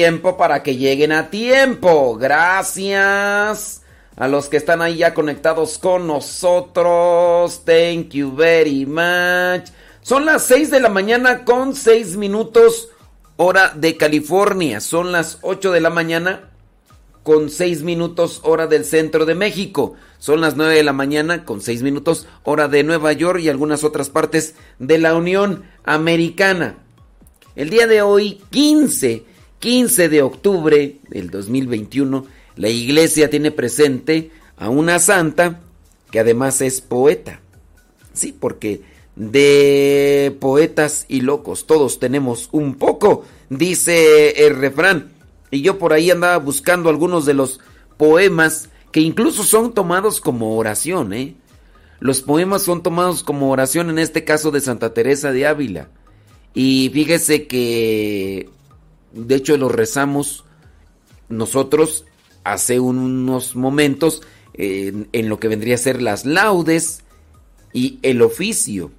Tiempo para que lleguen a tiempo. Gracias a los que están ahí ya conectados con nosotros. Thank you very much. Son las 6 de la mañana con 6 minutos hora de California. Son las 8 de la mañana con 6 minutos hora del centro de México. Son las 9 de la mañana con 6 minutos hora de Nueva York y algunas otras partes de la Unión Americana. El día de hoy, 15, 15 de octubre del 2021, la iglesia tiene presente a una santa que además es poeta. Sí, porque de poetas y locos todos tenemos un poco, dice el refrán. Y yo por ahí andaba buscando algunos de los poemas que incluso son tomados como oración, ¿eh? Los poemas son tomados como oración en este caso de Santa Teresa de Ávila. Y fíjese que, de hecho, los rezamos nosotros hace unos momentos en, en lo que vendría a ser las laudes y el oficio.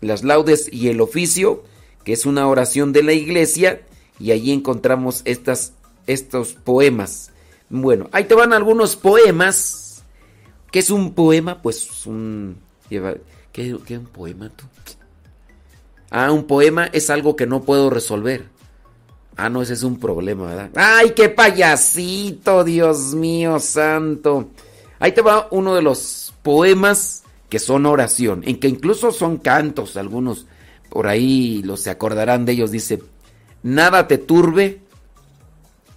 Las laudes y el oficio, que es una oración de la iglesia, y allí encontramos estas, estos poemas. Bueno, ahí te van algunos poemas. ¿Qué es un poema? Pues un... ¿Qué, qué es un poema tú? Ah, un poema es algo que no puedo resolver. Ah, no, ese es un problema, ¿verdad? ¡Ay, qué payasito, Dios mío santo! Ahí te va uno de los poemas que son oración, en que incluso son cantos, algunos por ahí los se acordarán de ellos. Dice, nada te turbe,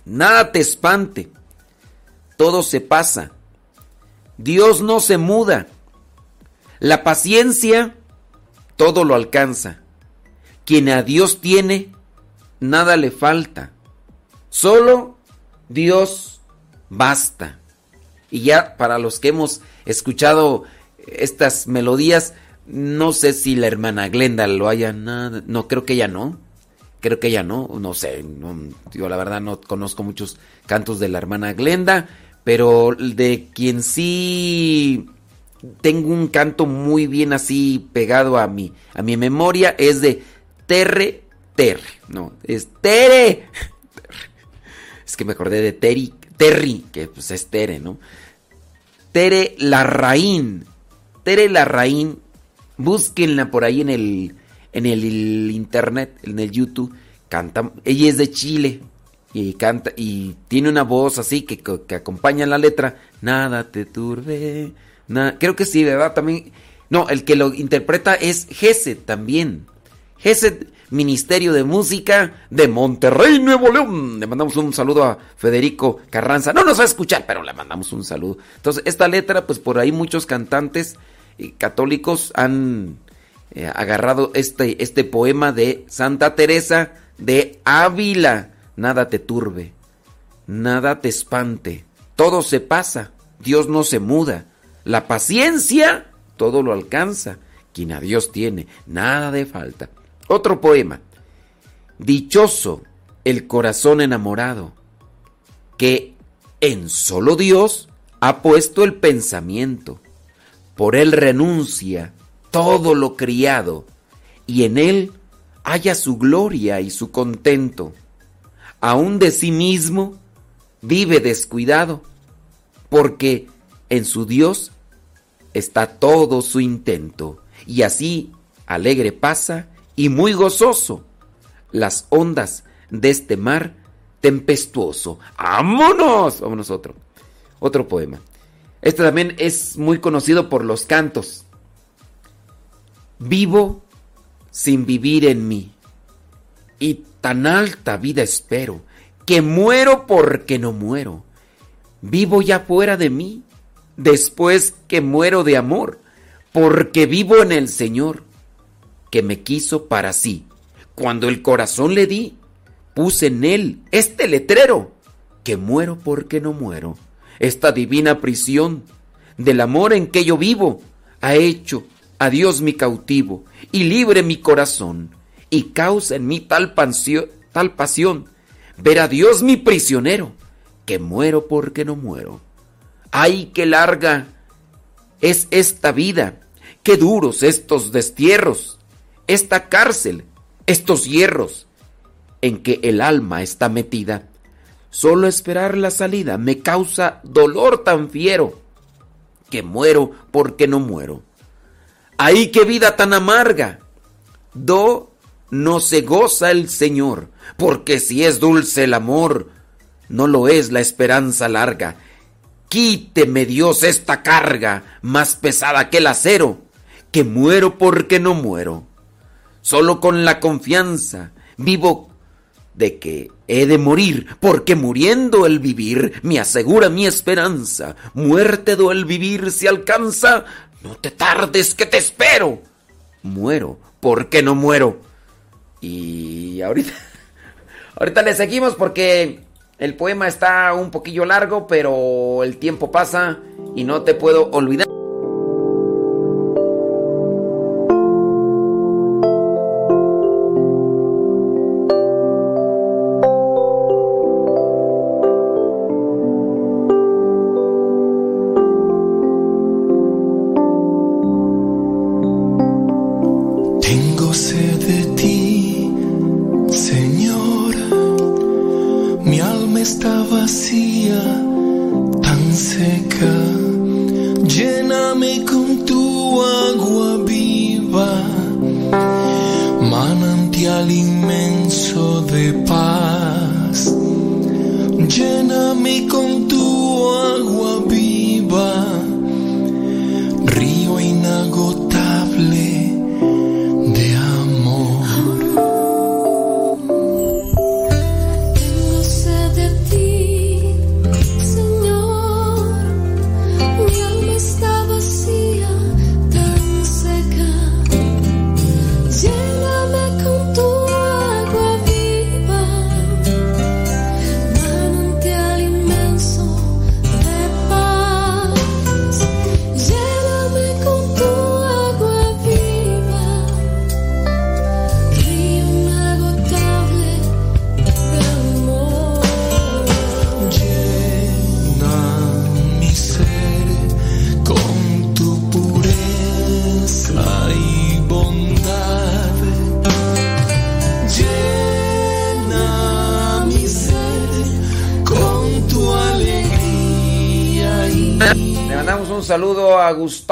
nada te espante, todo se pasa, Dios no se muda, la paciencia todo lo alcanza, quien a Dios tiene, nada le falta, solo Dios basta. Y ya para los que hemos escuchado estas melodías, no sé si la hermana Glenda lo haya, no, creo que ella no. Creo que ella no, no sé, yo la verdad no conozco muchos cantos de la hermana Glenda, pero de quien sí tengo un canto muy bien así pegado a mi, a mi memoria es de Terre Terre, no, es Tere. Es que me acordé de Terry, Terry, que pues es Tere, ¿no? Tere Larraín. Tere Larraín, búsquenla por ahí en el, en el, internet, en el YouTube. Canta, ella es de Chile y canta y tiene una voz así que, que, acompaña la letra. Nada te turbe. Creo que sí, ¿verdad? También. No, el que lo interpreta es Geset también. Geset Ministerio de Música de Monterrey, Nuevo León. Le mandamos un saludo a Federico Carranza. No nos va a escuchar, pero le mandamos un saludo. Entonces, esta letra, pues por ahí muchos cantantes católicos han eh, agarrado este, este poema de Santa Teresa de Ávila. Nada te turbe, nada te espante, todo se pasa, Dios no se muda. La paciencia todo lo alcanza. Quien a Dios tiene, nada de falta. Otro poema. Dichoso el corazón enamorado, que en solo Dios ha puesto el pensamiento. Por él renuncia todo lo criado, y en él haya su gloria y su contento. Aún de sí mismo vive descuidado, porque en su Dios está todo su intento, y así alegre pasa y muy gozoso las ondas de este mar tempestuoso. ¡Vámonos! Vámonos otro. Otro poema. Este también es muy conocido por los cantos. Vivo sin vivir en mí. Y tan alta vida espero, que muero porque no muero. Vivo ya fuera de mí, después que muero de amor, porque vivo en el Señor que me quiso para sí. Cuando el corazón le di, puse en él este letrero, que muero porque no muero. Esta divina prisión del amor en que yo vivo ha hecho a Dios mi cautivo y libre mi corazón y causa en mí tal, tal pasión ver a Dios mi prisionero, que muero porque no muero. ¡Ay, qué larga es esta vida! ¡Qué duros estos destierros! Esta cárcel, estos hierros, en que el alma está metida. Solo esperar la salida me causa dolor tan fiero que muero porque no muero. Ahí qué vida tan amarga. Do no se goza el Señor, porque si es dulce el amor, no lo es la esperanza larga. Quíteme Dios esta carga más pesada que el acero, que muero porque no muero. Solo con la confianza vivo de que he de morir, porque muriendo el vivir me asegura mi esperanza. Muerte do el vivir si alcanza, no te tardes que te espero. Muero, porque no muero. Y ahorita, ahorita le seguimos porque el poema está un poquillo largo, pero el tiempo pasa y no te puedo olvidar.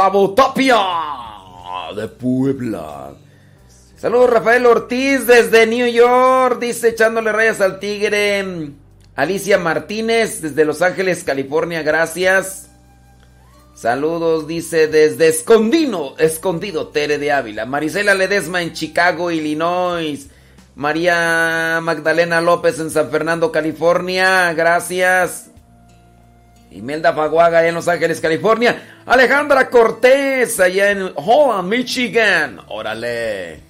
Gustavo de Puebla. Saludos Rafael Ortiz desde New York, dice echándole rayas al tigre. Alicia Martínez desde Los Ángeles, California, gracias. Saludos, dice desde Escondino, Escondido, Tere de Ávila. Marisela Ledesma en Chicago, Illinois. María Magdalena López en San Fernando, California, gracias. Imelda Faguaga allá en Los Ángeles, California. Alejandra Cortés allá en Holland, Michigan. Órale.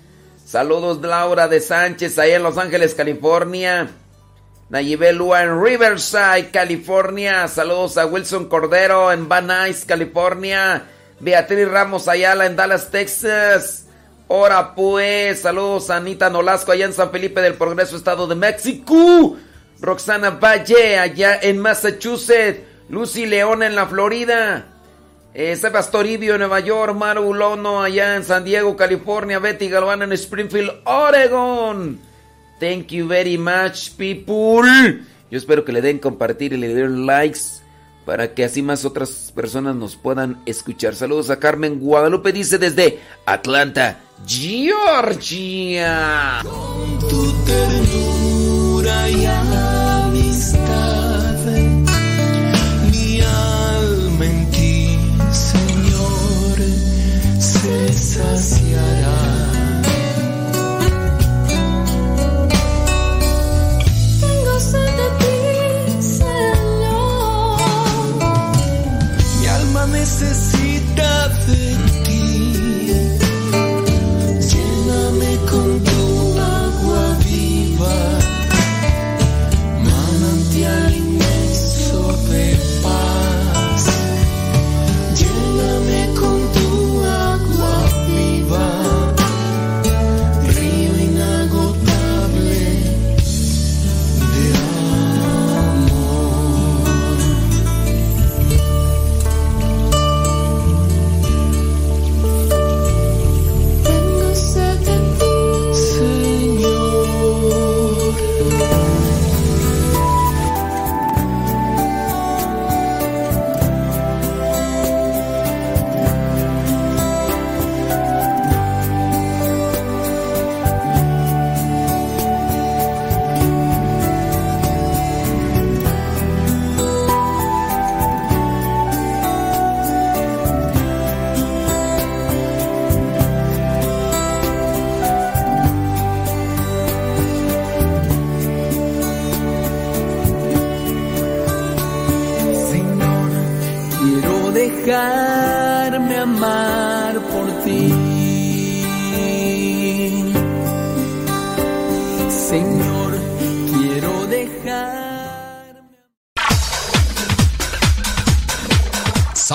Saludos Laura de Sánchez allá en Los Ángeles, California. Nayibel Lua en Riverside, California. Saludos a Wilson Cordero en Van Nuys, California. Beatriz Ramos Ayala en Dallas, Texas. Ahora pues, saludos a Anita Nolasco allá en San Felipe del Progreso, Estado de México. Roxana Valle allá en Massachusetts. Lucy León en la Florida. Eh, Sebas Toribio en Nueva York. Maru Lono allá en San Diego, California. Betty Galván en Springfield, Oregon. Thank you very much, people. Yo espero que le den compartir y le den likes para que así más otras personas nos puedan escuchar. Saludos a Carmen Guadalupe, dice desde Atlanta, Georgia. Con tu ternura y Tengo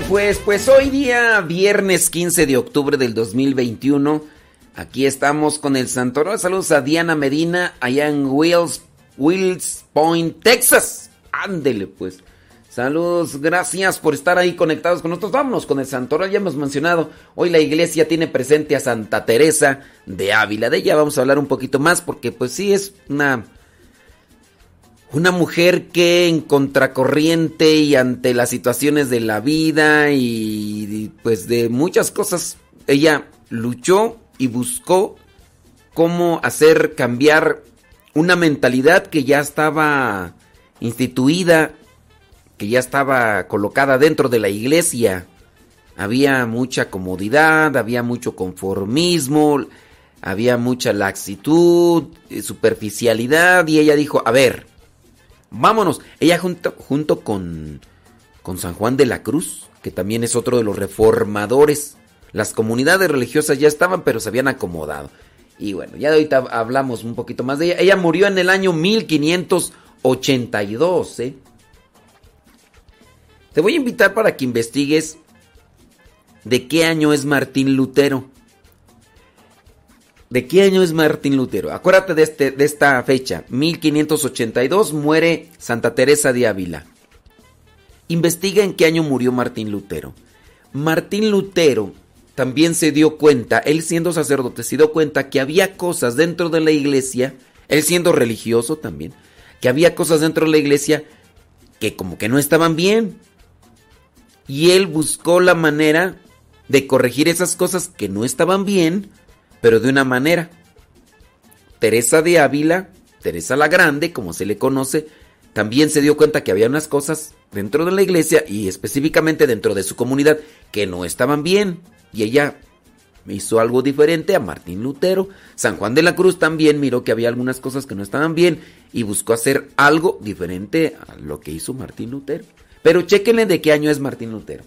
Pues, pues hoy día, viernes 15 de octubre del 2021, aquí estamos con el Santoral. Saludos a Diana Medina, allá en Wills, Wills Point, Texas. Ándele pues. Saludos, gracias por estar ahí conectados con nosotros. Vámonos con el Santoral, ya hemos mencionado. Hoy la iglesia tiene presente a Santa Teresa de Ávila. De ella vamos a hablar un poquito más porque pues sí es una una mujer que en contracorriente y ante las situaciones de la vida y pues de muchas cosas, ella luchó y buscó cómo hacer cambiar una mentalidad que ya estaba instituida, que ya estaba colocada dentro de la iglesia. Había mucha comodidad, había mucho conformismo, había mucha laxitud, eh, superficialidad y ella dijo, a ver, Vámonos. Ella junto, junto con, con San Juan de la Cruz, que también es otro de los reformadores. Las comunidades religiosas ya estaban, pero se habían acomodado. Y bueno, ya de ahorita hablamos un poquito más de ella. Ella murió en el año 1582. ¿eh? Te voy a invitar para que investigues de qué año es Martín Lutero. ¿De qué año es Martín Lutero? Acuérdate de, este, de esta fecha. 1582 muere Santa Teresa de Ávila. Investiga en qué año murió Martín Lutero. Martín Lutero también se dio cuenta, él siendo sacerdote, se dio cuenta que había cosas dentro de la iglesia, él siendo religioso también, que había cosas dentro de la iglesia que como que no estaban bien. Y él buscó la manera de corregir esas cosas que no estaban bien pero de una manera. Teresa de Ávila, Teresa la Grande, como se le conoce, también se dio cuenta que había unas cosas dentro de la iglesia y específicamente dentro de su comunidad que no estaban bien. Y ella hizo algo diferente a Martín Lutero. San Juan de la Cruz también miró que había algunas cosas que no estaban bien y buscó hacer algo diferente a lo que hizo Martín Lutero. Pero chéquenle de qué año es Martín Lutero.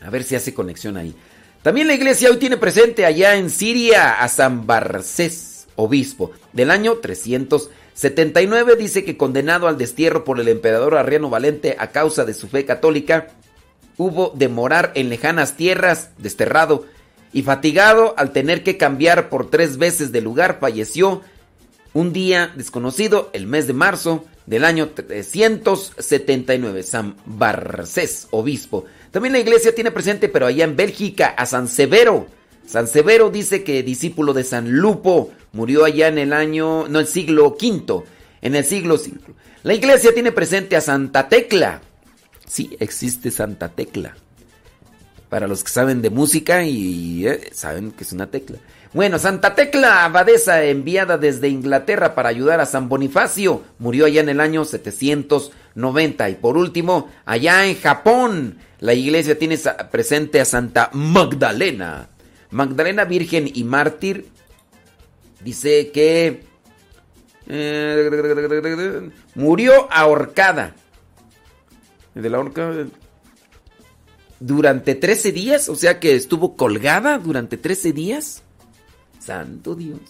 A ver si hace conexión ahí. También la iglesia hoy tiene presente allá en Siria a San Barcés, obispo, del año 379. Dice que condenado al destierro por el emperador Arriano Valente a causa de su fe católica, hubo de morar en lejanas tierras, desterrado y fatigado al tener que cambiar por tres veces de lugar, falleció un día desconocido, el mes de marzo del año 379. San Barcés, obispo. También la iglesia tiene presente, pero allá en Bélgica, a San Severo. San Severo dice que discípulo de San Lupo murió allá en el año, no, el siglo V, en el siglo V. La iglesia tiene presente a Santa Tecla. Sí, existe Santa Tecla. Para los que saben de música y eh, saben que es una tecla. Bueno, Santa Tecla, abadesa enviada desde Inglaterra para ayudar a San Bonifacio, murió allá en el año 790. Y por último, allá en Japón, la iglesia tiene presente a Santa Magdalena. Magdalena Virgen y Mártir. Dice que eh, murió ahorcada. De la horca durante 13 días, o sea que estuvo colgada durante 13 días. Santo Dios.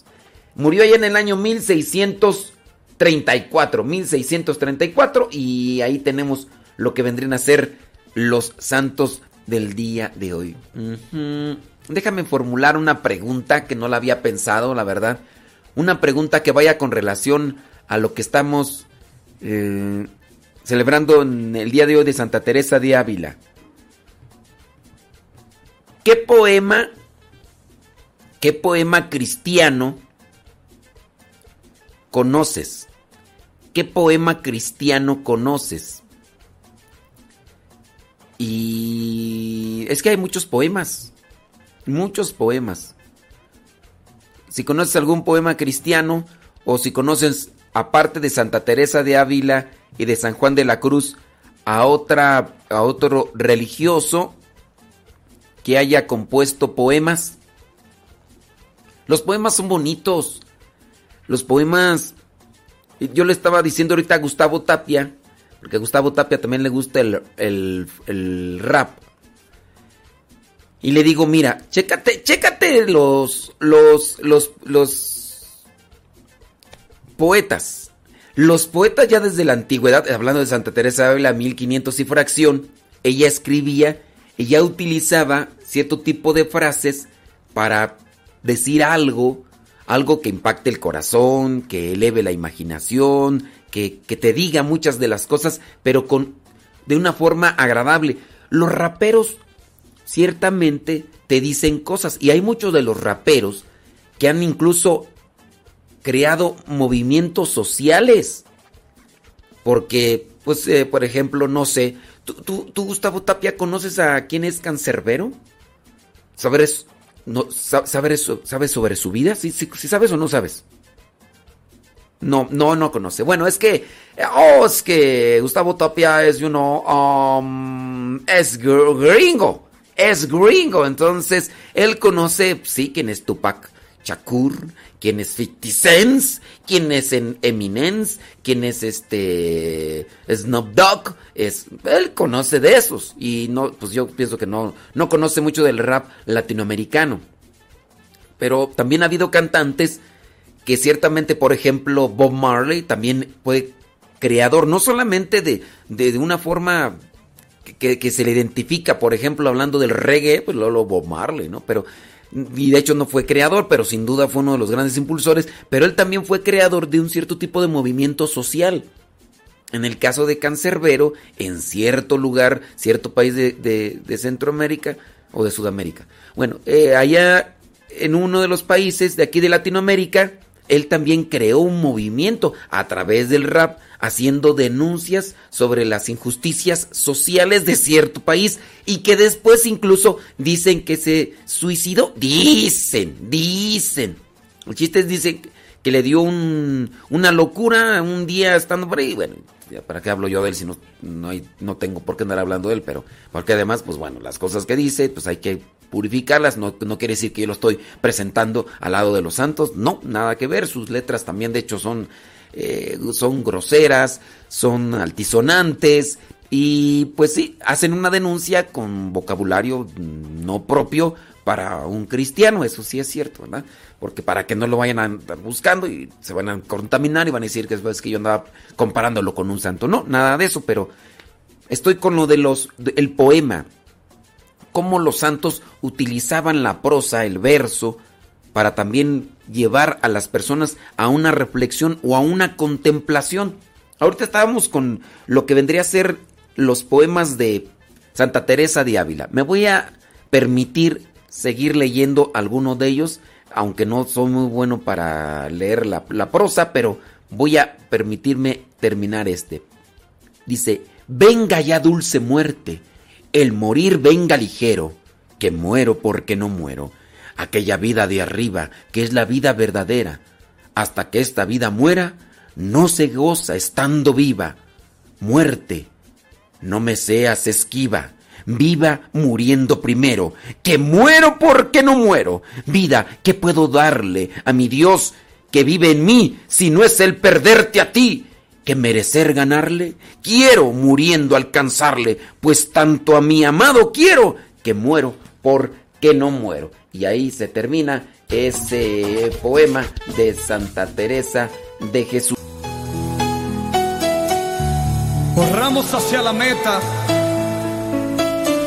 Murió allá en el año 1634, 1634 y ahí tenemos lo que vendrían a ser los santos del día de hoy. Déjame formular una pregunta que no la había pensado, la verdad. Una pregunta que vaya con relación a lo que estamos eh, celebrando en el día de hoy de Santa Teresa de Ávila. ¿Qué poema, qué poema cristiano conoces ¿qué poema cristiano conoces? Y es que hay muchos poemas, muchos poemas. Si conoces algún poema cristiano o si conoces, aparte de Santa Teresa de Ávila y de San Juan de la Cruz, a, otra, a otro religioso que haya compuesto poemas. Los poemas son bonitos. Los poemas... Yo le estaba diciendo ahorita a Gustavo Tapia, porque a Gustavo Tapia también le gusta el, el, el rap. Y le digo, mira, chécate, chécate los, los, los, los poetas. Los poetas ya desde la antigüedad, hablando de Santa Teresa de Ávila, 1500 y fracción, ella escribía, ella utilizaba cierto tipo de frases para decir algo, algo que impacte el corazón, que eleve la imaginación, que, que te diga muchas de las cosas, pero con de una forma agradable. Los raperos ciertamente te dicen cosas y hay muchos de los raperos que han incluso creado movimientos sociales. Porque, pues, eh, por ejemplo, no sé, ¿tú, tú, Gustavo Tapia, conoces a quién es Cancerbero? ¿Sabes, no, sabes, ¿Sabes sobre su vida? ¿Sí, sí, sí sabes o no sabes? No, no, no conoce. Bueno, es que, oh, es que Gustavo Tapia es, you know, um, es gringo. Es gringo. Entonces, él conoce, sí, quién es Tupac Shakur, quién es 50 Cent, quién es en Eminence, quién es este Snoop Dogg, es él conoce de esos y no pues yo pienso que no no conoce mucho del rap latinoamericano. Pero también ha habido cantantes que ciertamente, por ejemplo, Bob Marley también fue creador no solamente de, de, una forma que, que, se le identifica, por ejemplo, hablando del reggae, pues lo Bob Marley, ¿no? Pero y de hecho no fue creador, pero sin duda fue uno de los grandes impulsores, pero él también fue creador de un cierto tipo de movimiento social. En el caso de Cancerbero, en cierto lugar, cierto país de, de, Centroamérica o de Sudamérica. Bueno, eh, allá en uno de los países de aquí de Latinoamérica, él también creó un movimiento a través del rap haciendo denuncias sobre las injusticias sociales de cierto país y que después incluso dicen que se suicidó. Dicen, dicen. El chiste es, dicen que le dio un, una locura un día estando por ahí. Bueno, ¿para qué hablo yo de él si no, no, hay, no tengo por qué andar hablando de él? Pero porque además, pues bueno, las cosas que dice, pues hay que purificarlas. No, no quiere decir que yo lo estoy presentando al lado de los santos. No, nada que ver. Sus letras también, de hecho, son, eh, son groseras, son altisonantes. Y pues sí, hacen una denuncia con vocabulario no propio para un cristiano, eso sí es cierto, ¿verdad? Porque para que no lo vayan a andar buscando y se van a contaminar y van a decir que es que yo andaba comparándolo con un santo. No, nada de eso, pero estoy con lo de los el poema. Cómo los santos utilizaban la prosa, el verso, para también llevar a las personas a una reflexión o a una contemplación. Ahorita estábamos con lo que vendría a ser los poemas de Santa Teresa de Ávila. Me voy a permitir seguir leyendo algunos de ellos, aunque no soy muy bueno para leer la, prosa, pero voy a permitirme terminar este. Dice, venga ya dulce muerte, el morir venga ligero, que muero porque no muero, aquella vida de arriba, que es la vida verdadera, hasta que esta vida muera, no se goza estando viva. Muerte, no me seas esquiva, viva muriendo primero, que muero porque no muero. Vida, ¿qué puedo darle a mi Dios que vive en mí si no es el perderte a ti? que merecer ganarle? Quiero muriendo alcanzarle, pues tanto a mi amado quiero que muero porque no muero. Y ahí se termina ese poema de Santa Teresa de Jesús. Corramos hacia la meta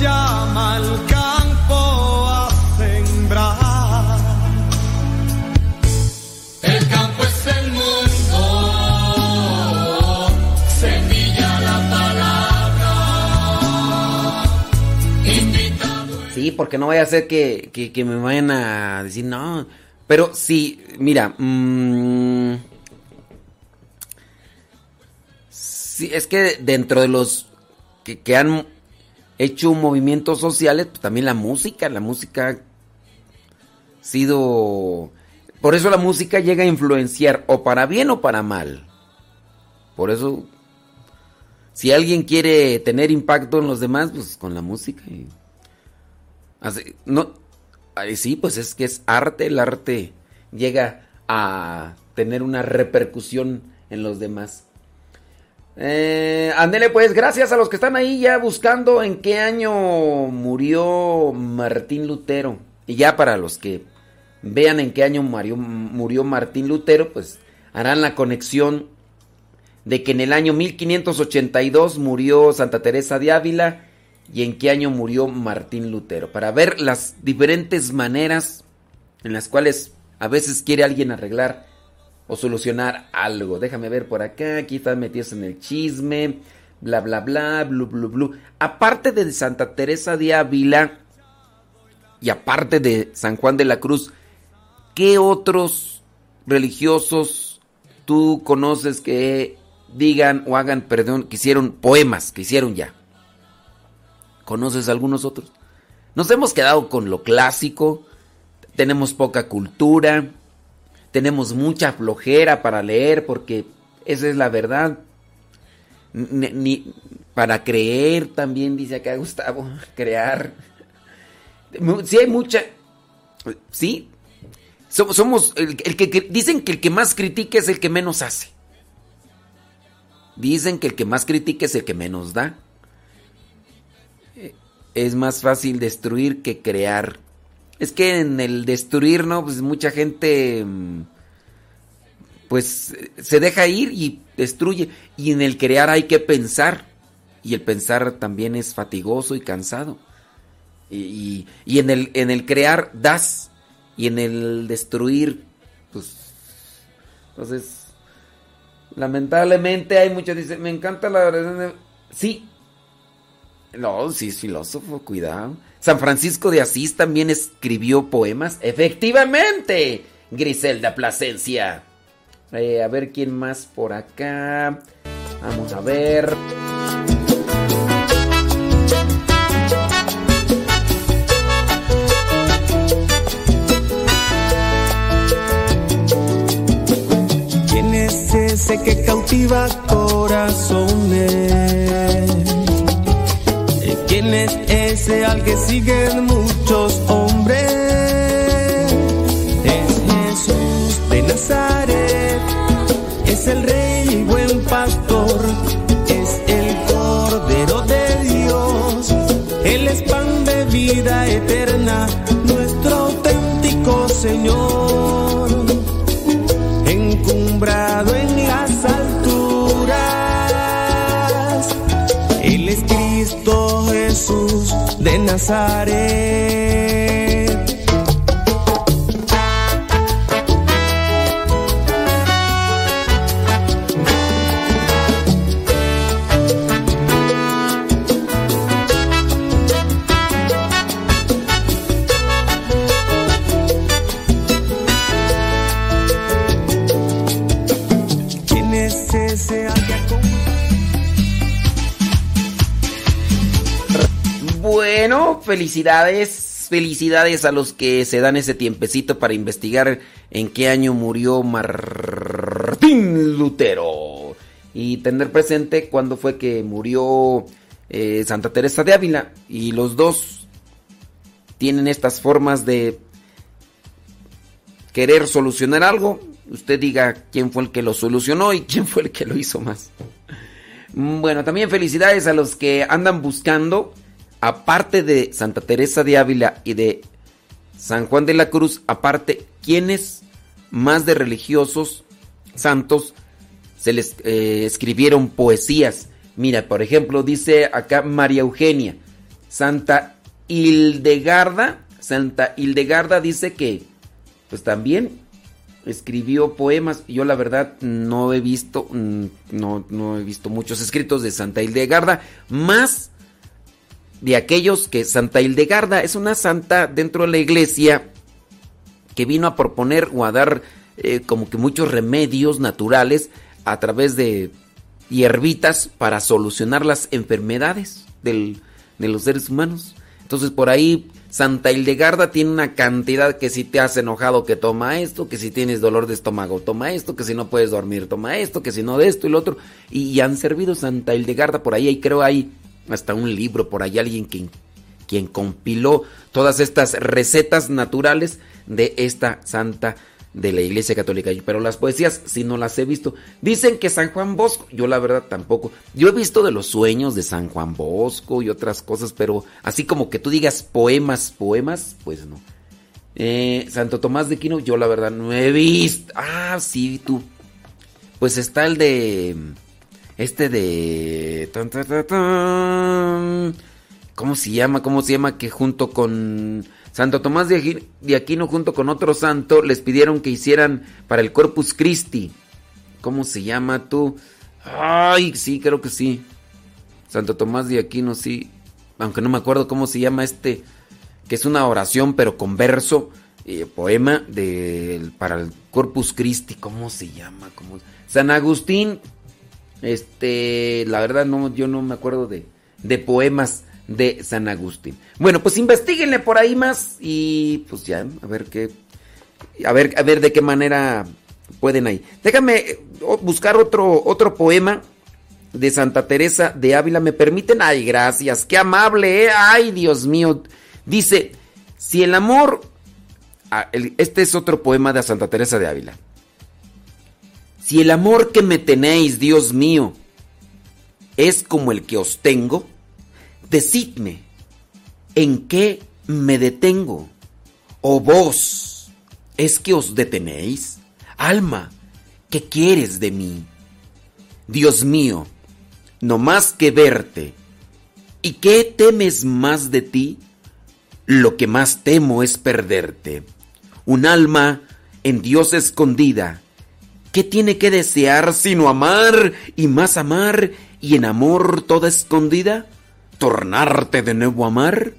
Llama al campo a sembrar. El campo es el mundo, semilla la palabra. Invitado. Sí, porque no vaya a ser que, que- que me vayan a decir, no. Pero sí, mira. mm, sí, es que dentro de los que, que han hecho movimientos sociales, pues también la música, la música ha sido... Por eso la música llega a influenciar o para bien o para mal. Por eso, si alguien quiere tener impacto en los demás, pues con la música. no, sí, pues es que es arte, el arte llega a tener una repercusión en los demás. Eh, ándele pues, gracias a los que están ahí ya buscando en qué año murió Martín Lutero. Y ya para los que vean en qué año murió, murió Martín Lutero, pues harán la conexión de que en el año 1582 murió Santa Teresa de Ávila y en qué año murió Martín Lutero, para ver las diferentes maneras en las cuales a veces quiere alguien arreglar o solucionar algo. Déjame ver por acá, aquí están metidos en el chisme, bla bla bla, blu blu blu. Aparte de Santa Teresa de Ávila y aparte de San Juan de la Cruz, ¿qué otros religiosos tú conoces que digan o hagan, perdón, que hicieron poemas, que hicieron ya? ¿Conoces algunos otros? Nos hemos quedado con lo clásico, tenemos poca cultura, tenemos mucha flojera para leer porque esa es la verdad. Ni, para creer también, dice acá Gustavo, crear. Sí hay mucha... Sí. Somos, somos el, que- dicen que el que más critica es el que menos hace. Dicen que el que más critica es el que menos da. Eh, Es más fácil destruir que crear. Es que en el destruir, ¿no? Pues mucha gente mm, pues se deja ir y destruye. Y en el crear hay que pensar. Y el pensar también es fatigoso y cansado. Y, y- en, el, en el crear das. Y en el destruir, pues... Entonces, lamentablemente hay muchos dicen, me encanta la de... Sí. No, sí es filósofo, cuidado. San Francisco de Asís también escribió poemas. Efectivamente, Griselda Plasencia. Eh, a ver quién más por acá. Vamos a ver. ¿Quién es ese que cautiva corazones? Eh, ¿Quién es ese al que siguen muchos hombres? Es Jesús de Nazaret, es el rey y buen pastor, es el cordero de Dios, él es pan de vida eterna, nuestro auténtico Señor Nazaret. Felicidades, felicidades a los que se dan ese tiempecito para investigar en qué año murió Martín Lutero y tener presente cuándo fue que murió eh, Santa Teresa de Ávila y los dos tienen estas formas de querer solucionar algo. Usted diga quién fue el que lo solucionó y quién fue el que lo hizo más. Bueno, también felicidades a los que andan buscando aparte de Santa Teresa de Ávila y de San Juan de la Cruz, aparte, ¿quiénes más de religiosos santos se les eh, escribieron poesías? Mira, por ejemplo, dice acá María Eugenia, Santa Hildegarda, Santa Hildegarda dice que, pues también escribió poemas. Yo la verdad no he visto, mm, no, no he visto muchos escritos de Santa Hildegarda, más de aquellos que Santa Hildegarda es una santa dentro de la iglesia que vino a proponer o a dar eh, como que muchos remedios naturales a través de hierbitas para solucionar las enfermedades del, de los seres humanos. Entonces por ahí Santa Hildegarda tiene una cantidad que si te has enojado que toma esto, que si tienes dolor de estómago toma esto, que si no puedes dormir toma esto, que si no de esto y lo otro. Y, han servido Santa Hildegarda por ahí, y creo hay hasta un libro por ahí, alguien quien, compiló todas estas recetas naturales de esta Santa de la Iglesia Católica. Pero las poesías, si no las he visto. Dicen que San Juan Bosco, yo la verdad tampoco. Yo he visto de los sueños de San Juan Bosco y otras cosas, pero así como que tú digas poemas, poemas, pues no. Eh, Santo Tomás de Quino, yo la verdad no he visto. Ah, sí, tú. Pues está el de. Este de. ¿Cómo se llama? ¿Cómo se llama? Que junto con Santo Tomás de Aquino junto con otro santo les pidieron que hicieran para el Corpus Christi. ¿Cómo se llama tú? Ay, sí, creo que sí. Santo Tomás de Aquino, sí. Aunque no me acuerdo cómo se llama este, que es una oración pero con verso, eh, poema de, para el Corpus Christi. ¿Cómo se llama? San Agustín, este, la verdad no, yo no me acuerdo de, de poemas de San Agustín. Bueno, pues investiguenle por ahí más y pues ya, a ver qué, a ver, a ver de qué manera pueden ahí. Déjame eh, buscar otro, otro poema de Santa Teresa de Ávila. ¿Me permiten? Ay, gracias, qué amable, ¿eh? Ay, Dios mío. Dice, si el amor... Ah, este es otro poema de Santa Teresa de Ávila. Si el amor que me tenéis, Dios mío, es como el que os tengo, Decidme, ¿en qué me detengo? ¿O vos es que os detenéis? Alma, ¿qué quieres de mí? Dios mío, no más que verte. ¿Y qué temes más de ti? Lo que más temo es perderte. Un alma en Dios escondida. ¿Qué tiene que desear sino amar y más amar y en amor toda escondida? tornarte de nuevo a amar?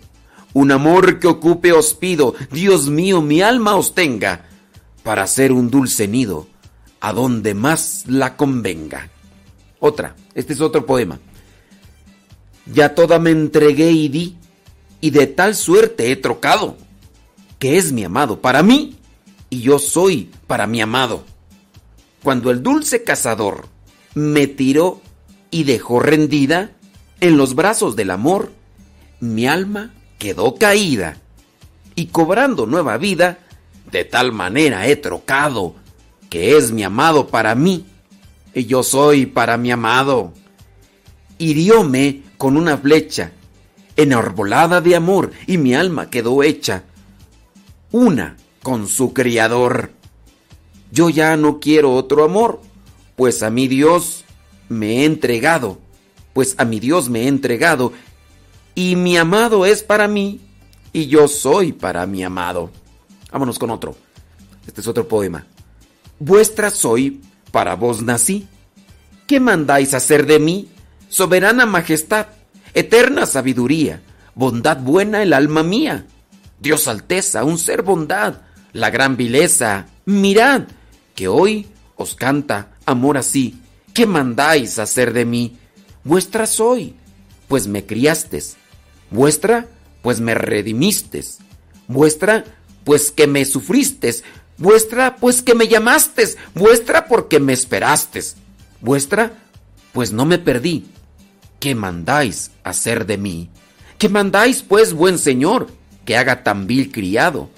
Un amor que ocupe os pido, Dios mío, mi alma os tenga, para ser un dulce nido, a donde más la convenga. Otra, este es otro poema. Ya toda me entregué y di, y de tal suerte he trocado, que es mi amado para mí, y yo soy para mi amado. Cuando el dulce cazador me tiró y dejó rendida, en los brazos del amor, mi alma quedó caída y cobrando nueva vida, de tal manera he trocado que es mi amado para mí y yo soy para mi amado. Hirióme con una flecha enarbolada de amor y mi alma quedó hecha una con su criador. Yo ya no quiero otro amor, pues a mi Dios me he entregado pues a mi Dios me he entregado, y mi amado es para mí, y yo soy para mi amado. Vámonos con otro. Este es otro poema. Vuestra soy, para vos nací. ¿Qué mandáis hacer de mí? Soberana majestad, eterna sabiduría, bondad buena el alma mía. Dios alteza, un ser bondad, la gran vileza. Mirad, que hoy os canta amor así. ¿Qué mandáis hacer de mí? Vuestra soy, pues me criastes. Vuestra, pues me redimistes. Vuestra, pues que me sufristes. Vuestra, pues que me llamastes. Vuestra, porque me esperastes. Vuestra, pues no me perdí. ¿Qué mandáis hacer de mí? ¿Qué mandáis, pues, buen señor, que haga tan vil criado?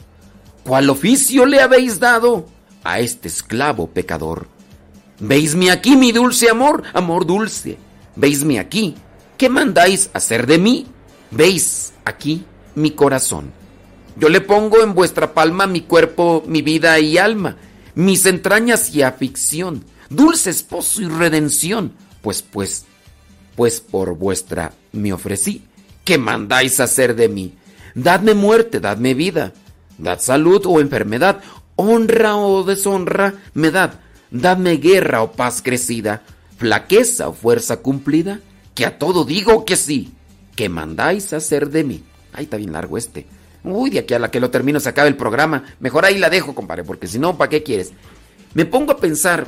¿Cuál oficio le habéis dado a este esclavo pecador? Veisme aquí, mi dulce amor, amor dulce Veisme aquí. ¿Qué mandáis hacer de mí? Veis aquí mi corazón. Yo le pongo en vuestra palma mi cuerpo, mi vida y alma, mis entrañas y afición, dulce esposo y redención, pues, pues, pues por vuestra me ofrecí. ¿Qué mandáis hacer de mí? Dadme muerte, dadme vida, dad salud o enfermedad, honra o deshonra me dad, dadme guerra o paz crecida, flaqueza o fuerza cumplida, que a todo digo que sí. ¿Qué mandáis hacer de mí? Ay, está bien largo este. Uy, de aquí a la que lo termino se acaba el programa. Mejor ahí la dejo, compadre, porque si no, ¿para qué quieres? Me pongo a pensar,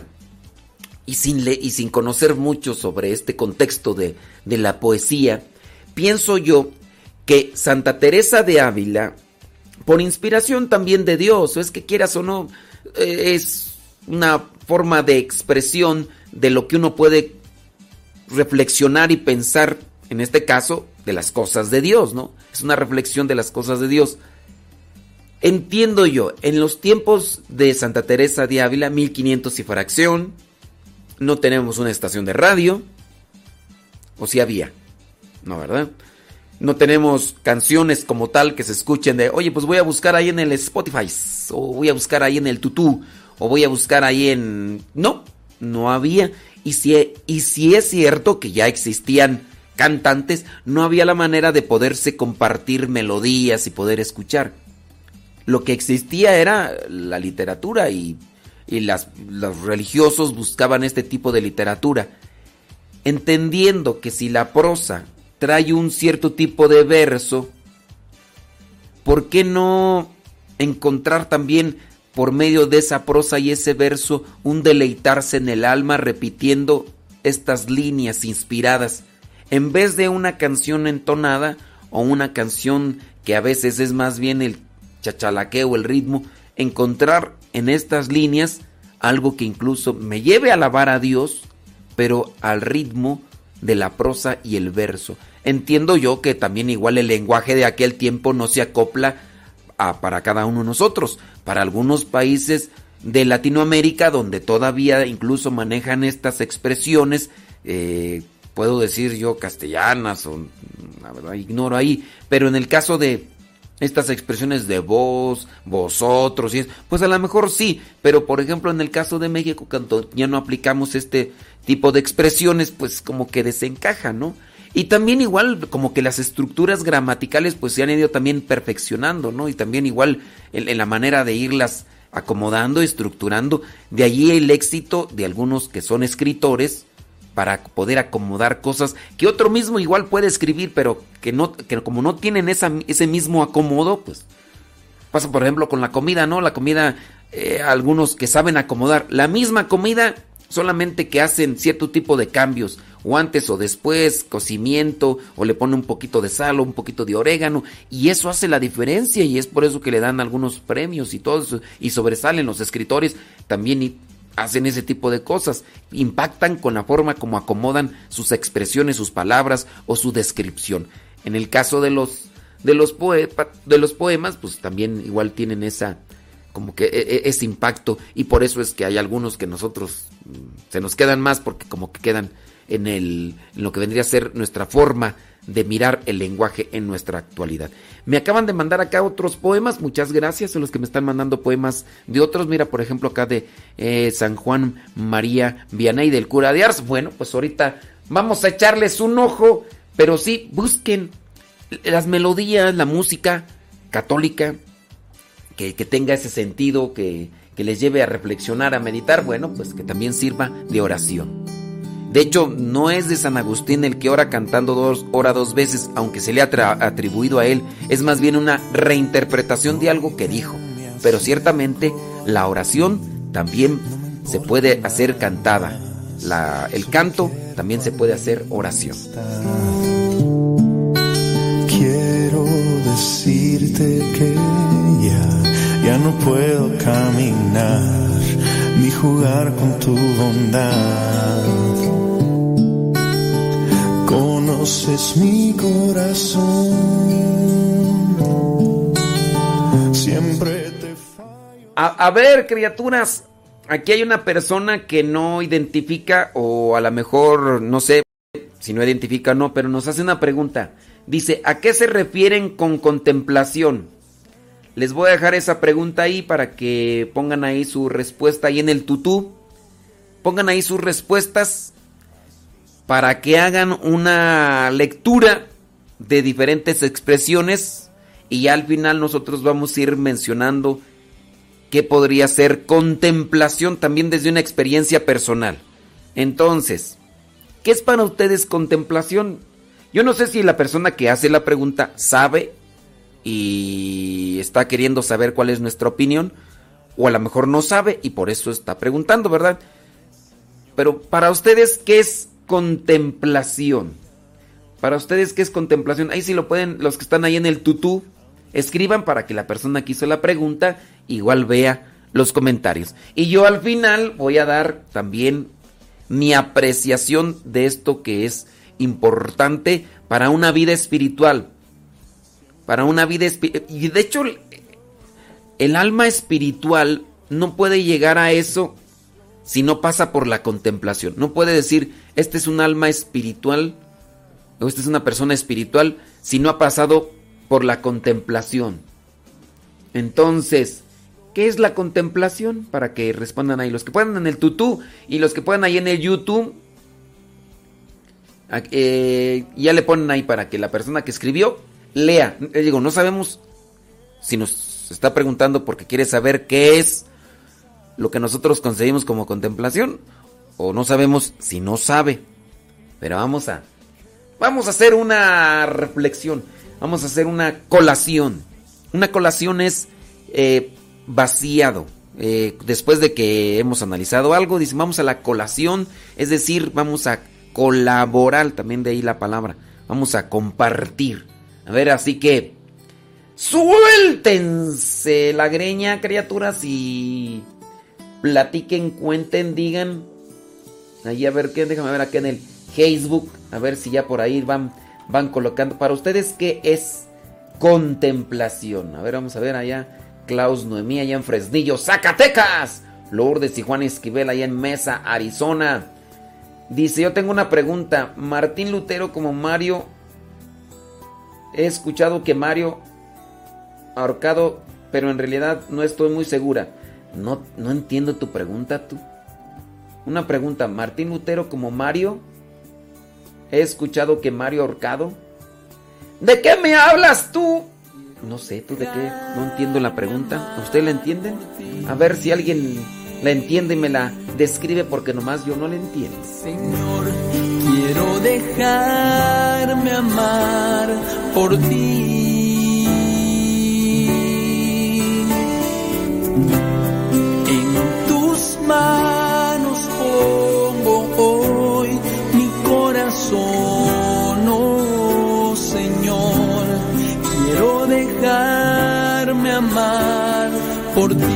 y sin, y sin conocer mucho sobre este contexto de, de la poesía, pienso yo que Santa Teresa de Ávila, por inspiración también de Dios, o es que quieras o no, eh, es una forma de expresión de lo que uno puede reflexionar y pensar, en este caso, de las cosas de Dios, ¿no? Es una reflexión de las cosas de Dios. Entiendo yo, en los tiempos de Santa Teresa de Ávila, 1500 y fracción, no tenemos una estación de radio, o si había, no, ¿verdad? No tenemos canciones como tal que se escuchen de, oye, pues voy a buscar ahí en el Spotify, o voy a buscar ahí en el Tutú, o voy a buscar ahí en... No, no había. Y si, y si es cierto que ya existían cantantes, no había la manera de poderse compartir melodías y poder escuchar. Lo que existía era la literatura y, y las, los religiosos buscaban este tipo de literatura, entendiendo que si la prosa trae un cierto tipo de verso, ¿por qué no encontrar también por medio de esa prosa y ese verso un deleitarse en el alma repitiendo estas líneas inspiradas? en vez de una canción entonada o una canción que a veces es más bien el chachalaqueo, el ritmo, encontrar en estas líneas algo que incluso me lleve a alabar a Dios, pero al ritmo de la prosa y el verso. Entiendo yo que también igual el lenguaje de aquel tiempo no se acopla a, para cada uno de nosotros. Para algunos países de Latinoamérica, donde todavía incluso manejan estas expresiones, eh, puedo decir yo castellanas o la verdad ignoro ahí, pero en el caso de estas expresiones de vos, vosotros y es, pues a lo mejor sí, pero por ejemplo en el caso de México cuando ya no aplicamos este tipo de expresiones, pues como que desencaja, ¿no? Y también igual como que las estructuras gramaticales pues se han ido también perfeccionando, ¿no? Y también igual en, en la manera de irlas acomodando, estructurando, de allí el éxito de algunos que son escritores, para poder acomodar cosas que otro mismo igual puede escribir, pero que no que como no tienen esa, ese mismo acomodo, pues pasa por ejemplo con la comida, ¿no? La comida eh, algunos que saben acomodar la misma comida solamente que hacen cierto tipo de cambios o antes o después, cocimiento o le ponen un poquito de sal o un poquito de orégano y eso hace la diferencia y es por eso que le dan algunos premios y todo eso y sobresalen los escritores también hacen ese tipo de cosas, impactan con la forma como acomodan sus expresiones, sus palabras o su descripción. En el caso de los de los, de los poemas, pues también igual tienen esa como que e, e, ese impacto y por eso es que hay algunos que nosotros mm, se nos quedan más porque como que quedan en el lo que vendría a ser nuestra forma de mirar el lenguaje en nuestra actualidad. Me acaban de mandar acá otros poemas, muchas gracias a los que me están mandando poemas de otros. Mira, por ejemplo, acá de eh, San Juan María Vianey del cura de Ars. Bueno, pues ahorita vamos a echarles un ojo, pero sí, busquen las melodías, la música católica, que, tenga ese sentido, que les lleve a reflexionar, a meditar, bueno, pues que también sirva de oración. De hecho, no es de San Agustín el que ora cantando dos, ora dos veces, aunque se le ha atribuido a él. Es más bien una reinterpretación de algo que dijo. Pero ciertamente la oración también se puede hacer cantada. El canto también se puede hacer oración. Quiero decirte que ya, ya no puedo caminar ni jugar con tu bondad conoces mi corazón. Siempre te fallo. A, ver, criaturas, aquí hay una persona que no identifica o a lo mejor no sé si no identifica o no, pero nos hace una pregunta. Dice, ¿a qué se refieren con contemplación? Les voy a dejar esa pregunta ahí para que pongan ahí su respuesta ahí en el tutú. Pongan ahí sus respuestas para que hagan una lectura de diferentes expresiones y al final nosotros vamos a ir mencionando qué podría ser contemplación también desde una experiencia personal. Entonces, ¿qué es para ustedes contemplación? Yo no sé si la persona que hace la pregunta sabe y está queriendo saber cuál es nuestra opinión, o a lo mejor no sabe y por eso está preguntando, ¿verdad? Pero para ustedes, ¿qué es contemplación? Para ustedes, ¿qué es contemplación? Ahí sí lo pueden, los que están ahí en el tutú, escriban para que la persona que hizo la pregunta igual vea los comentarios. Y yo al final voy a dar también mi apreciación de esto que es importante para una vida espiritual. Para una vida espiritual. Y de hecho, el alma espiritual no puede llegar a eso si no pasa por la contemplación. No puede decir, este es un alma espiritual o esta es una persona espiritual si no ha pasado por la contemplación. Entonces, ¿qué es la contemplación? Para que respondan ahí los que puedan en el tutú y los que puedan ahí en el YouTube. Eh, ya le ponen ahí para que la persona que escribió lea. Le digo, no sabemos si nos está preguntando porque quiere saber qué es lo que nosotros conseguimos como contemplación o no sabemos si no sabe. Pero vamos a vamos a hacer una reflexión, vamos a hacer una colación. Una colación es eh, vaciado. Eh, después de que hemos analizado algo, dice, vamos a la colación, es decir, vamos a colaborar, también de ahí la palabra, vamos a compartir. A ver, así que suéltense la greña, criaturas, y platiquen, cuenten, digan. Ahí a ver qué, déjame ver aquí en el Facebook, a ver si ya por ahí van, van colocando. Para ustedes, ¿qué es contemplación? A ver, vamos a ver allá. Klaus Noemí allá en Fresnillo, Zacatecas. Lourdes y Juan Esquivel allá en Mesa, Arizona. Dice, yo tengo una pregunta. Martín Lutero como Mario. He escuchado que Mario ahorcado, pero en realidad no estoy muy segura. No, no entiendo tu pregunta, tú. Una pregunta, Martín Lutero como Mario. He escuchado que Mario ahorcado. ¿De qué me hablas tú? No sé, ¿tú de qué? No entiendo la pregunta. ¿Usted la entiende? A ver si alguien la entiende y me la describe porque nomás yo no la entiendo. Señor, quiero dejarme amar por ti. En tus manos pongo hoy mi corazón, oh Señor. Quiero dejarme amar por ti.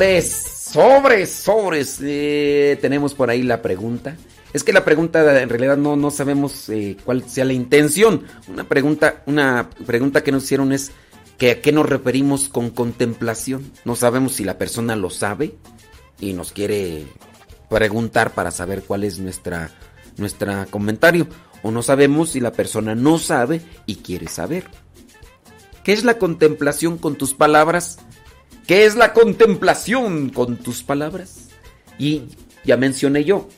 Sobres, sobres, sobres. Eh, tenemos por ahí la pregunta. Es que la pregunta en realidad no, no sabemos eh, cuál sea la intención. Una pregunta, una pregunta que nos hicieron es que a qué nos referimos con contemplación. No sabemos si la persona lo sabe y nos quiere preguntar para saber cuál es nuestra nuestra comentario o no sabemos si la persona no sabe y quiere saber. ¿Qué es la contemplación con tus palabras? ¿Qué es la contemplación con tus palabras? Y ya mencioné yo.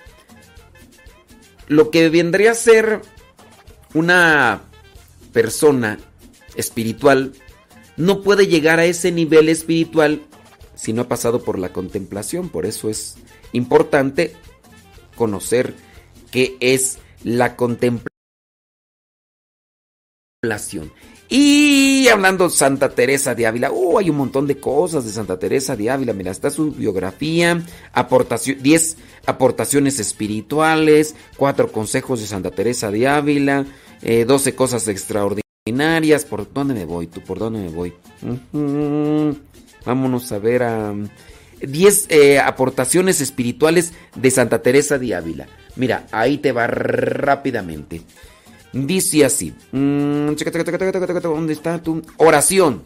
Lo que vendría a ser una persona espiritual no puede llegar a ese nivel espiritual si no ha pasado por la contemplación. Por eso es importante conocer qué es la contemplación. Y hablando Santa Teresa de Ávila, uh, hay un montón de cosas de Santa Teresa de Ávila. Mira, está su biografía, aportación, 10 aportaciones espirituales, 4 consejos de Santa Teresa de Ávila, 12 eh, cosas extraordinarias. ¿Por dónde me voy? ¿Tú por dónde me voy? Vámonos a ver a 10 eh, aportaciones espirituales de Santa Teresa de Ávila. Mira, ahí te va rápidamente. Dice así. Mm, ¿Dónde está tu oración?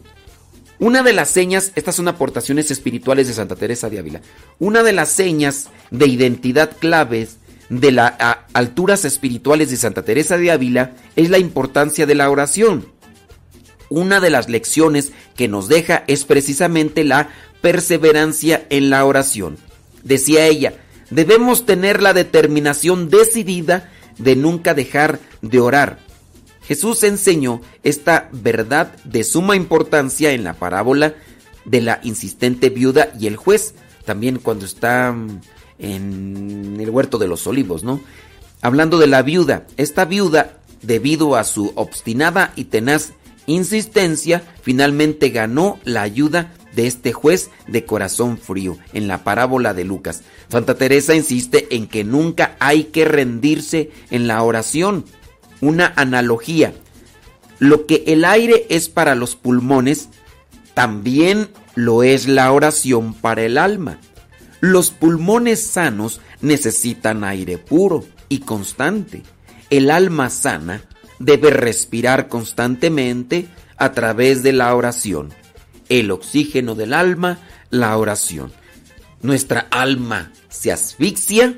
Una de las señas, estas son aportaciones espirituales de Santa Teresa de Ávila. Una de las señas de identidad claves de las alturas espirituales de Santa Teresa de Ávila es la importancia de la oración. Una de las lecciones que nos deja es precisamente la perseverancia en la oración. Decía ella, debemos tener la determinación decidida de nunca dejar de orar. Jesús enseñó esta verdad de suma importancia en la parábola de la insistente viuda y el juez, también cuando está mm, en el huerto de los olivos, ¿no? Hablando de la viuda, esta viuda, debido a su obstinada y tenaz insistencia, finalmente ganó la ayuda de este juez de corazón frío en la parábola de Lucas. Santa Teresa insiste en que nunca hay que rendirse en la oración. Una analogía. Lo que el aire es para los pulmones, también lo es la oración para el alma. Los pulmones sanos necesitan aire puro y constante. El alma sana debe respirar constantemente a través de la oración el oxígeno del alma, la oración. Nuestra alma se asfixia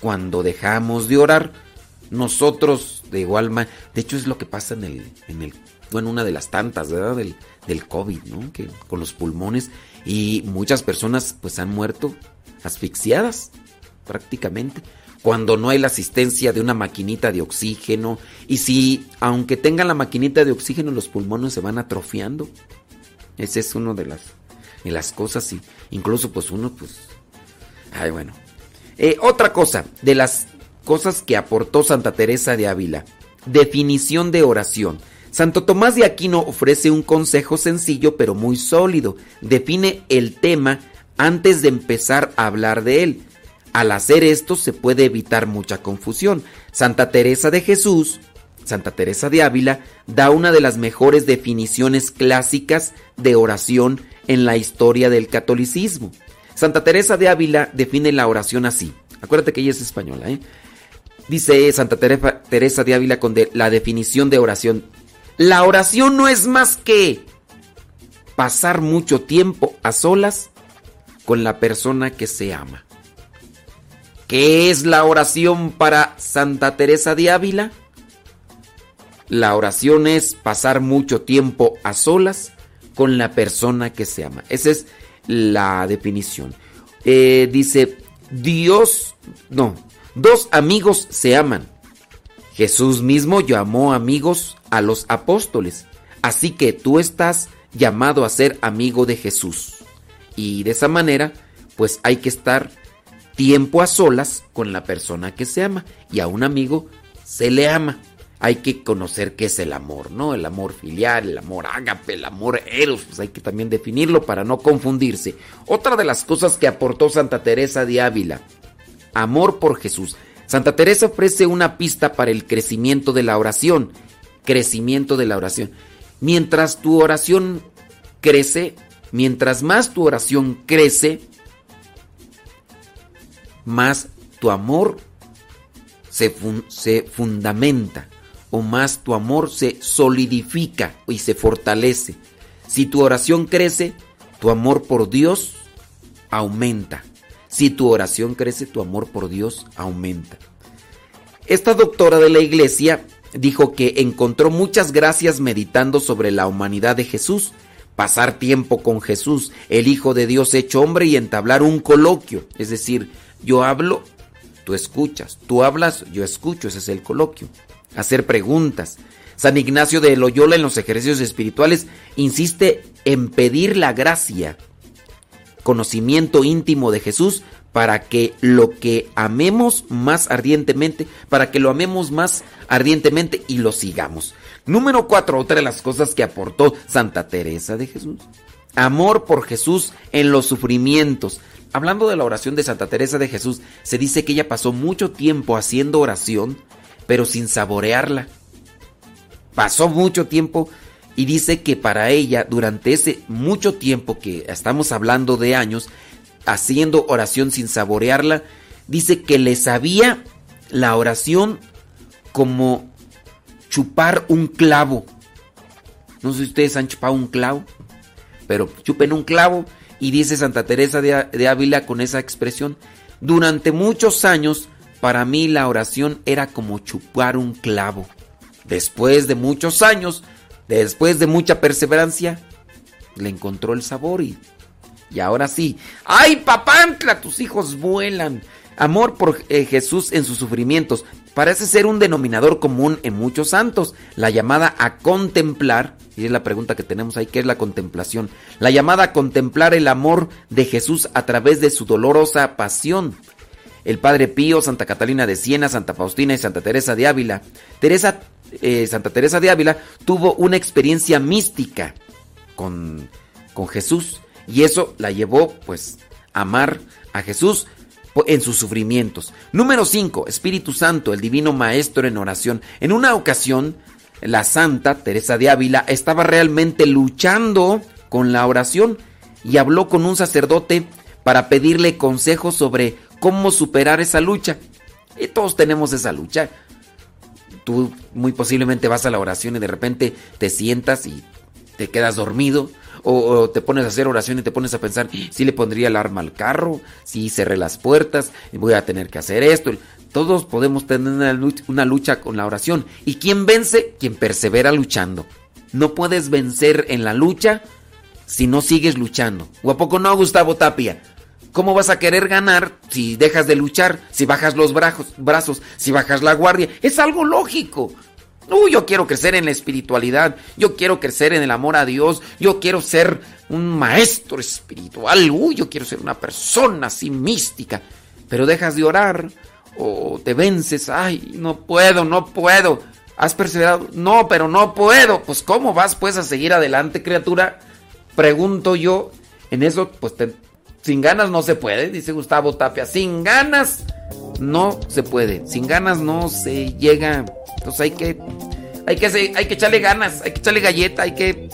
cuando dejamos de orar. Nosotros de igual manera, de hecho es lo que pasa en el, en el, bueno, una de las tantas, ¿verdad? Del, del COVID, ¿no? Que con los pulmones y muchas personas pues han muerto asfixiadas prácticamente cuando no hay la asistencia de una maquinita de oxígeno y si aunque tengan la maquinita de oxígeno los pulmones se van atrofiando ese es uno de las, de las cosas y incluso pues uno pues... Ay, bueno. Eh, otra cosa, de las cosas que aportó Santa Teresa de Ávila. Definición de oración. Santo Tomás de Aquino ofrece un consejo sencillo pero muy sólido. Define el tema antes de empezar a hablar de él. Al hacer esto se puede evitar mucha confusión. Santa Teresa de Jesús Santa Teresa de Ávila da una de las mejores definiciones clásicas de oración en la historia del catolicismo. Santa Teresa de Ávila define la oración así. Acuérdate que ella es española, ¿eh? Dice Santa Teresa de Ávila con la definición de oración. La oración no es más que pasar mucho tiempo a solas con la persona que se ama. ¿Qué es la oración para Santa Teresa de Ávila? La oración es pasar mucho tiempo a solas con la persona que se ama. Esa es la definición. Eh, dice, Dios, no, dos amigos se aman. Jesús mismo llamó amigos a los apóstoles. Así que tú estás llamado a ser amigo de Jesús. Y de esa manera, pues hay que estar tiempo a solas con la persona que se ama. Y a un amigo se le ama hay que conocer qué es el amor, ¿no? El amor filial, el amor ágape, el amor eros, pues hay que también definirlo para no confundirse. Otra de las cosas que aportó Santa Teresa de Ávila, amor por Jesús. Santa Teresa ofrece una pista para el crecimiento de la oración, crecimiento de la oración. Mientras tu oración crece, Mientras más tu oración crece, más tu amor se, se fundamenta o más tu amor se solidifica y se fortalece. Si tu oración crece, tu amor por Dios aumenta. Si tu oración crece, tu amor por Dios aumenta. Esta doctora de la iglesia dijo que encontró muchas gracias meditando sobre la humanidad de Jesús, pasar tiempo con Jesús, el Hijo de Dios hecho hombre y entablar un coloquio. Es decir, yo hablo, tú escuchas, tú hablas, yo escucho, ese es el coloquio. Hacer preguntas. San Ignacio de Loyola en los ejercicios espirituales insiste en pedir la gracia, conocimiento íntimo de Jesús para que lo que amemos más ardientemente, para que lo amemos más ardientemente y lo sigamos. Número cuatro, otra de las cosas que aportó Santa Teresa de Jesús. Amor por Jesús en los sufrimientos. Hablando de la oración de Santa Teresa de Jesús, se dice que ella pasó mucho tiempo haciendo oración, pero sin saborearla. Pasó mucho tiempo y dice que para ella, durante ese mucho tiempo que estamos hablando de años, haciendo oración sin saborearla, dice que le sabía la oración como chupar un clavo. No sé si ustedes han chupado un clavo, pero chupen un clavo y dice Santa Teresa de, Ávila con esa expresión, durante muchos años para mí la oración era como chupar un clavo. Después de muchos años, después de mucha perseverancia, le encontró el sabor y y ahora sí, ¡ay, papantla! Tus hijos vuelan. Amor por eh, Jesús en sus sufrimientos. Parece ser un denominador común en muchos santos. La llamada a contemplar, y es la pregunta que tenemos ahí, ¿qué es la contemplación? La llamada a contemplar el amor de Jesús a través de su dolorosa pasión. El Padre Pío, Santa Catalina de Siena, Santa Faustina y Santa Teresa de Ávila. Teresa, eh, Santa Teresa de Ávila tuvo una experiencia mística con, con Jesús y eso la llevó pues a amar a Jesús en sus sufrimientos. Número 5. Espíritu Santo, el divino maestro en oración. En una ocasión, la santa Teresa de Ávila estaba realmente luchando con la oración y habló con un sacerdote para pedirle consejos sobre cómo superar esa lucha. Y todos tenemos esa lucha. Tú muy posiblemente vas a la oración y de repente te sientas y te quedas dormido o, te pones a hacer oración y te pones a pensar si le pondría el arma al carro, si cerré las puertas, voy a tener que hacer esto. Todos podemos tener una lucha, con la oración. ¿Y quién vence? Quien persevera luchando. No puedes vencer en la lucha si no sigues luchando. ¿O a no, Gustavo Tapia? ¿Cómo vas a querer ganar si dejas de luchar, si bajas los brazos, brazos, si bajas la guardia? Es algo lógico. Uy, yo quiero crecer en la espiritualidad, yo quiero crecer en el amor a Dios, yo quiero ser un maestro espiritual, uy, yo quiero ser una persona así mística. Pero dejas de orar o te vences, ay, no puedo, no puedo. ¿Has perseverado? No, pero no puedo. Pues ¿cómo vas pues a seguir adelante, criatura? Pregunto yo. En eso, pues sin ganas no se puede, dice Gustavo Tapia. Sin ganas no se puede. Sin ganas no se llega entonces hay que, hay que, hay que echarle ganas, hay que echarle galleta, hay que...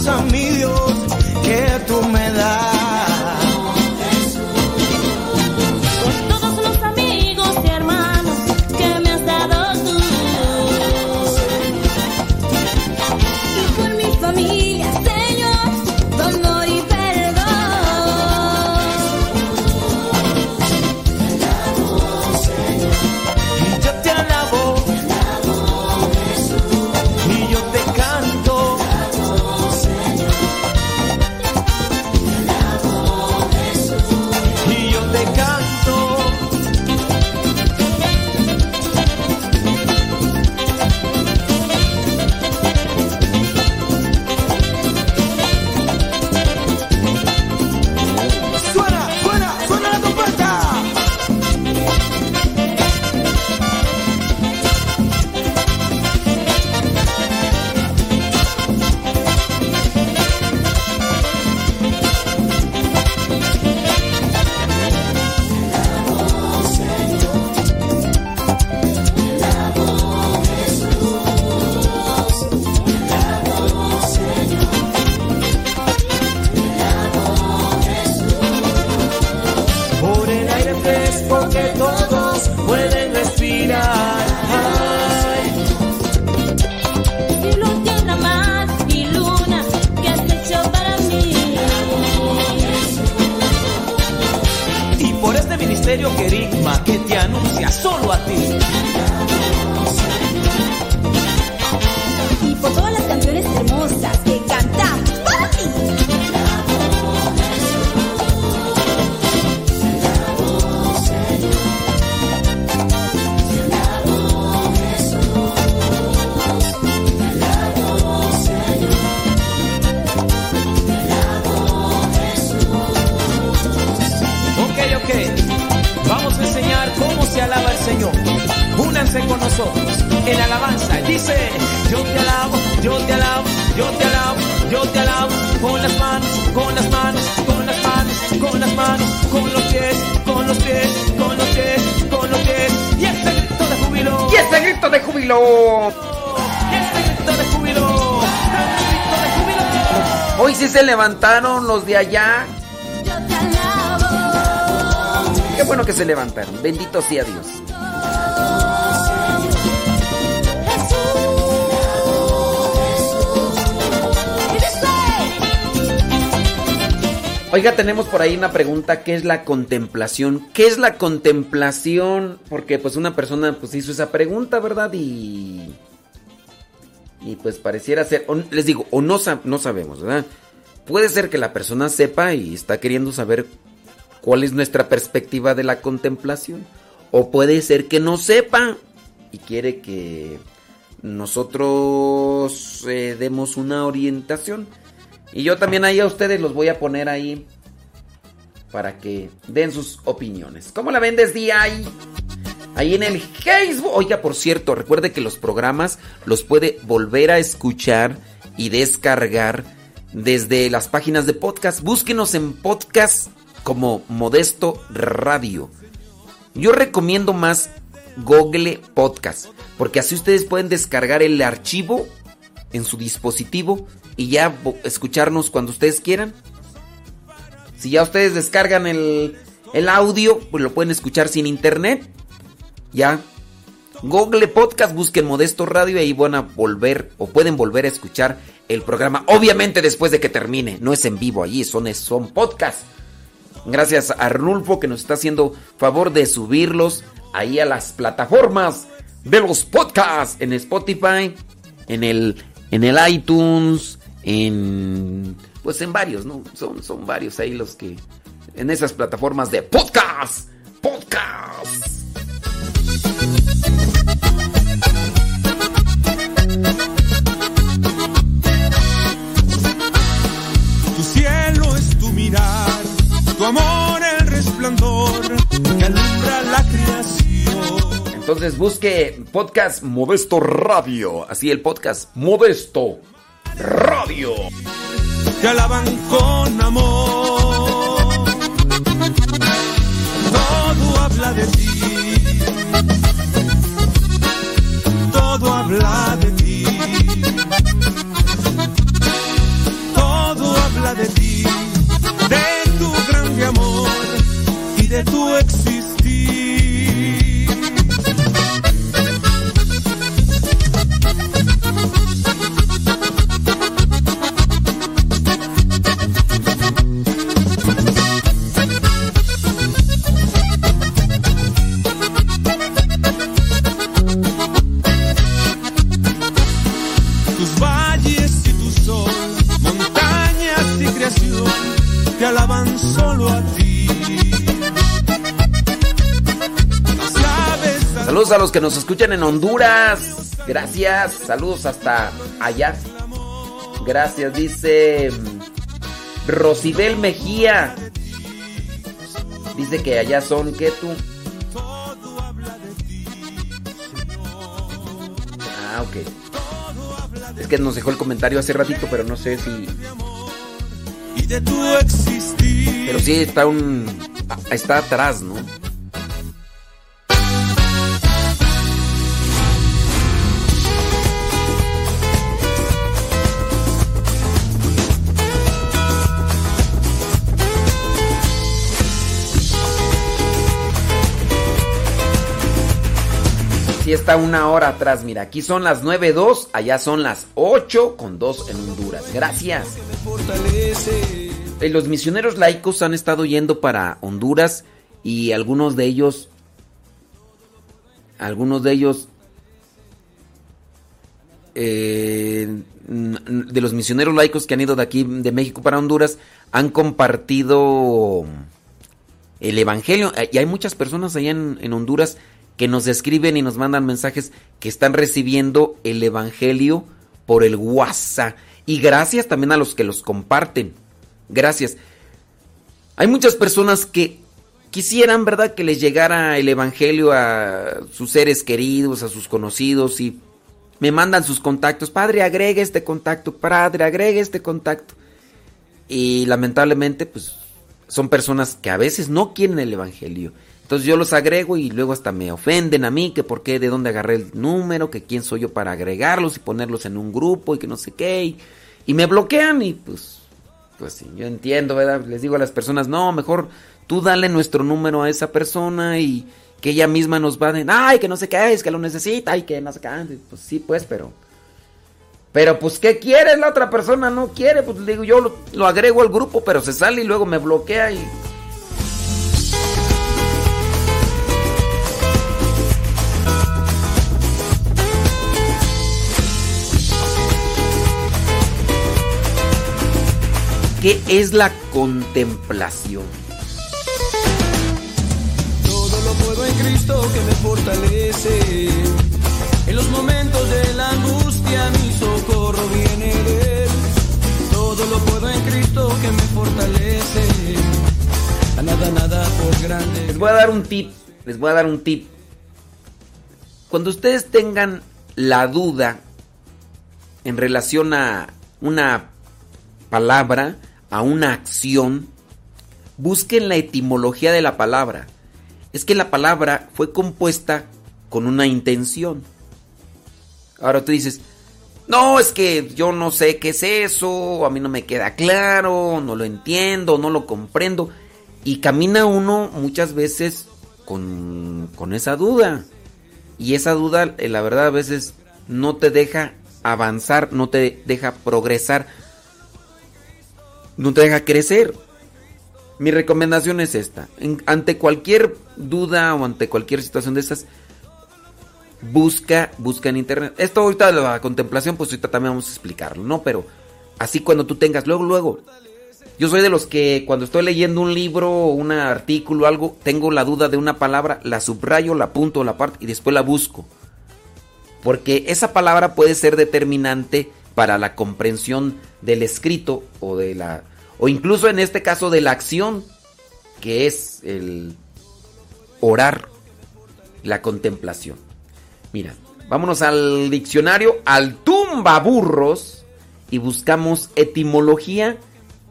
esperanza, levantaron. Bendito sea Dios. Oiga, tenemos por ahí una pregunta, ¿qué es la contemplación? ¿Qué es la contemplación? Porque pues una persona pues hizo esa pregunta, ¿verdad? Y y pues pareciera ser, les digo, o no, no sabemos, ¿verdad? Puede ser que la persona sepa y está queriendo saber cuál es nuestra perspectiva de la contemplación. O puede ser que no sepa y quiere que nosotros eh, demos una orientación. Y yo también ahí a ustedes los voy a poner ahí para que den sus opiniones. ¿Cómo la ven desde ahí? Ahí en el Facebook. Oiga, por cierto, recuerde que los programas los puede volver a escuchar y descargar desde las páginas de podcast. Búsquenos en podcast como Modesto Radio. Yo recomiendo más Google Podcast, porque así ustedes pueden descargar el archivo en su dispositivo y ya escucharnos cuando ustedes quieran. Si ya ustedes descargan el, el audio, pues lo pueden escuchar sin internet. Ya. Google Podcast, busquen Modesto Radio y ahí van a volver o pueden volver a escuchar el programa. Obviamente después de que termine. No es en vivo allí, son, son podcasts. Gracias a Arnulfo que nos está haciendo favor de subirlos ahí a las plataformas de los podcasts en Spotify, en el, en el iTunes, en pues en varios, ¿no? Son, son varios ahí los que en esas plataformas de podcast, podcast. Tu cielo es tu mirar, tu amor el resplandor que alumbra la creación. Entonces busque podcast Modesto Radio, así el podcast Modesto Radio. Te alaban con amor. Todo habla de ti. Todo habla de ti. Y de tu Saludos a los que nos escuchan en Honduras. Gracias. Saludos hasta allá. Gracias, dice mm, Rosibel Mejía. Dice que allá son, ¿qué tú? Ah, ok. Es que nos dejó el comentario hace ratito, pero no sé si... Pero sí está un... Está atrás, ¿no? Está una hora atrás, mira, aquí son las 9.2, allá son las 8 con 2 en Honduras. Gracias. Eh, Los misioneros laicos han estado yendo para Honduras y algunos de ellos, algunos de ellos, eh, de los misioneros laicos que han ido de aquí, de México para Honduras, han compartido el Evangelio. Y hay muchas personas allá en, en Honduras que nos escriben y nos mandan mensajes que están recibiendo el Evangelio por el WhatsApp. Y gracias también a los que los comparten. Gracias. Hay muchas personas que quisieran, ¿verdad?, que les llegara el Evangelio a sus seres queridos, a sus conocidos y me mandan sus contactos. Padre, agregue este contacto. Padre, agregue este contacto. Y lamentablemente, pues, son personas que a veces no quieren el Evangelio. Entonces yo los agrego y luego hasta me ofenden a mí, que por qué, de dónde agarré el número, que quién soy yo para agregarlos y ponerlos en un grupo y que no sé qué. Y, me bloquean y pues, pues sí, yo entiendo, ¿verdad? Les digo a las personas, no, mejor tú dale nuestro número a esa persona y que ella misma nos va a ay, que no sé qué es, que lo necesita y que no sé qué. Pues sí, pues, pero... Pero pues, ¿qué quiere? La otra persona no quiere. Pues digo, yo lo, lo agrego al grupo, pero se sale y luego me bloquea y... ¿Qué es la contemplación? Todo lo puedo en Cristo que me fortalece. En los momentos de la angustia mi socorro viene de Él. Todo lo puedo en Cristo que me fortalece. A nada, nada por grande. Les voy a dar un tip, les voy a dar un tip. Cuando ustedes tengan la duda en relación a una palabra, a una acción, busquen la etimología de la palabra. Es que la palabra fue compuesta con una intención. Ahora tú dices, no, es que yo no sé qué es eso, a mí no me queda claro, no lo entiendo, no lo comprendo. Y camina uno muchas veces con, con esa duda. Y esa duda, eh, la verdad, a veces no te deja avanzar, no te deja progresar, no te deja crecer. Mi recomendación es esta. Ante cualquier duda o ante cualquier situación de esas, busca, busca en internet. Esto ahorita de la contemplación, pues ahorita también vamos a explicarlo, ¿no? Pero así cuando tú tengas, luego, luego. Yo soy de los que cuando estoy leyendo un libro un artículo algo, tengo la duda de una palabra, la subrayo, la apunto, la parte y después la busco. Porque esa palabra puede ser determinante para la comprensión del escrito o de la o incluso en este caso de la acción que es el orar, la contemplación. Mira, vámonos al diccionario, al tumbaburros y buscamos etimología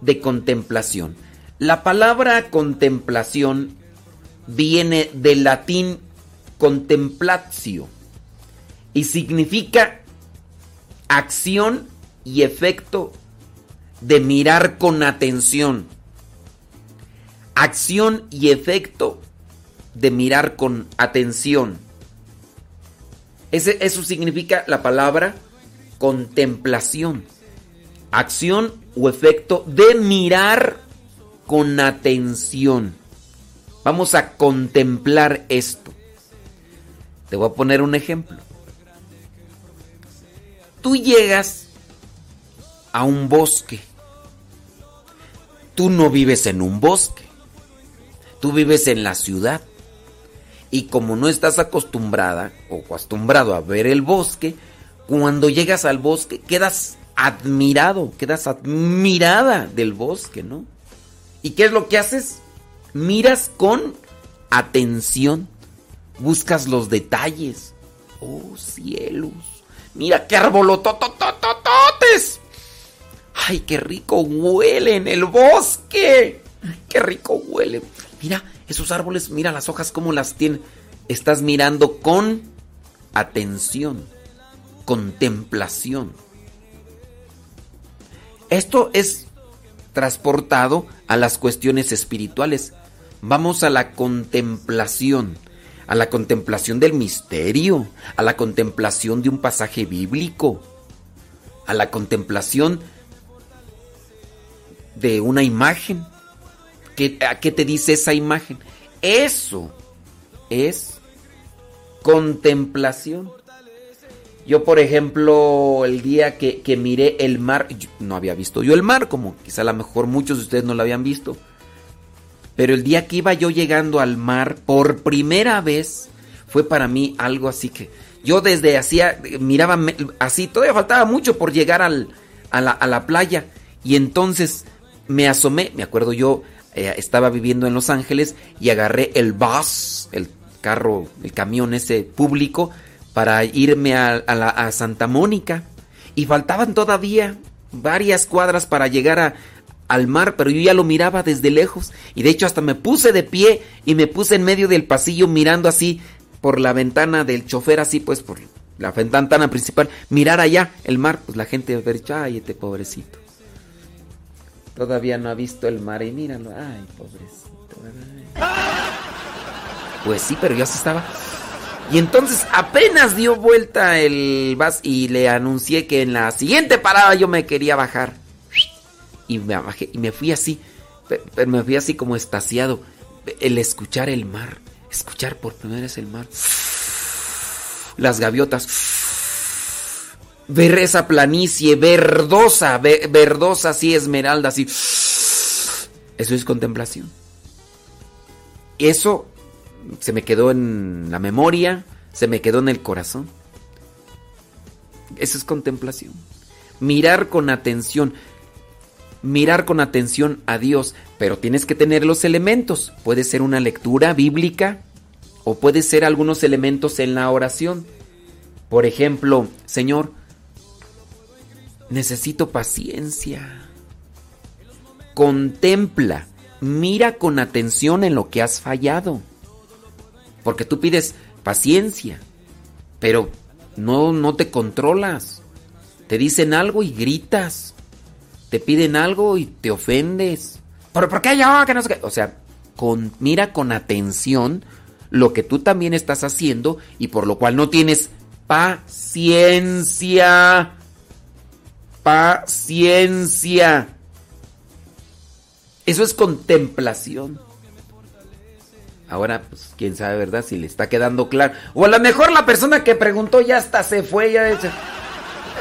de contemplación. La palabra contemplación viene del latín contemplatio y significa acción y efecto de mirar con atención. Acción y efecto de mirar con atención. Ese, eso significa la palabra contemplación. Acción o efecto de mirar con atención. Vamos a contemplar esto. Te voy a poner un ejemplo. Tú llegas a un bosque. Tú no vives en un bosque. Tú vives en la ciudad. Y como no estás acostumbrada o acostumbrado a ver el bosque, cuando llegas al bosque quedas admirado, quedas admirada del bosque, ¿no? ¿Y qué es lo que haces? Miras con atención, buscas los detalles. Oh cielos, mira qué arbolotototototes. Ay, qué rico huele en el bosque. Qué rico huele. Mira, esos árboles, mira las hojas cómo las tienen. Estás mirando con atención, contemplación. Esto es transportado a las cuestiones espirituales. Vamos a la contemplación, a la contemplación del misterio, a la contemplación de un pasaje bíblico, a la contemplación de una imagen. ¿Qué, a ¿Qué te dice esa imagen? Eso es contemplación. Yo, por ejemplo, el día que, que miré el mar, no había visto yo el mar, como quizá a lo mejor muchos de ustedes no lo habían visto. Pero el día que iba yo llegando al mar por primera vez, fue para mí algo así que yo desde hacía, miraba así, todavía faltaba mucho por llegar al, a, la, playa. Y entonces me asomé, me acuerdo yo, eh, estaba viviendo en Los Ángeles y agarré el bus, el carro, el camión ese público, para irme a, a Santa Mónica. Y faltaban todavía varias cuadras para llegar a, al mar, pero yo ya lo miraba desde lejos. Y de hecho hasta me puse de pie y me puse en medio del pasillo mirando así por la ventana del chofer, así pues por la ventana principal, mirar allá el mar. Pues la gente va a ver, ay, este pobrecito. Todavía no ha visto el mar y míralo, ay, pobrecito. ay". Pues sí, pero ya se estaba. Y entonces apenas dio vuelta el bus y le anuncié que en la siguiente parada yo me quería bajar. Y me bajé y me fui así, me fui así como estaciado. El escuchar el mar, escuchar por primera vez el mar. Las gaviotas. Ver esa planicie verdosa, ve- verdosa así, esmeralda así. Eso es contemplación. Eso se me quedó en la memoria, se me quedó en el corazón. Eso es contemplación. Mirar con atención. Mirar con atención a Dios, pero tienes que tener los elementos. Puede ser una lectura bíblica o puede ser algunos elementos en la oración. Por ejemplo, Señor, necesito paciencia. Contempla, mira con atención en lo que has fallado. Porque tú pides paciencia, pero no, no te controlas. Te dicen algo y gritas. Te piden algo y te ofendes. ¿Pero por qué yo? Que no sé qué? O sea, mira con atención lo que tú también estás haciendo y por lo cual no tienes paciencia. Paciencia. Eso es contemplación. Ahora, pues, quién sabe, ¿verdad? Si le está quedando claro. O a lo mejor la persona que preguntó ya hasta se fue, ya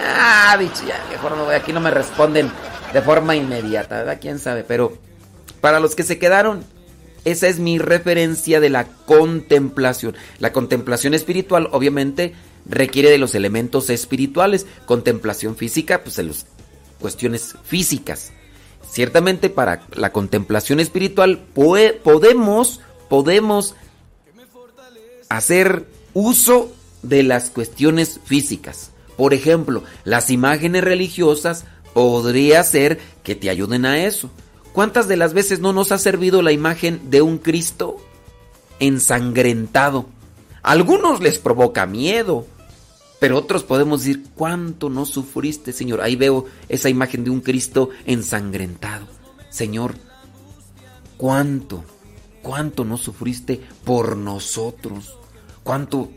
Ah, bicho, ya, mejor no voy, aquí no me responden de forma inmediata, ¿verdad? Quién sabe, pero para los que se quedaron, esa es mi referencia de la contemplación. La contemplación espiritual, obviamente, requiere de los elementos espirituales. Contemplación física, pues de las cuestiones físicas. Ciertamente para la contemplación espiritual podemos, podemos hacer uso de las cuestiones físicas. Por ejemplo, las imágenes religiosas podría ser que te ayuden a eso. ¿Cuántas de las veces no nos ha servido la imagen de un Cristo ensangrentado? Algunos les provoca miedo, pero otros podemos decir, ¿cuánto no sufriste, Señor? Ahí veo esa imagen de un Cristo ensangrentado. Señor, ¿cuánto, cuánto no sufriste por nosotros? ¿Cuánto,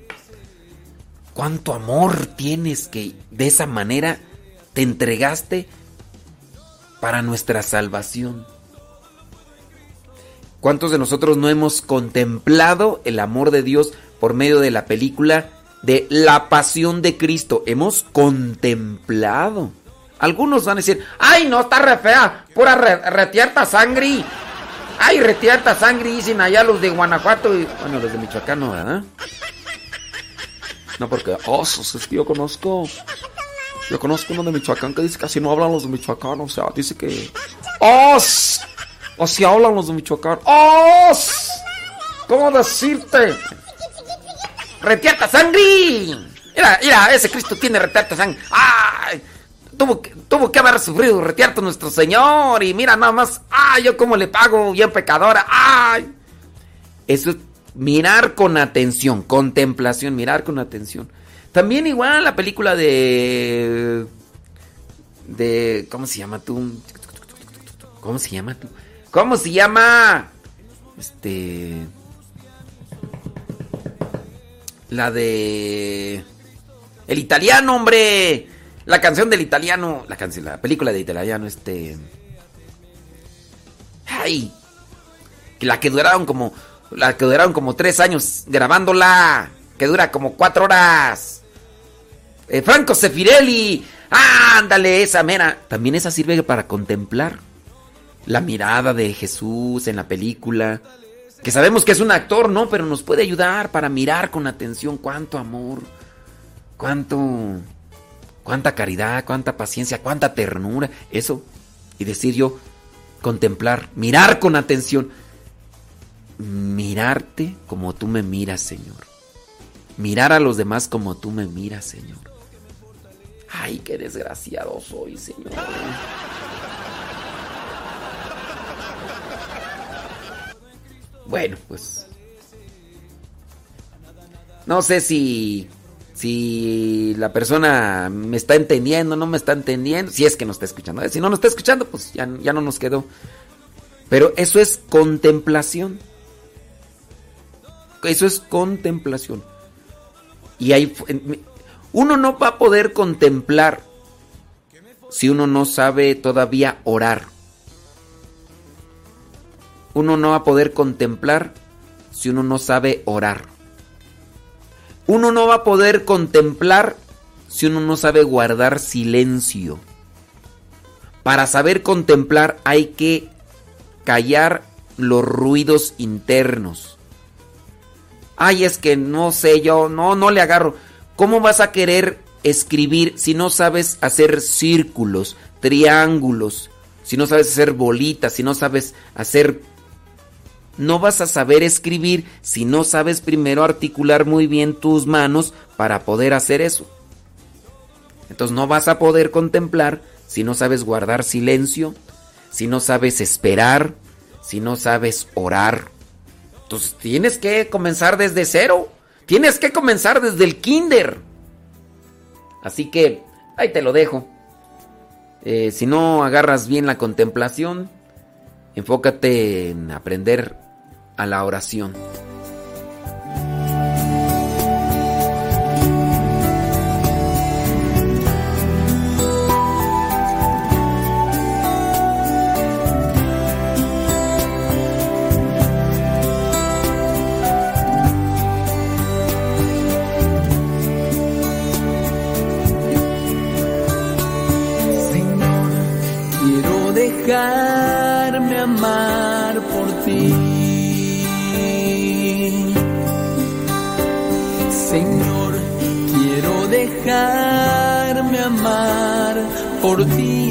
cuánto amor tienes que de esa manera te entregaste para nuestra salvación? ¿Cuántos de nosotros no hemos contemplado el amor de Dios por medio de la película de La Pasión de Cristo? Hemos contemplado. Algunos van a decir, ay, no, está re fea, pura re- retierta sangre. Ay, retierta sangre, dicen allá los de Guanajuato y, bueno, los de Michoacán, no, ¿verdad? No, porque osos, es que yo conozco, yo conozco uno de Michoacán que dice que así no hablan los de Michoacán, o sea, dice que, os, o si hablan los de Michoacán, os, ¿cómo decirte? ¡Retierta sangre! Mira, mira, ese Cristo tiene retierta sangre. ¡Ay! Tuvo que, tuvo que haber sufrido retierto nuestro Señor. Y mira nada más. ¡Ay! Yo cómo le pago, bien pecadora. ¡Ay! Eso es mirar con atención, contemplación, mirar con atención. También igual la película de... de ¿Cómo se llama tú? ¿Cómo se llama tú? ¿Cómo se llama? Este... La de. El italiano, hombre. La canción del italiano. La canción, la película de italiano, este. Ay. La que duraron como La que duraron como tres años grabándola. Que dura como cuatro horas. Eh, Franco Sefirelli. ándale, esa mera. También esa sirve para contemplar la mirada de Jesús en la película. Que sabemos que es un actor, ¿no? Pero nos puede ayudar para mirar con atención cuánto amor, cuánto, cuánta caridad, cuánta paciencia, cuánta ternura. Eso. Y decir yo, contemplar, mirar con atención. Mirarte como tú me miras, Señor. Mirar a los demás como tú me miras, Señor. Ay, qué desgraciado soy, Señor. Bueno, pues. No sé si. Si la persona me está entendiendo, no me está entendiendo. Si es que no está escuchando. Si no nos está escuchando, pues ya, ya no nos quedó. Pero eso es contemplación. Eso es contemplación. Y hay. Uno no va a poder contemplar si uno no sabe todavía orar. Uno no va a poder contemplar si uno no sabe orar. Uno no va a poder contemplar si uno no sabe guardar silencio. Para saber contemplar hay que callar los ruidos internos. Ay, es que no sé yo, no, no le agarro. ¿Cómo vas a querer escribir si no sabes hacer círculos, triángulos, si no sabes hacer bolitas, si no sabes hacer no vas a saber escribir si no sabes primero articular muy bien tus manos para poder hacer eso. Entonces no vas a poder contemplar si no sabes guardar silencio, si no sabes esperar, si no sabes orar. Entonces tienes que comenzar desde cero. Tienes que comenzar desde el kinder. Así que ahí te lo dejo. Eh, si no agarras bien la contemplación, enfócate en aprender a la oración. Por ti.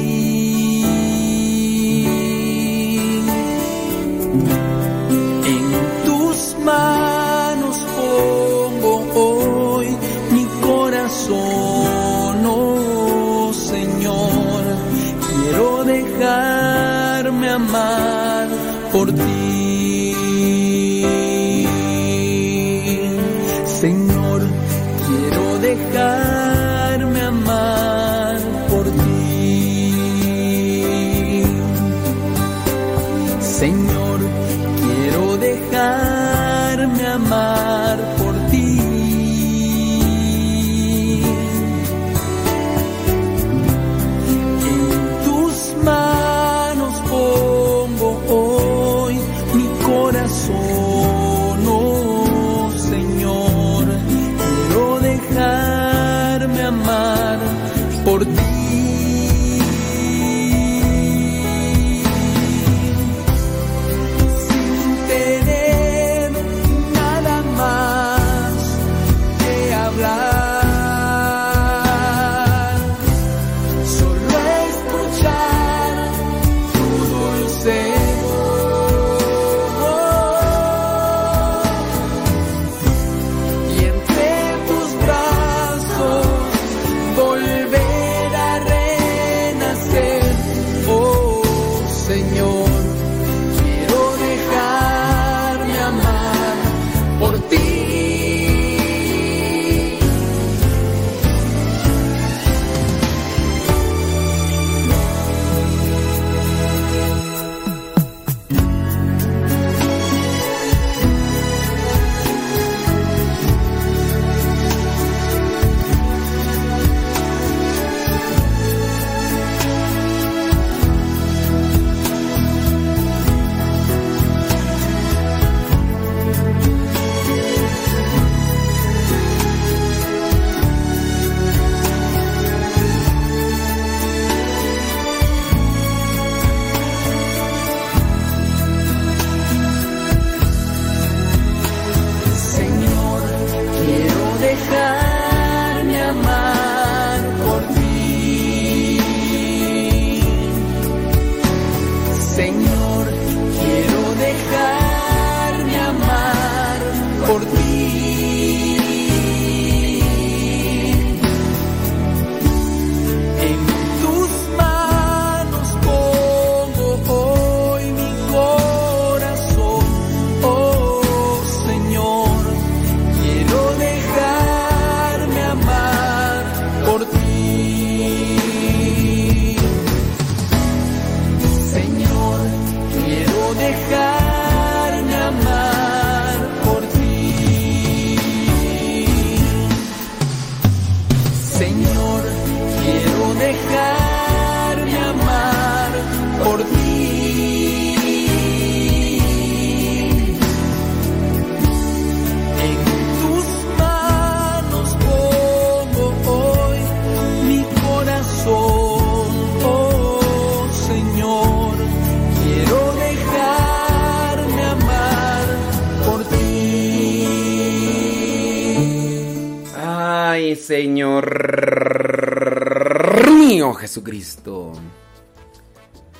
Jesucristo.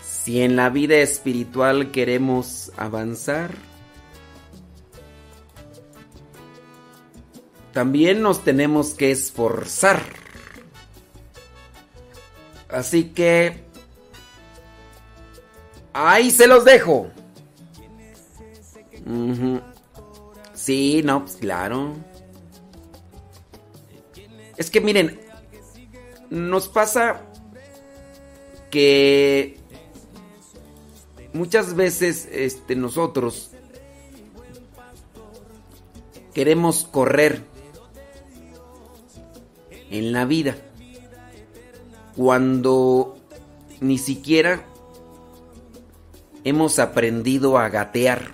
Si en la vida espiritual queremos avanzar, también nos tenemos que esforzar. Así que ahí se los dejo. Sí, no, pues claro. Es que miren, nos pasa que muchas veces este, nosotros queremos correr en la vida cuando ni siquiera hemos aprendido a gatear.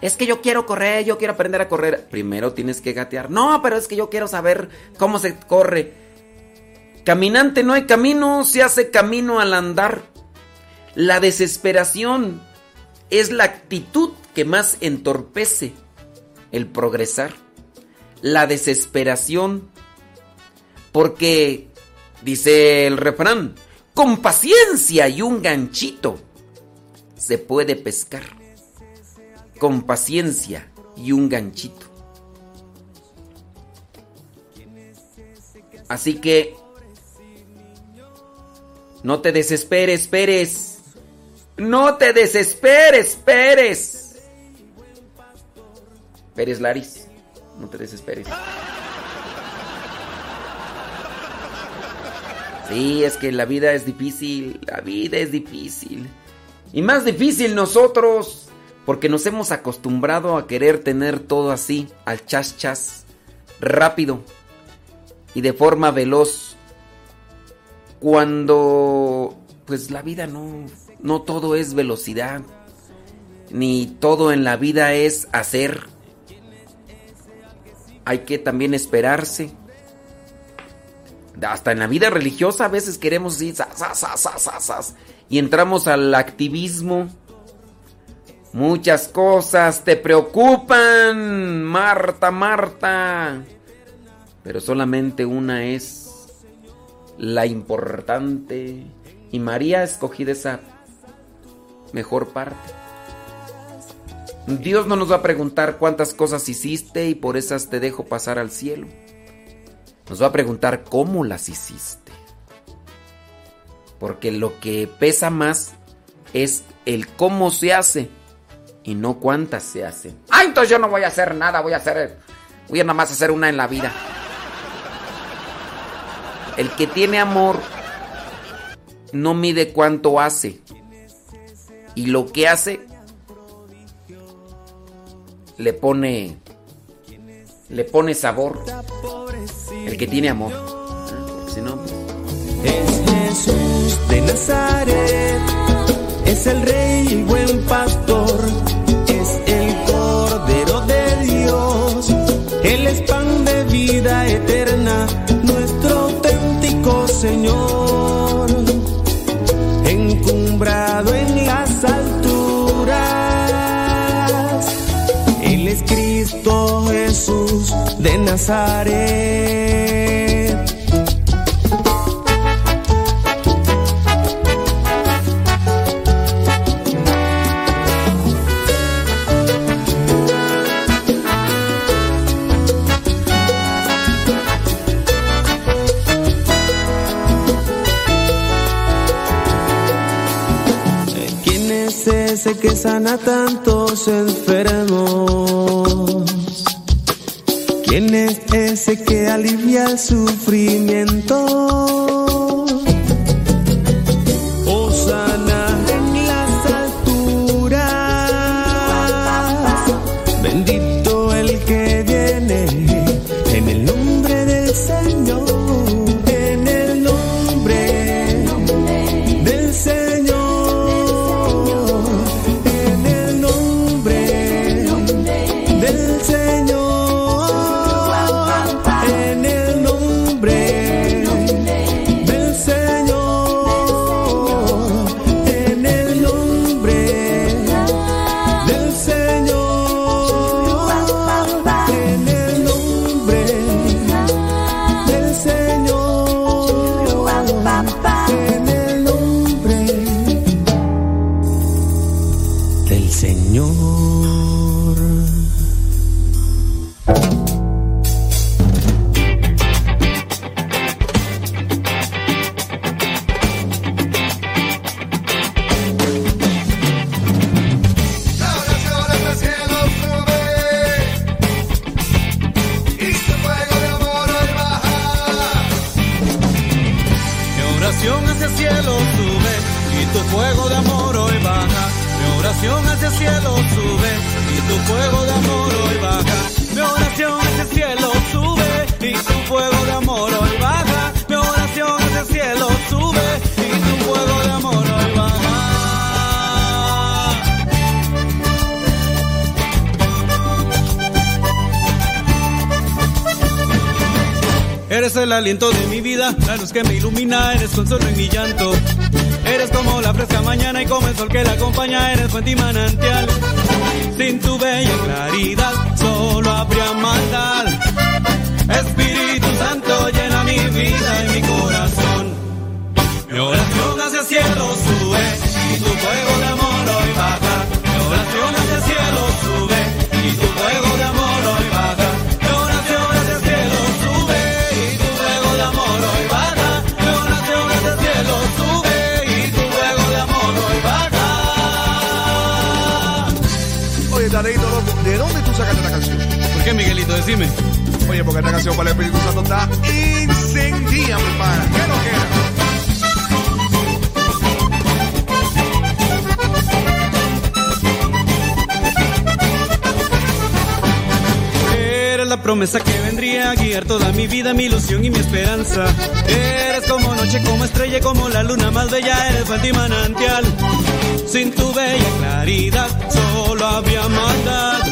Es que yo quiero correr, yo quiero aprender a correr. Primero tienes que gatear. No, pero es que yo quiero saber cómo se corre. Caminante no hay camino, se hace camino al andar. La desesperación es la actitud que más entorpece el progresar. La desesperación, porque, dice el refrán, con paciencia y un ganchito se puede pescar. Con paciencia y un ganchito. Así que no te desesperes, Pérez. No te desesperes, Pérez. Pérez Laris, no te desesperes. Sí, es que la vida es difícil, la vida es difícil. Y más difícil nosotros, porque nos hemos acostumbrado a querer tener todo así, al chas chas, rápido y de forma veloz. Cuando, pues la vida no, no todo es velocidad, ni todo en la vida es hacer. Hay que también esperarse. Hasta en la vida religiosa a veces queremos ir y entramos al activismo. Muchas cosas te preocupan, Marta, Marta. Pero solamente una es la importante. Y María ha escogido esa mejor parte. Dios no nos va a preguntar cuántas cosas hiciste y por esas te dejo pasar al cielo. Nos va a preguntar cómo las hiciste. Porque lo que pesa más es el cómo se hace y no cuántas se hacen. Ah, entonces yo no voy a hacer nada, voy a hacer voy a nada más hacer una en la vida. El que tiene amor no mide cuánto hace. Y lo que hace le pone le pone sabor. El que tiene amor. Si no, Es Jesús de Nazaret, es el rey y buen pastor, es el cordero de Dios, él es pan de vida eterna, Señor, encumbrado en las alturas, él es Cristo Jesús de Nazaret. Sana tantos enfermos? ¿Quién es ese que alivia el sufrimiento? Eres el aliento de mi vida, la luz que me ilumina, eres consuelo en mi llanto. Eres como la fresca mañana y como el sol que la acompaña, eres fuente y manantial. Sin tu bella claridad solo habría maldad. Espíritu Santo llena mi vida y mi corazón. Mi oración hacia el cielo sube y tu fuego qué, Miguelito? Decime. Oye, porque esta canción para el Espíritu Santo está incendía, mi pana. ¿Qué lo que era? Eres la promesa que vendría a guiar toda mi vida, mi ilusión y mi esperanza. Eres como noche, como estrella, como la luna más bella, eres fuente y manantial. Sin tu bella claridad solo había maldad.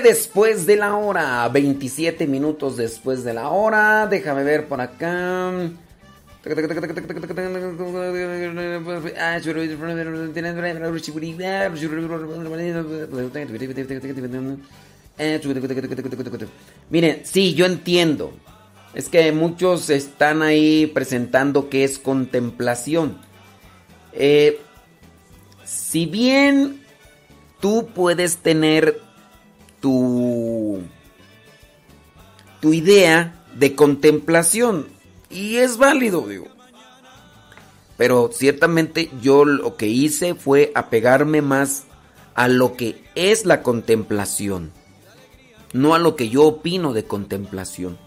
después de la hora. 27 minutos después de la hora. Déjame ver por acá. Miren, sí, yo entiendo. Es que muchos están ahí presentando que es contemplación. Eh, si bien tú puedes tener tu, tu idea de contemplación y es válido, digo. Pero ciertamente yo lo que hice fue apegarme más a lo que es la contemplación, no a lo que yo opino de contemplación.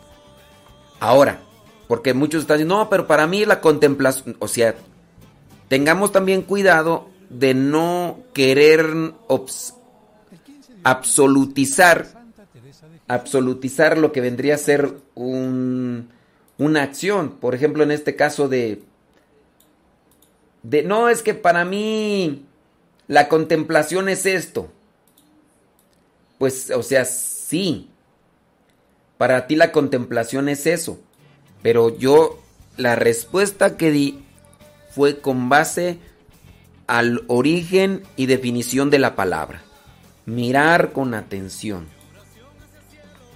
Ahora, porque muchos están diciendo, no, pero para mí la contemplación, o sea, tengamos también cuidado de no querer absolutizar absolutizar lo que vendría a ser un, una acción. Por ejemplo, en este caso de, de, no, es que para mí la contemplación es esto. Pues, o sea, sí. Para ti la contemplación es eso. Pero yo, la respuesta que di fue con base al origen y definición de la palabra. Mirar con atención.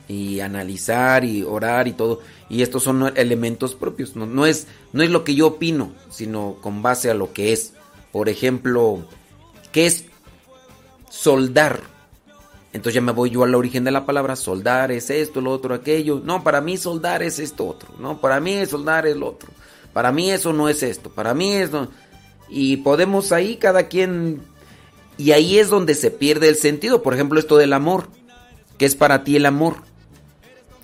Y analizar y orar y todo. Y estos son elementos propios. No, no es, no es lo que yo opino, sino con base a lo que es. Por ejemplo, ¿qué es soldar? Entonces ya me voy yo al origen de la palabra. Soldar es esto, lo otro, aquello. No, para mí soldar es esto otro. No, para mí soldar es lo otro. Para mí eso no es esto. Para mí es... No. Y podemos ahí cada quien... Y ahí es donde se pierde el sentido. Por ejemplo, esto del amor. ¿Qué es para ti el amor?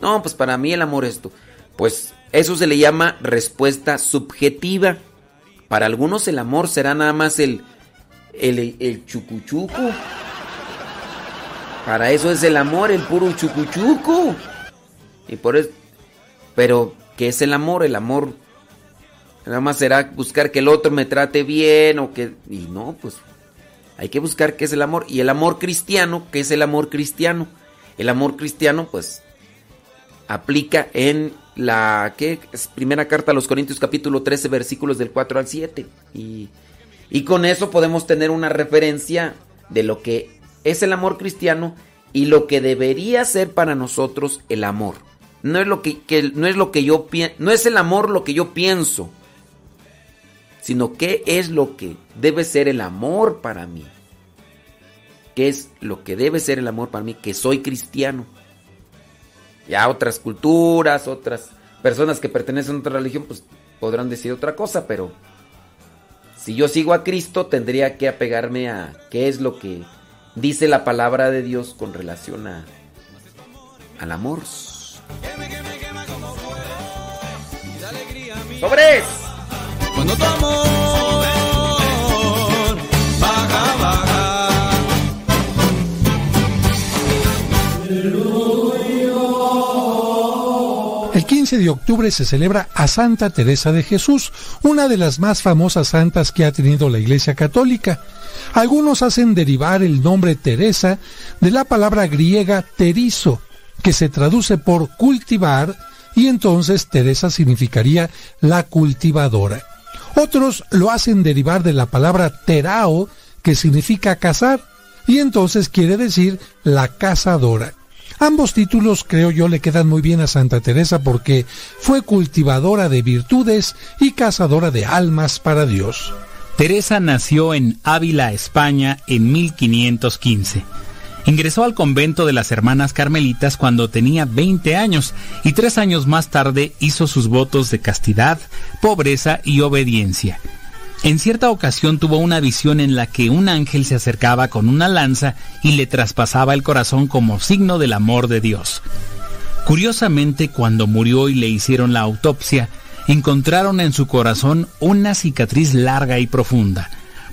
No, pues para mí el amor es esto. Pues eso se le llama respuesta subjetiva. Para algunos el amor será nada más el, el, el chucuchucu. Para eso es el amor, el puro chucuchucu. Y por eso. Pero, ¿qué es el amor? El amor nada más será buscar que el otro me trate bien o que. Y no, pues. Hay que buscar qué es el amor. Y el amor cristiano, ¿qué es el amor cristiano? El amor cristiano, pues. Aplica en la ¿qué? Es primera carta a los Corintios capítulo 13 versículos del 4 al 7 y, y con eso podemos tener una referencia de lo que es el amor cristiano y lo que debería ser para nosotros el amor. No es lo que, que no es lo que yo no es el amor lo que yo pienso, sino qué es lo que debe ser el amor para mí. ¿Qué es lo que debe ser el amor para mí? Que soy cristiano. Ya otras culturas, otras personas que pertenecen a otra religión, pues podrán decir otra cosa, pero si yo sigo a Cristo, tendría que apegarme a qué es lo que dice la palabra de Dios con relación a, al amor. ¡Sobres! Cuando baja, baja. El 15 de octubre se celebra a Santa Teresa de Jesús, una de las más famosas santas que ha tenido la Iglesia Católica. Algunos hacen derivar el nombre Teresa de la palabra griega terizo, que se traduce por cultivar, y entonces Teresa significaría la cultivadora. Otros lo hacen derivar de la palabra terao, que significa cazar, y entonces quiere decir la cazadora. Ambos títulos creo yo le quedan muy bien a Santa Teresa porque fue cultivadora de virtudes y cazadora de almas para Dios. Teresa nació en Ávila, España, en 1515. Ingresó al convento de las hermanas carmelitas cuando tenía 20 años y tres años más tarde hizo sus votos de castidad, pobreza y obediencia. En cierta ocasión tuvo una visión en la que un ángel se acercaba con una lanza y le traspasaba el corazón como signo del amor de Dios. Curiosamente, cuando murió y le hicieron la autopsia, encontraron en su corazón una cicatriz larga y profunda.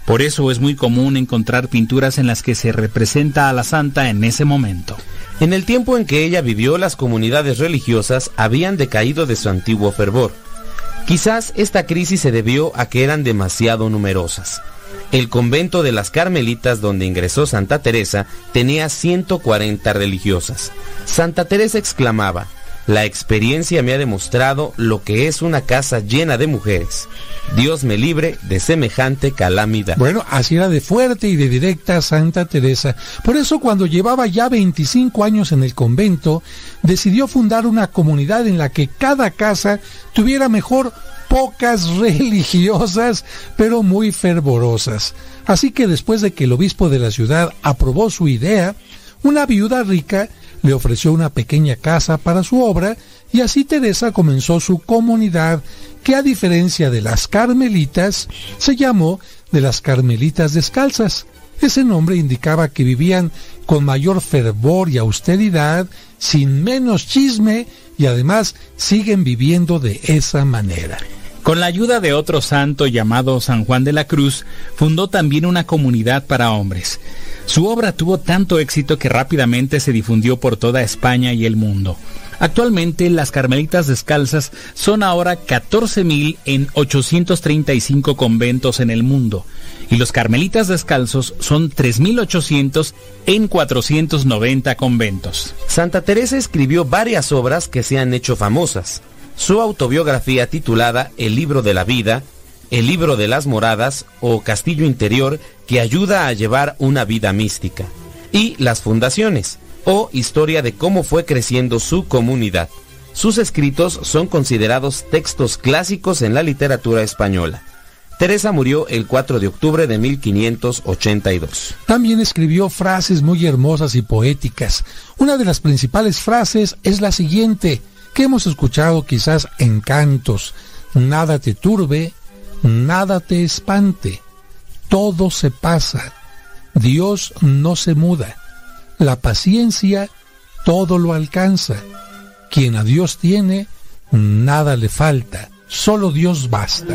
Por eso es muy común encontrar pinturas en las que se representa a la santa en ese momento. En el tiempo en que ella vivió, las comunidades religiosas habían decaído de su antiguo fervor. Quizás esta crisis se debió a que eran demasiado numerosas. El convento de las Carmelitas donde ingresó Santa Teresa tenía 140 religiosas. Santa Teresa exclamaba, la experiencia me ha demostrado lo que es una casa llena de mujeres. Dios me libre de semejante calamidad. Bueno, así era de fuerte y de directa Santa Teresa. Por eso cuando llevaba ya 25 años en el convento, decidió fundar una comunidad en la que cada casa tuviera mejor pocas religiosas, pero muy fervorosas. Así que después de que el obispo de la ciudad aprobó su idea, una viuda rica le ofreció una pequeña casa para su obra y así Teresa comenzó su comunidad que a diferencia de las carmelitas se llamó de las carmelitas descalzas. Ese nombre indicaba que vivían con mayor fervor y austeridad, sin menos chisme y además siguen viviendo de esa manera. Con la ayuda de otro santo llamado San Juan de la Cruz, fundó también una comunidad para hombres. Su obra tuvo tanto éxito que rápidamente se difundió por toda España y el mundo. Actualmente las Carmelitas Descalzas son ahora 14.000 en 835 conventos en el mundo y los Carmelitas Descalzos son 3.800 en 490 conventos. Santa Teresa escribió varias obras que se han hecho famosas. Su autobiografía titulada El libro de la vida, El libro de las moradas o Castillo interior que ayuda a llevar una vida mística. Y Las fundaciones o Historia de cómo fue creciendo su comunidad. Sus escritos son considerados textos clásicos en la literatura española. Teresa murió el 4 de octubre de 1582. También escribió frases muy hermosas y poéticas. Una de las principales frases es la siguiente, que hemos escuchado quizás en cantos. Nada te turbe, nada te espante, todo se pasa, Dios no se muda, la paciencia todo lo alcanza, quien a Dios tiene, nada le falta, solo Dios basta.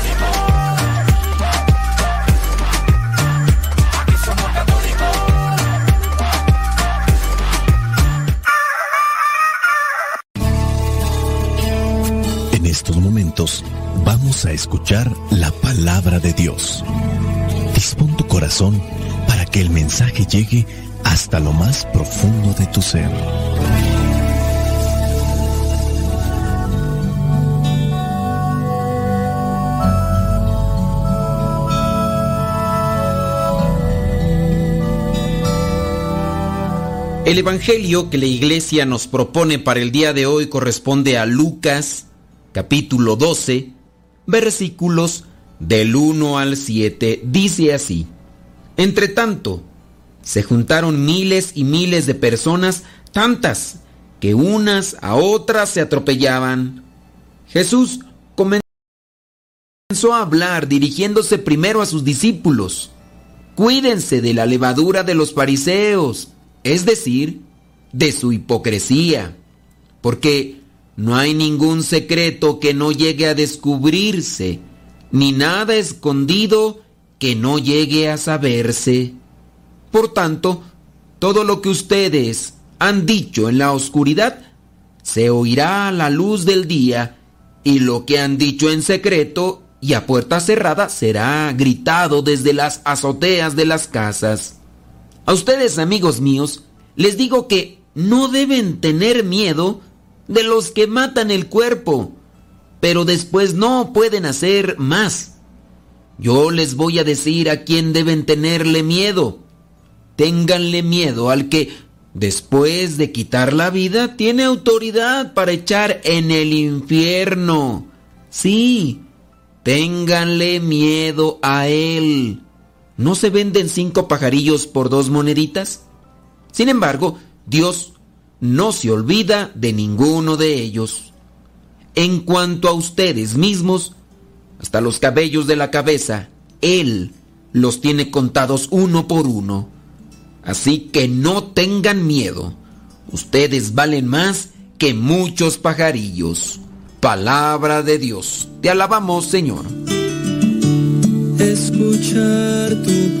momentos vamos a escuchar la palabra de Dios. Dispón tu corazón para que el mensaje llegue hasta lo más profundo de tu ser. El Evangelio que la iglesia nos propone para el día de hoy corresponde a Lucas capítulo 12 versículos del 1 al 7. Dice así, Entre tanto, se juntaron miles y miles de personas, tantas que unas a otras se atropellaban. Jesús comenzó a hablar dirigiéndose primero a sus discípulos. Cuídense de la levadura de los fariseos, es decir, de su hipocresía, porque no hay ningún secreto que no llegue a descubrirse, ni nada escondido que no llegue a saberse. Por tanto, todo lo que ustedes han dicho en la oscuridad se oirá a la luz del día, y lo que han dicho en secreto y a puerta cerrada será gritado desde las azoteas de las casas. A ustedes, amigos míos, les digo que no deben tener miedo de los que matan el cuerpo, pero después no pueden hacer más. Yo les voy a decir a quién deben tenerle miedo. Ténganle miedo al que, después de quitar la vida, tiene autoridad para echar en el infierno. Sí, ténganle miedo a él. ¿No se venden cinco pajarillos por dos moneditas? Sin embargo, Dios no se olvida de ninguno de ellos. En cuanto a ustedes mismos, hasta los cabellos de la cabeza, Él los tiene contados uno por uno. Así que no tengan miedo. Ustedes valen más que muchos pajarillos. Palabra de Dios. Te alabamos, Señor. Escuchar tu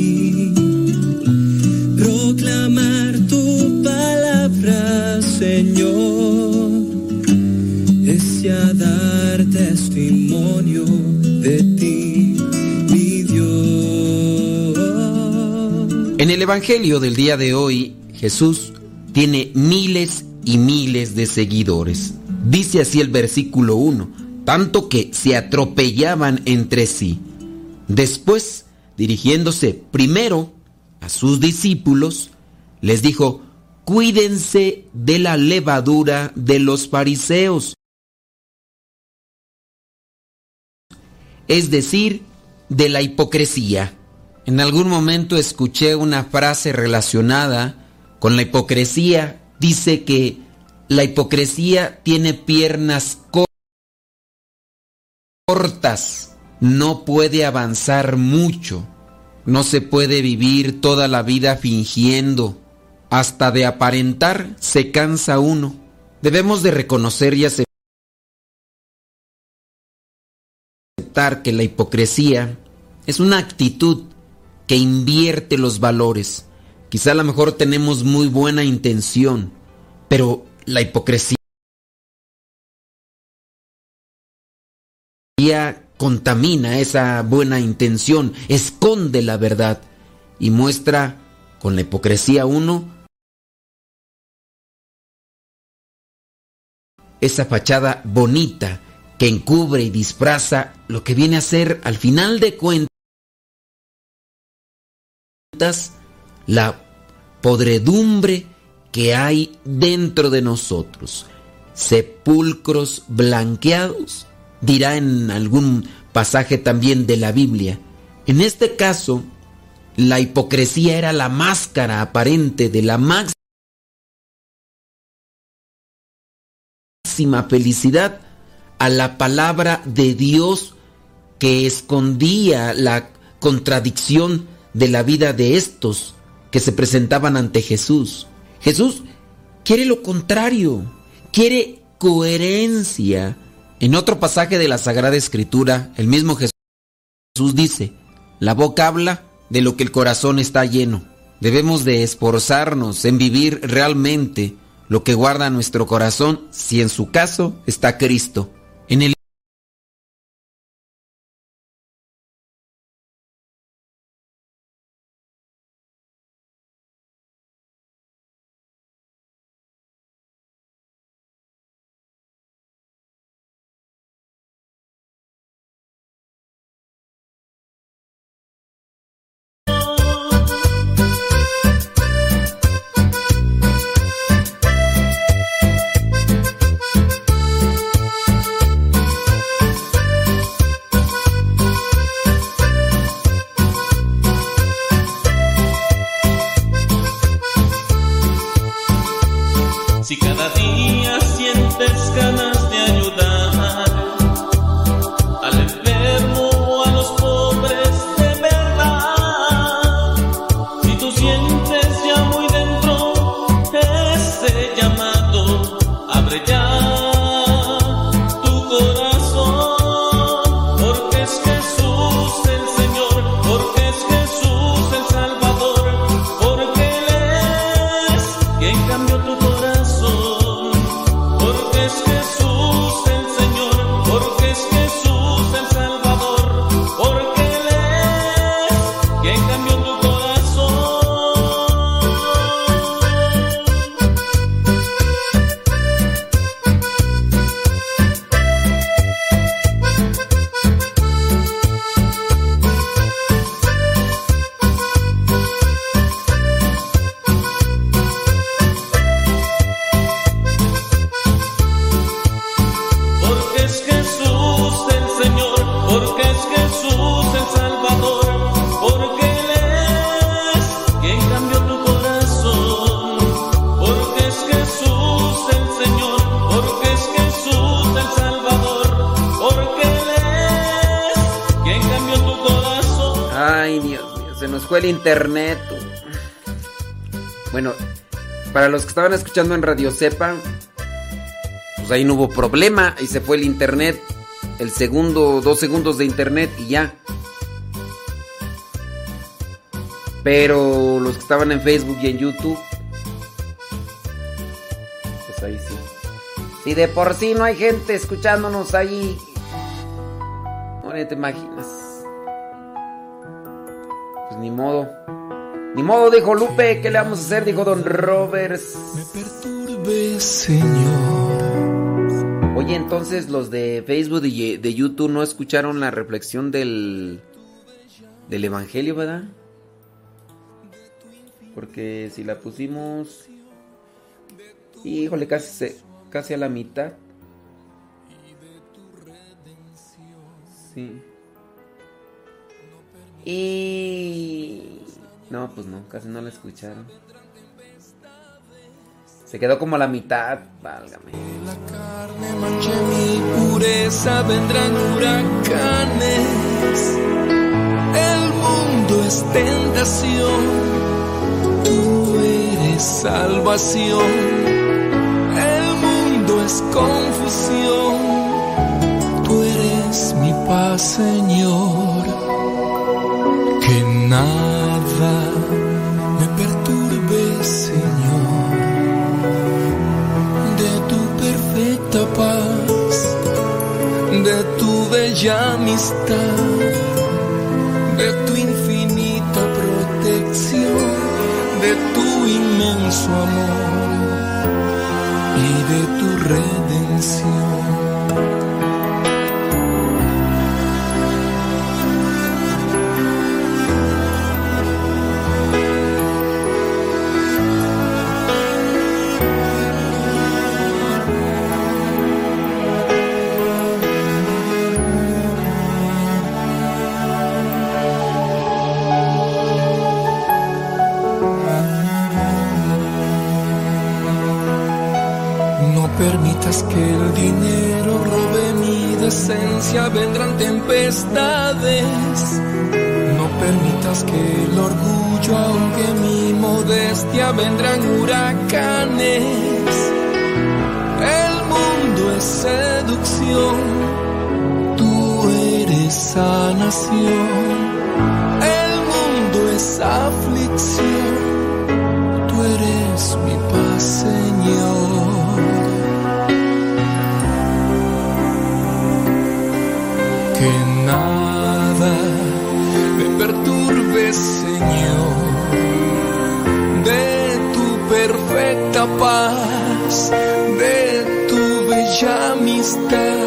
Señor, es dar testimonio de ti, mi Dios. En el Evangelio del día de hoy, Jesús tiene miles y miles de seguidores. Dice así el versículo 1, tanto que se atropellaban entre sí. Después, dirigiéndose primero a sus discípulos, les dijo, cuídense de la levadura de los fariseos, es decir, de la hipocresía. En algún momento escuché una frase relacionada con la hipocresía. Dice que la hipocresía tiene piernas cortas, no puede avanzar mucho, no se puede vivir toda la vida fingiendo, hasta de aparentar se cansa uno. Debemos de reconocer y aceptar que la hipocresía es una actitud que invierte los valores. Quizá a lo mejor tenemos muy buena intención, pero la hipocresía contamina esa buena intención, esconde la verdad y muestra con la hipocresía uno esa fachada bonita que encubre y disfraza lo que viene a ser al final de cuentas la podredumbre que hay dentro de nosotros. Sepulcros blanqueados, dirá en algún pasaje también de la Biblia. En este caso, la hipocresía era la máscara aparente de la máxima felicidad a la palabra de Dios que escondía la contradicción de la vida de estos que se presentaban ante Jesús. Jesús quiere lo contrario, quiere coherencia. En otro pasaje de la Sagrada Escritura, el mismo Jesús dice, la boca habla de lo que el corazón está lleno. Debemos de esforzarnos en vivir realmente lo que guarda nuestro corazón si en su caso está Cristo. En el internet. Bueno, para los que estaban escuchando en Radio Cepa, pues ahí no hubo problema y se fue el internet. El segundo, dos segundos de internet y ya. Pero los que estaban en Facebook y en YouTube, pues ahí sí. Si de por sí no hay gente escuchándonos ahí, no te imaginas. Ni modo. Ni modo, dijo Lupe, ¿qué le vamos a hacer? Dijo Don Roberts. Oye, entonces los de Facebook y de YouTube no escucharon la reflexión del, del Evangelio, ¿verdad? Porque si la pusimos... Híjole, casi, casi a la mitad. Sí. Y... No, pues no, casi no la escucharon. Se quedó como a la mitad, válgame. manche mi pureza vendrán huracanes. El mundo es tentación, tú eres salvación. El mundo es confusión, tú eres mi paz, Señor. Nada me perturbe, Señor de tu perfecta paz, de tu bella amistad, de tu infinita protección, de tu inmenso amor y de tu redención. Vendrán tempestades. No permitas que el orgullo ahogue mi modestia, vendrán huracanes. El mundo es seducción, tú eres sanación. El mundo es aflicción, tú eres mi paz, Señor. Paz, de tu bella amistad,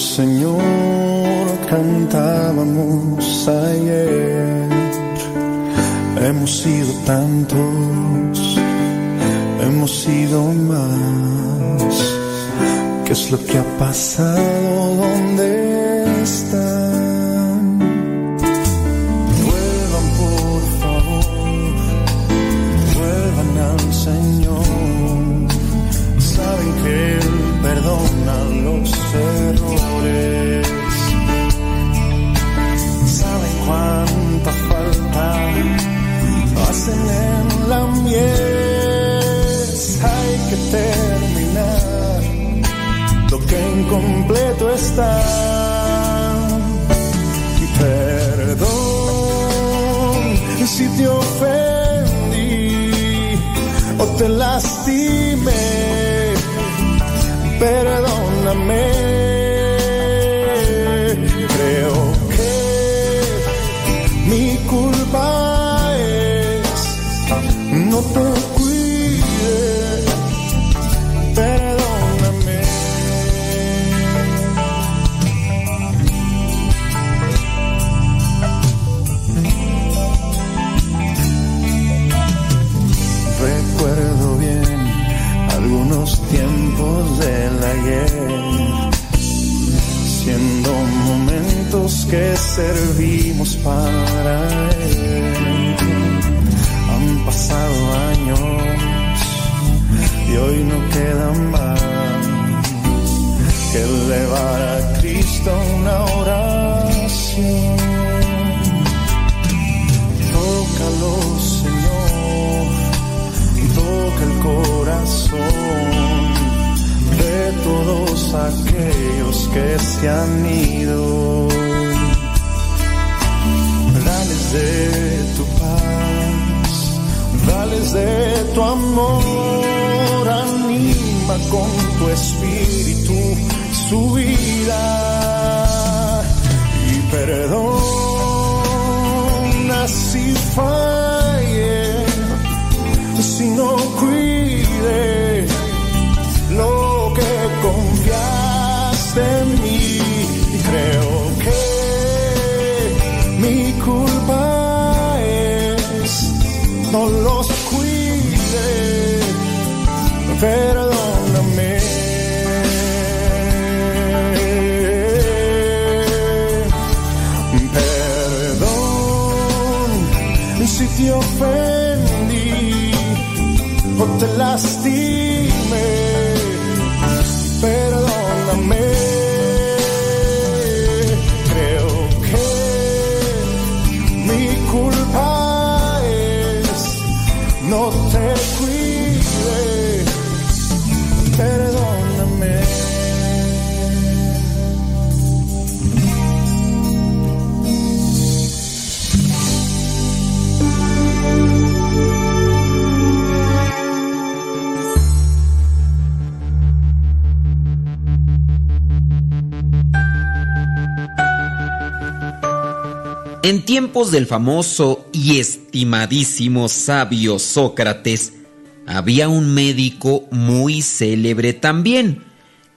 Señor cantábamos ayer. Hemos sido tantos, hemos sido más. ¿Qué es lo que ha pasado? ¿Dónde está. Perdón si te ofendí o te lastimé, perdóname. Creo que mi culpa es no te que servimos para Él. Han pasado años y hoy no queda más que elevar a Cristo una oración. Tócalo, Señor, toca el corazón de todos aquellos que se han ido. Dales de tu paz, dales de tu amor, anima con tu espíritu su vida y perdona si falle, si no cuide lo que confiaste en mí. Perdóname. Perdón si te ofendí o te lastimé. En tiempos del famoso y estimadísimo sabio Sócrates, había un médico muy célebre también,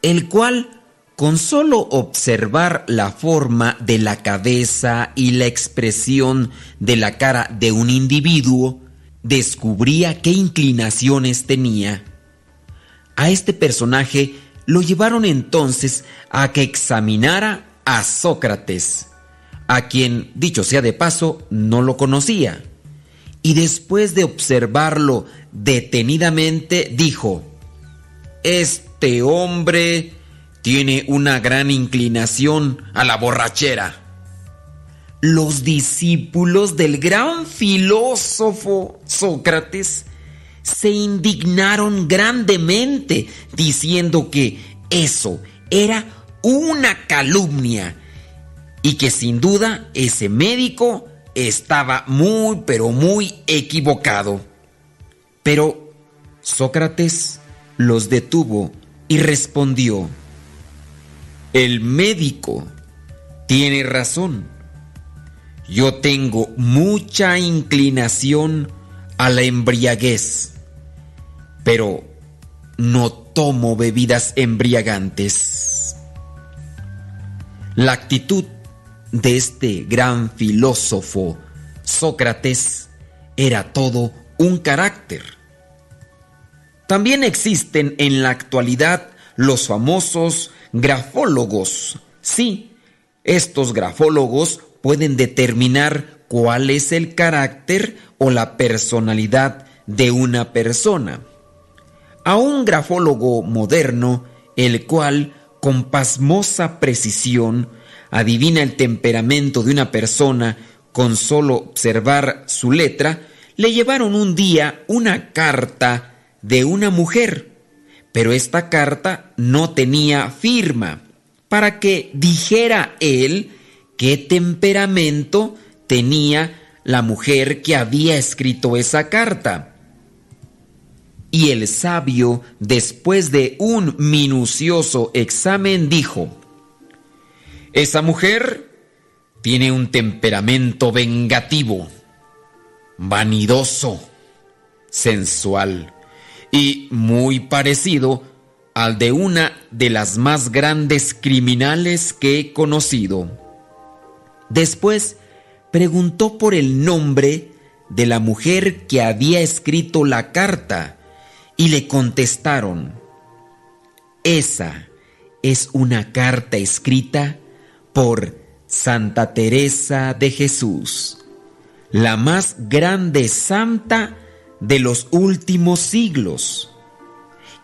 el cual, con solo observar la forma de la cabeza y la expresión de la cara de un individuo, descubría qué inclinaciones tenía. A este personaje lo llevaron entonces a que examinara a Sócrates, a quien, dicho sea de paso, no lo conocía. Y después de observarlo detenidamente, dijo, Este hombre tiene una gran inclinación a la borrachera. Los discípulos del gran filósofo Sócrates se indignaron grandemente diciendo que eso era una calumnia y que sin duda ese médico estaba muy pero muy equivocado. Pero Sócrates los detuvo y respondió, el médico tiene razón. Yo tengo mucha inclinación a la embriaguez, pero no tomo bebidas embriagantes. La actitud de este gran filósofo Sócrates era todo un carácter. También existen en la actualidad los famosos grafólogos. Sí, estos grafólogos pueden determinar cuál es el carácter o la personalidad de una persona. A un grafólogo moderno, el cual con pasmosa precisión adivina el temperamento de una persona con solo observar su letra, le llevaron un día una carta de una mujer, pero esta carta no tenía firma, para que dijera él qué temperamento tenía la mujer que había escrito esa carta. Y el sabio, después de un minucioso examen, dijo, esa mujer tiene un temperamento vengativo, vanidoso, sensual y muy parecido al de una de las más grandes criminales que he conocido. Después preguntó por el nombre de la mujer que había escrito la carta y le contestaron, esa es una carta escrita por Santa Teresa de Jesús, la más grande santa de los últimos siglos.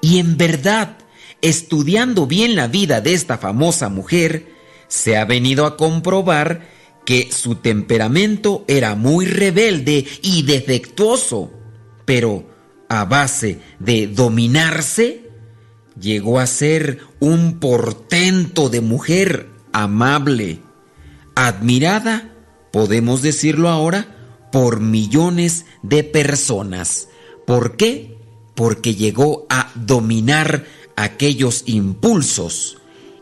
Y en verdad, estudiando bien la vida de esta famosa mujer, se ha venido a comprobar que su temperamento era muy rebelde y defectuoso, pero a base de dominarse, llegó a ser un portento de mujer amable, admirada, podemos decirlo ahora, por millones de personas. ¿Por qué? Porque llegó a dominar aquellos impulsos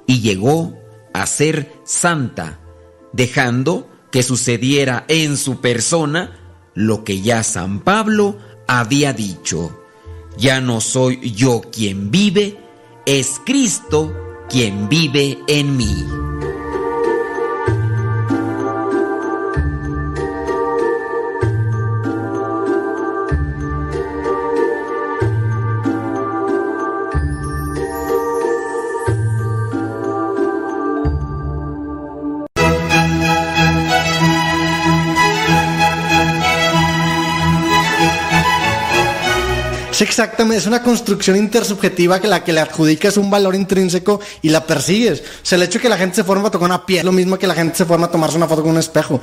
y llegó a ser santa, dejando que sucediera en su persona lo que ya San Pablo había dicho. Ya no soy yo quien vive, es Cristo quien vive en mí. Es exactamente, es una construcción intersubjetiva que la que le adjudicas un valor intrínseco y la persigues. O sea, el hecho de que la gente se forma a tocar una piel, lo mismo que la gente se forma a tomarse una foto con un espejo.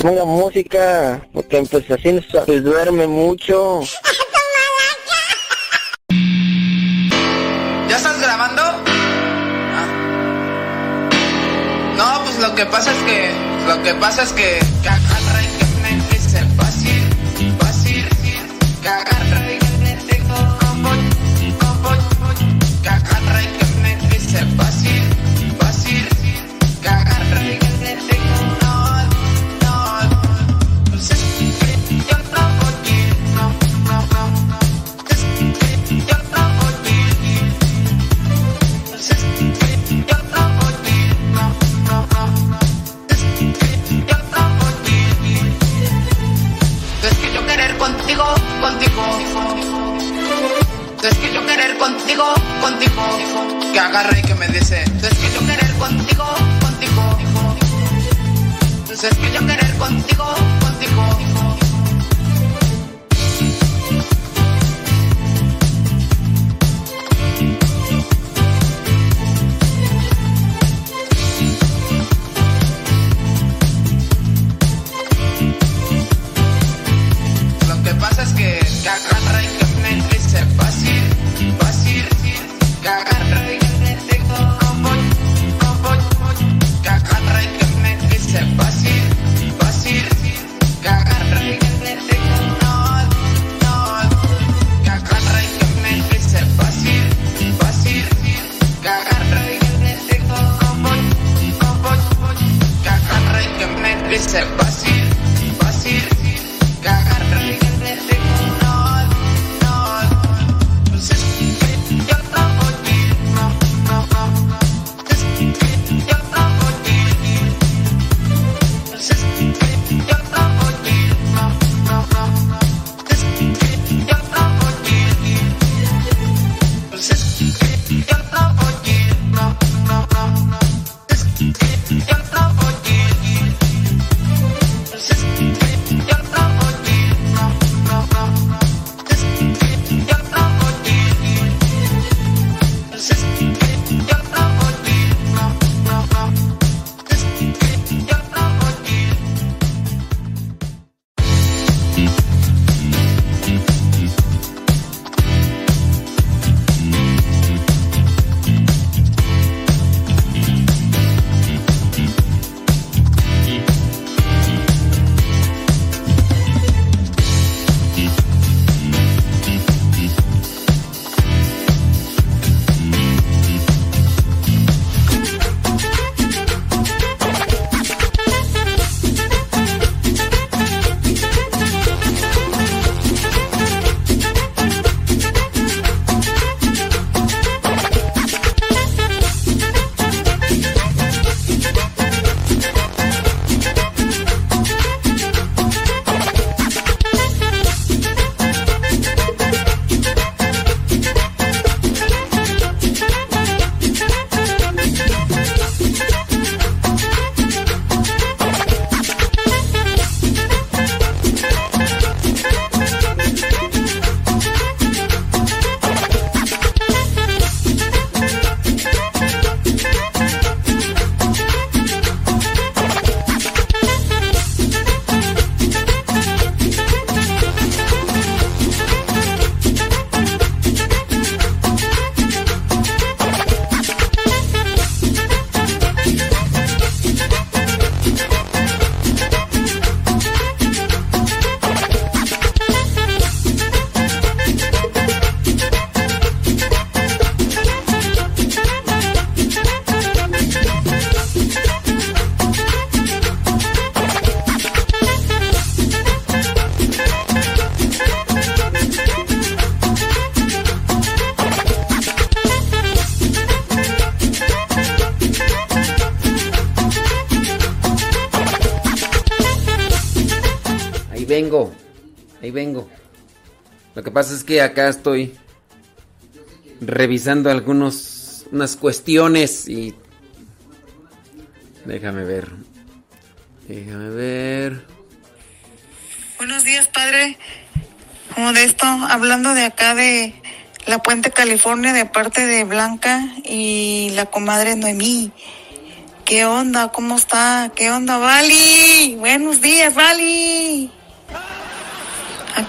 Ponga música, porque pues así se duerme mucho. Que pasa es que. Lo que pasa es que. Contigo, contigo. Que agarre y que me dice. Es que yo querer contigo, contigo. Es que yo querer contigo, contigo. Lo que pasa es que, agarra que me pasa es que acá estoy revisando algunos unas cuestiones y déjame ver. Déjame ver. Buenos días, padre. Modesto, hablando de acá de la Puente California de parte de Blanca y la comadre Noemí. ¿Qué onda? ¿Cómo está? ¿Qué onda, Vali? Buenos días, Vali.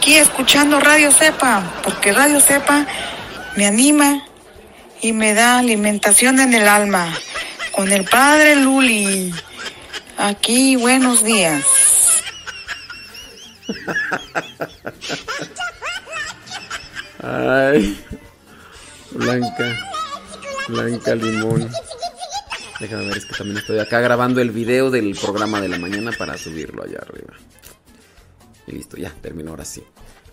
Aquí escuchando Radio Cepa, porque Radio Cepa me anima y me da alimentación en el alma. Con el padre Luli. Aquí, buenos días. Ay. Blanca. Blanca Limón. Déjame ver, es que también estoy acá grabando el video del programa de la mañana para subirlo allá arriba. Y listo, ya, terminó ahora sí.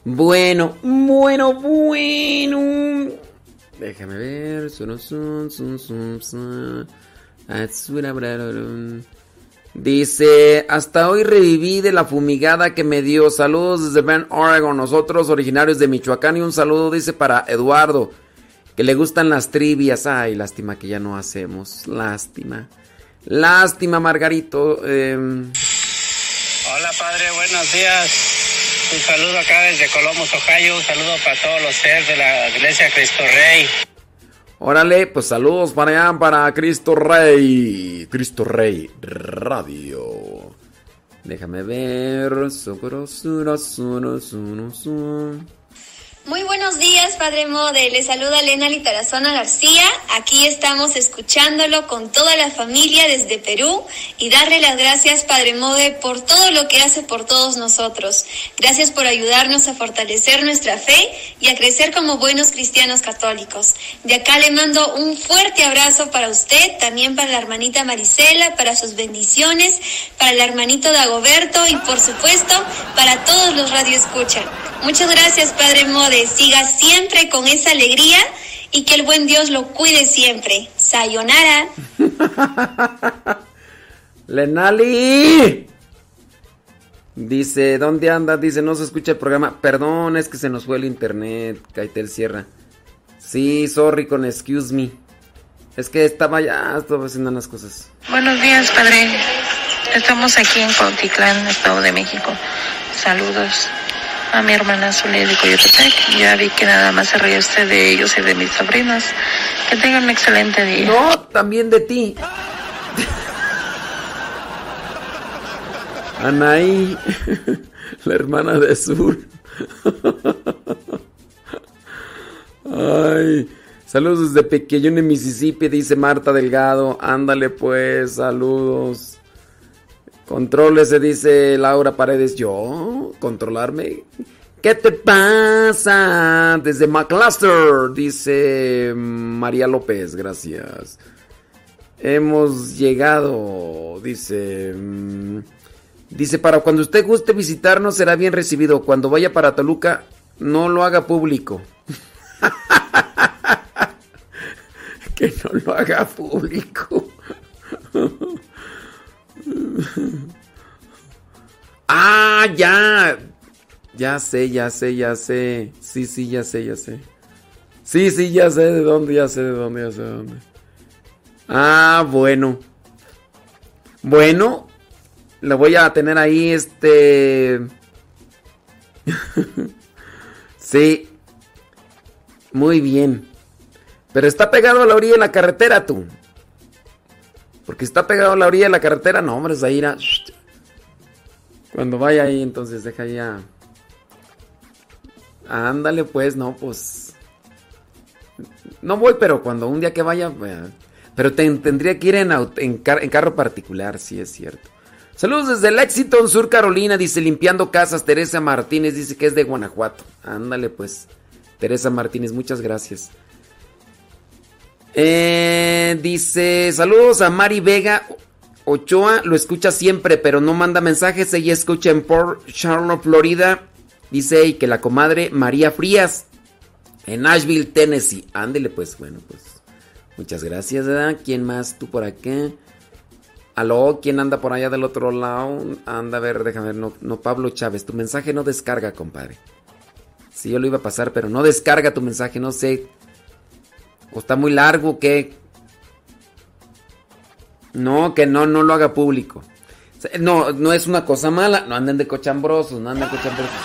Bueno, bueno, bueno. Déjame ver. Dice, hasta hoy reviví de la fumigada que me dio. Saludos desde Bend, Oregon. Nosotros originarios de Michoacán y un saludo dice para Eduardo, que le gustan las trivias. Ay, lástima que ya no hacemos. Lástima. Lástima, Margarito. Eh, padre, buenos días. Un saludo acá desde Columbus, Ohio. Un saludo para todos los seres de la iglesia Cristo Rey. órale, pues saludos para allá, para Cristo Rey. Cristo Rey Radio. Déjame ver. Muy buenos días, Padre Mode. Le saluda Elena Litarazona García. Aquí estamos escuchándolo con toda la familia desde Perú y darle las gracias, Padre Mode, por todo lo que hace por todos nosotros. Gracias por ayudarnos a fortalecer nuestra fe y a crecer como buenos cristianos católicos. De acá le mando un fuerte abrazo para usted, también para la hermanita Marisela, para sus bendiciones, para el hermanito Dagoberto y por supuesto para todos los radioescucha. Muchas gracias, Padre Mode. Siga siempre con esa alegría y que el buen Dios lo cuide siempre. Sayonara. Lenali. Dice, ¿dónde anda? Dice, no se escucha el programa. Perdón, es que se nos fue el internet. Caitel Sierra. Sí, sorry con excuse me. Es que estaba ya, estaba haciendo unas cosas. Buenos días, padre. Estamos aquí en Cuautitlán, Estado de México. Saludos a mi hermana Zulia de Coyotepec. Ya vi que nada más se ríe usted de ellos y de mis sobrinos. Que tengan un excelente día. No, también de ti. Anaí, la hermana de Azul. Ay, saludos desde Pequeño en Mississippi, dice Marta Delgado. Ándale pues, saludos. Contrólese, dice Laura Paredes. ¿Yo? ¿Controlarme? ¿Qué te pasa? Desde McCluster, dice María López, gracias. Hemos llegado, dice... mm, Dice, para cuando usted guste visitarnos será bien recibido. Cuando vaya para Toluca, no lo haga público. que no lo haga público. ah, ya. Ya sé, ya sé, ya sé. Sí, sí, ya sé, ya sé. Sí, sí, ya sé de dónde, ya sé de dónde, ya sé de dónde. Ah, bueno. Bueno, lo voy a tener ahí, este... sí. Muy bien. Pero está pegado a la orilla de la carretera, tú. Porque está pegado a la orilla de la carretera, no, hombre, Zaira. Cuando vaya ahí, entonces deja ya. Ándale, pues, no, pues. No voy, pero cuando un día que vaya. Pero te- tendría que ir en, aut- en car- en carro particular, sí es cierto. Saludos desde Lexington, Sur Carolina, dice limpiando casas. Teresa Martínez dice que es de Guanajuato. Ándale, pues. Teresa Martínez, muchas gracias. Eh, dice, saludos a Mari Vega Ochoa, lo escucha siempre, pero no manda mensajes. Ella escucha en Port Charlotte, Florida. Dice y que la comadre María Frías en Nashville, Tennessee. Ándele, pues, bueno, pues. Muchas gracias, ¿verdad? ¿Quién más? Tú por acá. Aló, ¿quién anda por allá del otro lado? Anda a ver, déjame ver. No, no, Pablo Chávez, tu mensaje no descarga, compadre. Sí, yo lo iba a pasar, pero no descarga tu mensaje, no sé. O está muy largo, ¿qué? No, que no, no lo haga público. No, no es una cosa mala. No anden de cochambrosos, no anden de cochambrosos.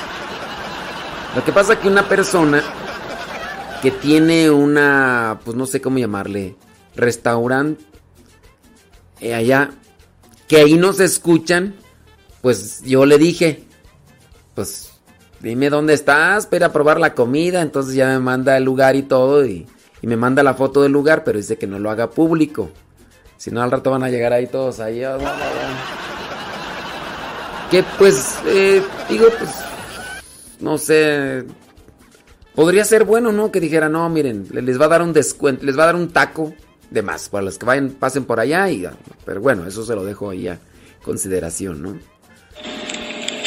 Lo que pasa es que una persona que tiene una, pues no sé cómo llamarle, restaurante eh, allá, que ahí no se escuchan, pues yo le dije, pues dime dónde estás, para a probar la comida, entonces ya me manda el lugar y todo, y, y me manda la foto del lugar, pero dice que no lo haga público, si no al rato van a llegar ahí todos ahí. ah. Que pues, eh, digo, pues, no sé, podría ser bueno, ¿no? Que dijera, no, miren, le- les va a dar un descuento, les va a dar un taco de más para los que vayan, pasen por allá y, pero bueno, eso se lo dejo ahí a consideración, ¿no?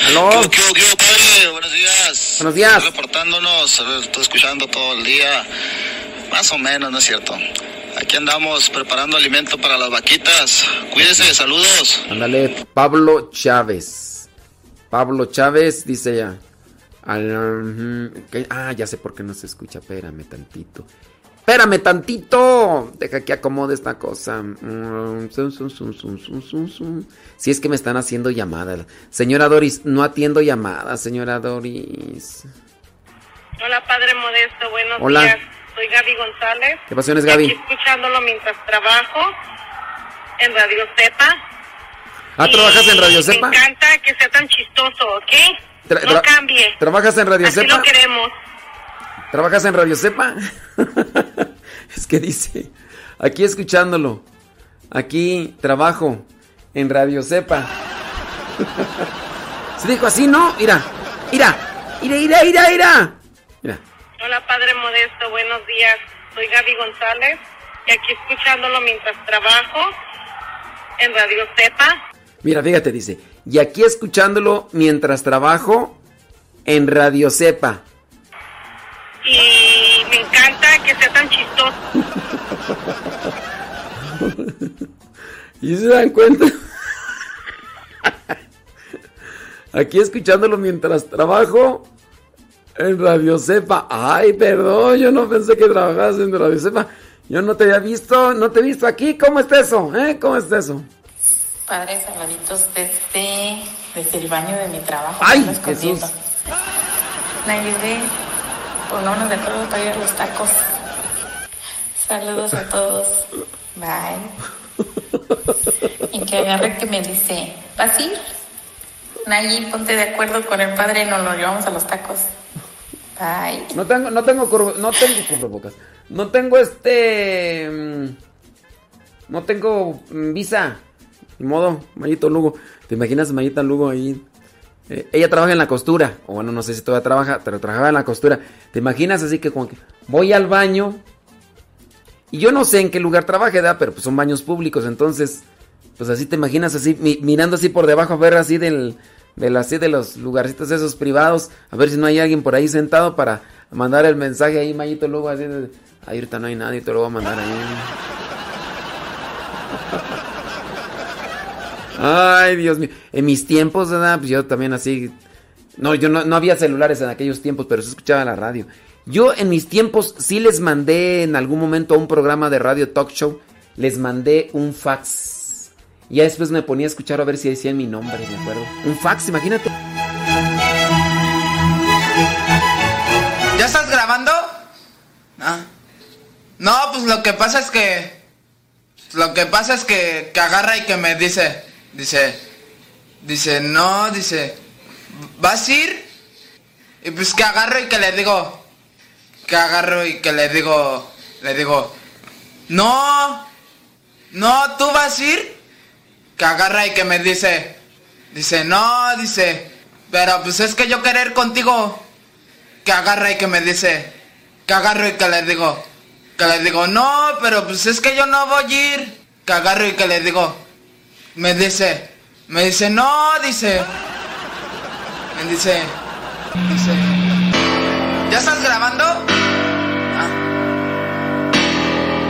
¿Aló? padre? Buenos días. Buenos días. Estoy reportándonos, estoy escuchando todo el día. Más o menos, ¿no es cierto? Aquí andamos preparando alimento para las vaquitas. Cuídese, saludos. Ándale, Pablo Chávez. Pablo Chávez dice ya. ah, ya sé por qué no se escucha. Espérame tantito. Espérame tantito. Deja que acomode esta cosa. Mm. Si es que me están haciendo llamadas. Señora Doris, no atiendo llamadas, señora Doris. Hola, Padre Modesto, buenos Hola. días. Soy Gaby González. ¿Qué pasiones, Gaby? Aquí escuchándolo mientras trabajo en Radio Cepa. Ah, ¿trabajas en Radio Cepa? Me encanta que sea tan chistoso, ¿ok? Tra- no cambie. ¿Trabajas en Radio Así Cepa? lo queremos. ¿Trabajas en Radio Cepa? es que dice, aquí escuchándolo, aquí trabajo en Radio Cepa. Se dijo así, ¿no? Mira, mira, mira, mira, mira, mira. Hola, Padre Modesto, buenos días. Soy Gaby González y aquí escuchándolo mientras trabajo en Radio Cepa. mira, fíjate, dice, y aquí escuchándolo mientras trabajo en Radio Cepa. Y me encanta que sea tan chistoso. ¿Y se dan cuenta? Aquí escuchándolo mientras trabajo en Radio Cepa. Ay, perdón, yo no pensé que trabajabas en Radio Cepa. Yo no te había visto, no te he visto aquí. ¿Cómo está eso? ¿Eh? ¿Cómo está eso? Padre, saluditos desde, desde el baño de mi trabajo. ¡Ay, me. Jesús! Nayide, pongámonos de acuerdo para ir a los tacos. Saludos a todos. Bye. Y que agarre que me dice, ¿vas a ir? Nayi, ponte de acuerdo con el padre y nos lo llevamos a los tacos. Bye. No tengo, no tengo curva- no tengo cubrebocas. No tengo este. mm, No tengo mm, visa. Ni modo, Mayito Lugo. ¿Te imaginas Mayita Lugo ahí? Eh, ella trabaja en la costura. O bueno, no sé si todavía trabaja, pero trabajaba en la costura. ¿Te imaginas así que como que voy al baño? Y yo no sé en qué lugar trabaje, ¿verdad? Pero pues son baños públicos, entonces. Pues así te imaginas así, mi- mirando así por debajo a ver así del. De así de los lugarcitos esos privados, a ver si no hay alguien por ahí sentado para mandar el mensaje ahí, Mayito Lugo, así. Ahí ahorita no hay nadie, te lo voy a mandar ahí. Ay, Dios mío. En mis tiempos, ¿verdad? Pues yo también así. No, yo no, no había celulares en aquellos tiempos, pero se escuchaba la radio. Yo en mis tiempos sí les mandé en algún momento a un programa de radio talk show, les mandé un fax. Y ya después me ponía a escuchar a ver si decían mi nombre, me acuerdo. Un fax, imagínate. ¿Ya estás grabando? Ah. No, pues lo que pasa es que. Lo que pasa es que, que agarra y que me dice. Dice. Dice, no, dice. ¿Vas a ir? Y pues que agarro y que le digo. Que agarro y que le digo. Le digo. No. No, tú vas a ir. Que agarra y que me dice. Dice, no, dice. Pero pues es que yo querer contigo que agarra y que me dice, que agarro y que le digo, que le digo, no, pero pues es que yo no voy a ir, que agarro y que le digo, me dice, me dice, no, dice, me dice, dice, ¿ya estás grabando? Ah.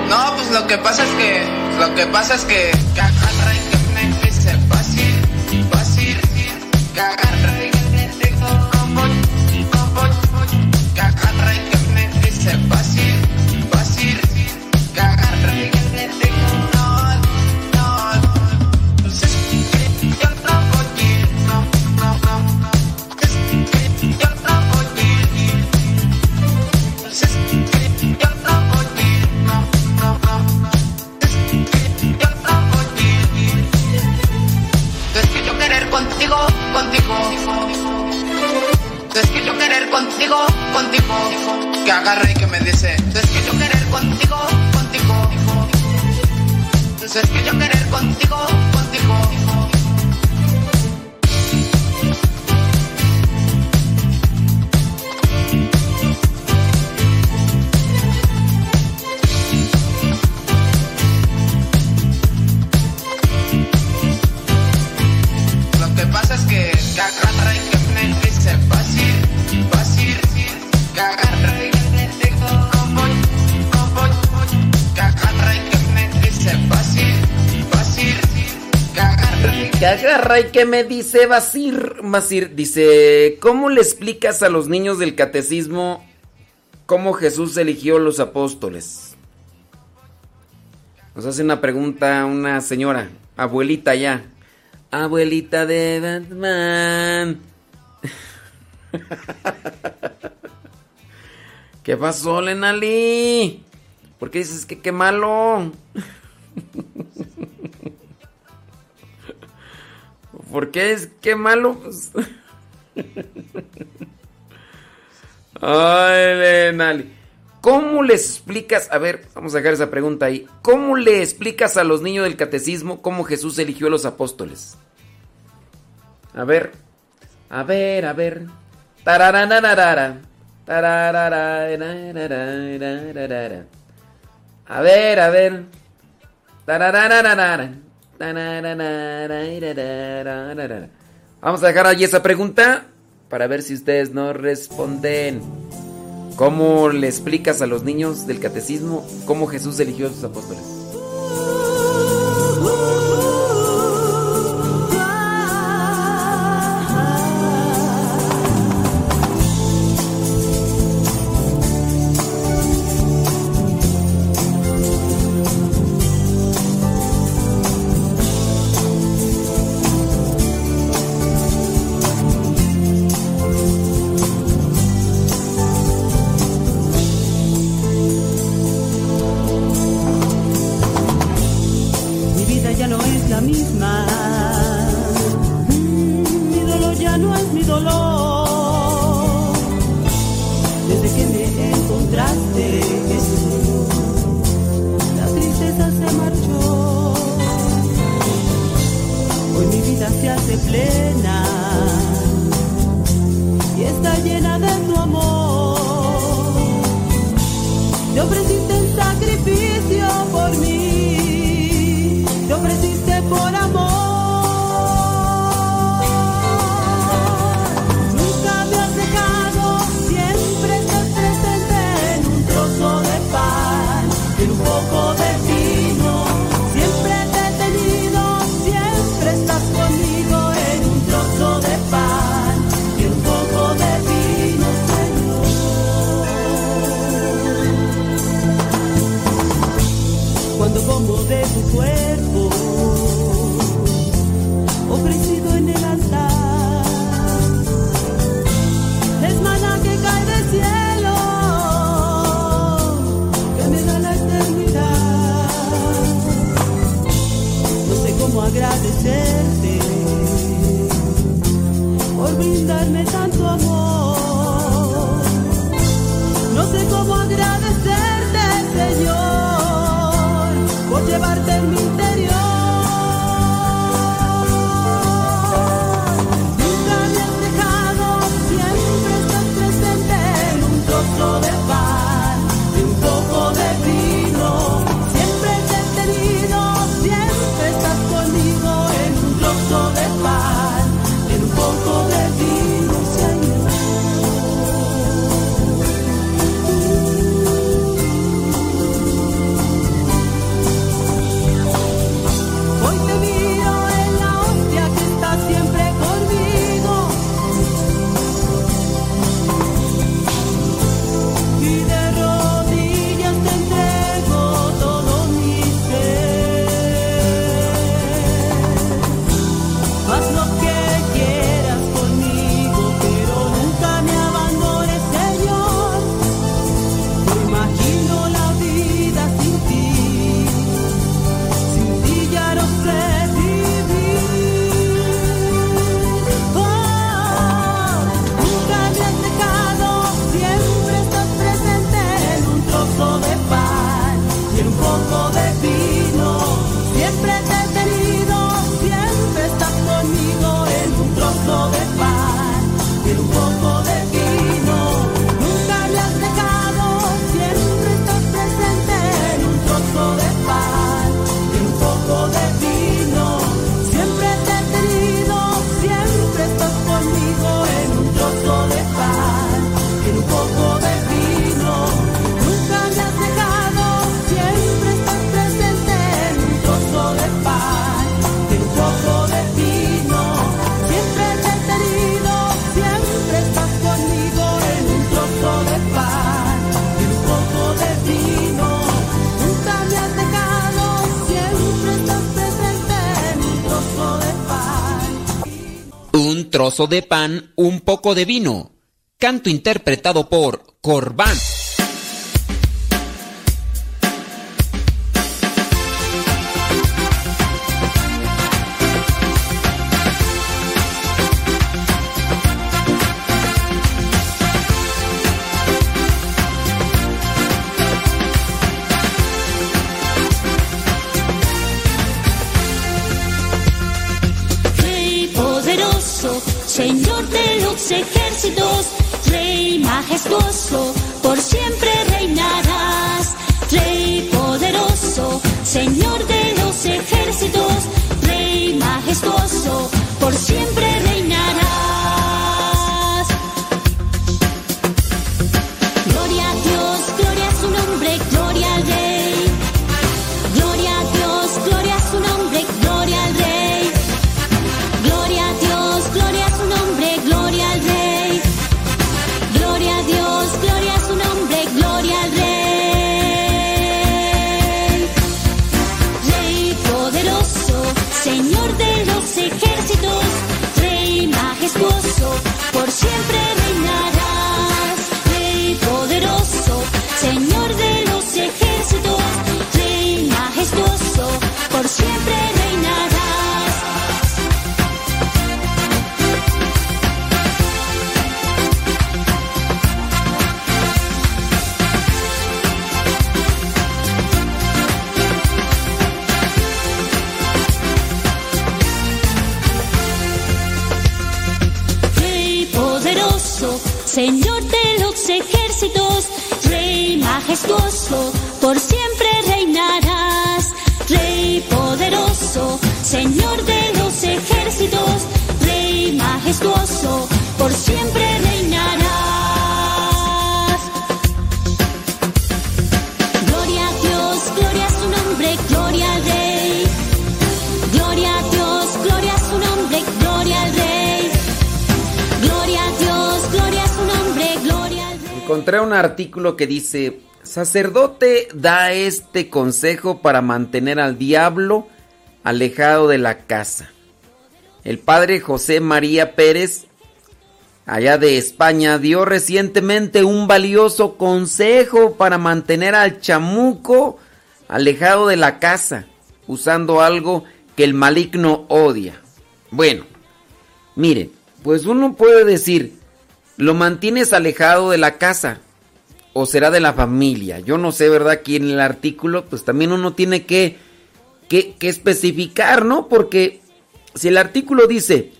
No, pues lo que pasa es que, lo que pasa es que, Gaga. contigo, contigo, que agarra y que me dice, es que yo querer contigo, contigo, es que yo querer contigo, contigo. Que agarra y que me dice Basir Masir. Dice: ¿Cómo le explicas a los niños del catecismo cómo Jesús eligió los apóstoles? Nos hace una pregunta una señora, abuelita ya. Abuelita de Batman. ¿Qué pasó, Lenali? ¿Por qué dices que qué malo? porque es qué malo. Pues. Ay, Lenali. ¿Cómo les explicas? A ver, vamos a dejar esa pregunta ahí. ¿Cómo le explicas a los niños del catecismo cómo Jesús eligió a los apóstoles? A ver, a ver, a ver. A ver, a ver. Vamos a dejar allí esa pregunta para ver si ustedes no responden. ¿Cómo le explicas a los niños del catecismo cómo Jesús eligió a sus apóstoles? De pan, un poco de vino. Canto interpretado por Corbán. Artículo que dice, sacerdote da este consejo para mantener al diablo alejado de la casa. El padre José María Pérez, allá de España, dio recientemente un valioso consejo para mantener al chamuco alejado de la casa, usando algo que el maligno odia. Bueno, miren, pues uno puede decir, lo mantienes alejado de la casa o será de la familia. Yo no sé, ¿verdad? Aquí en el artículo, pues también uno tiene que, que, especificar, ¿no? Porque si el artículo dice,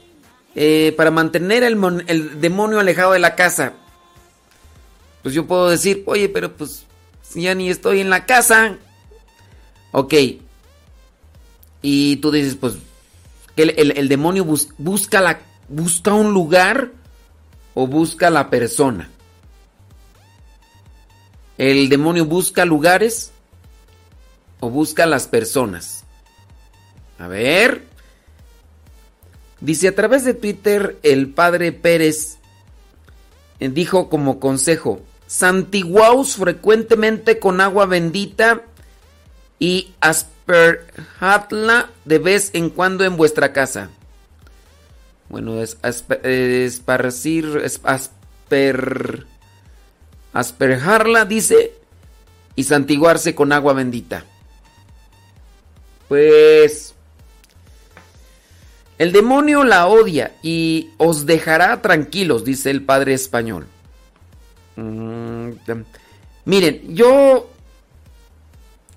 eh, para mantener el, mon- el demonio alejado de la casa, pues yo puedo decir, oye, pero pues ya ni estoy en la casa, ok. Y tú dices, pues, que el, demonio bus- busca, la, busca un lugar o busca la persona. El demonio busca lugares o busca las personas. A ver. Dice a través de Twitter el padre Pérez eh, dijo como consejo, santiguaos frecuentemente con agua bendita y asperjadla de vez en cuando en vuestra casa. Bueno, es eh, esparcir, es- asper, asperjarla, dice, y santiguarse con agua bendita. Pues el demonio la odia y os dejará tranquilos, dice el padre español. Mm, miren, yo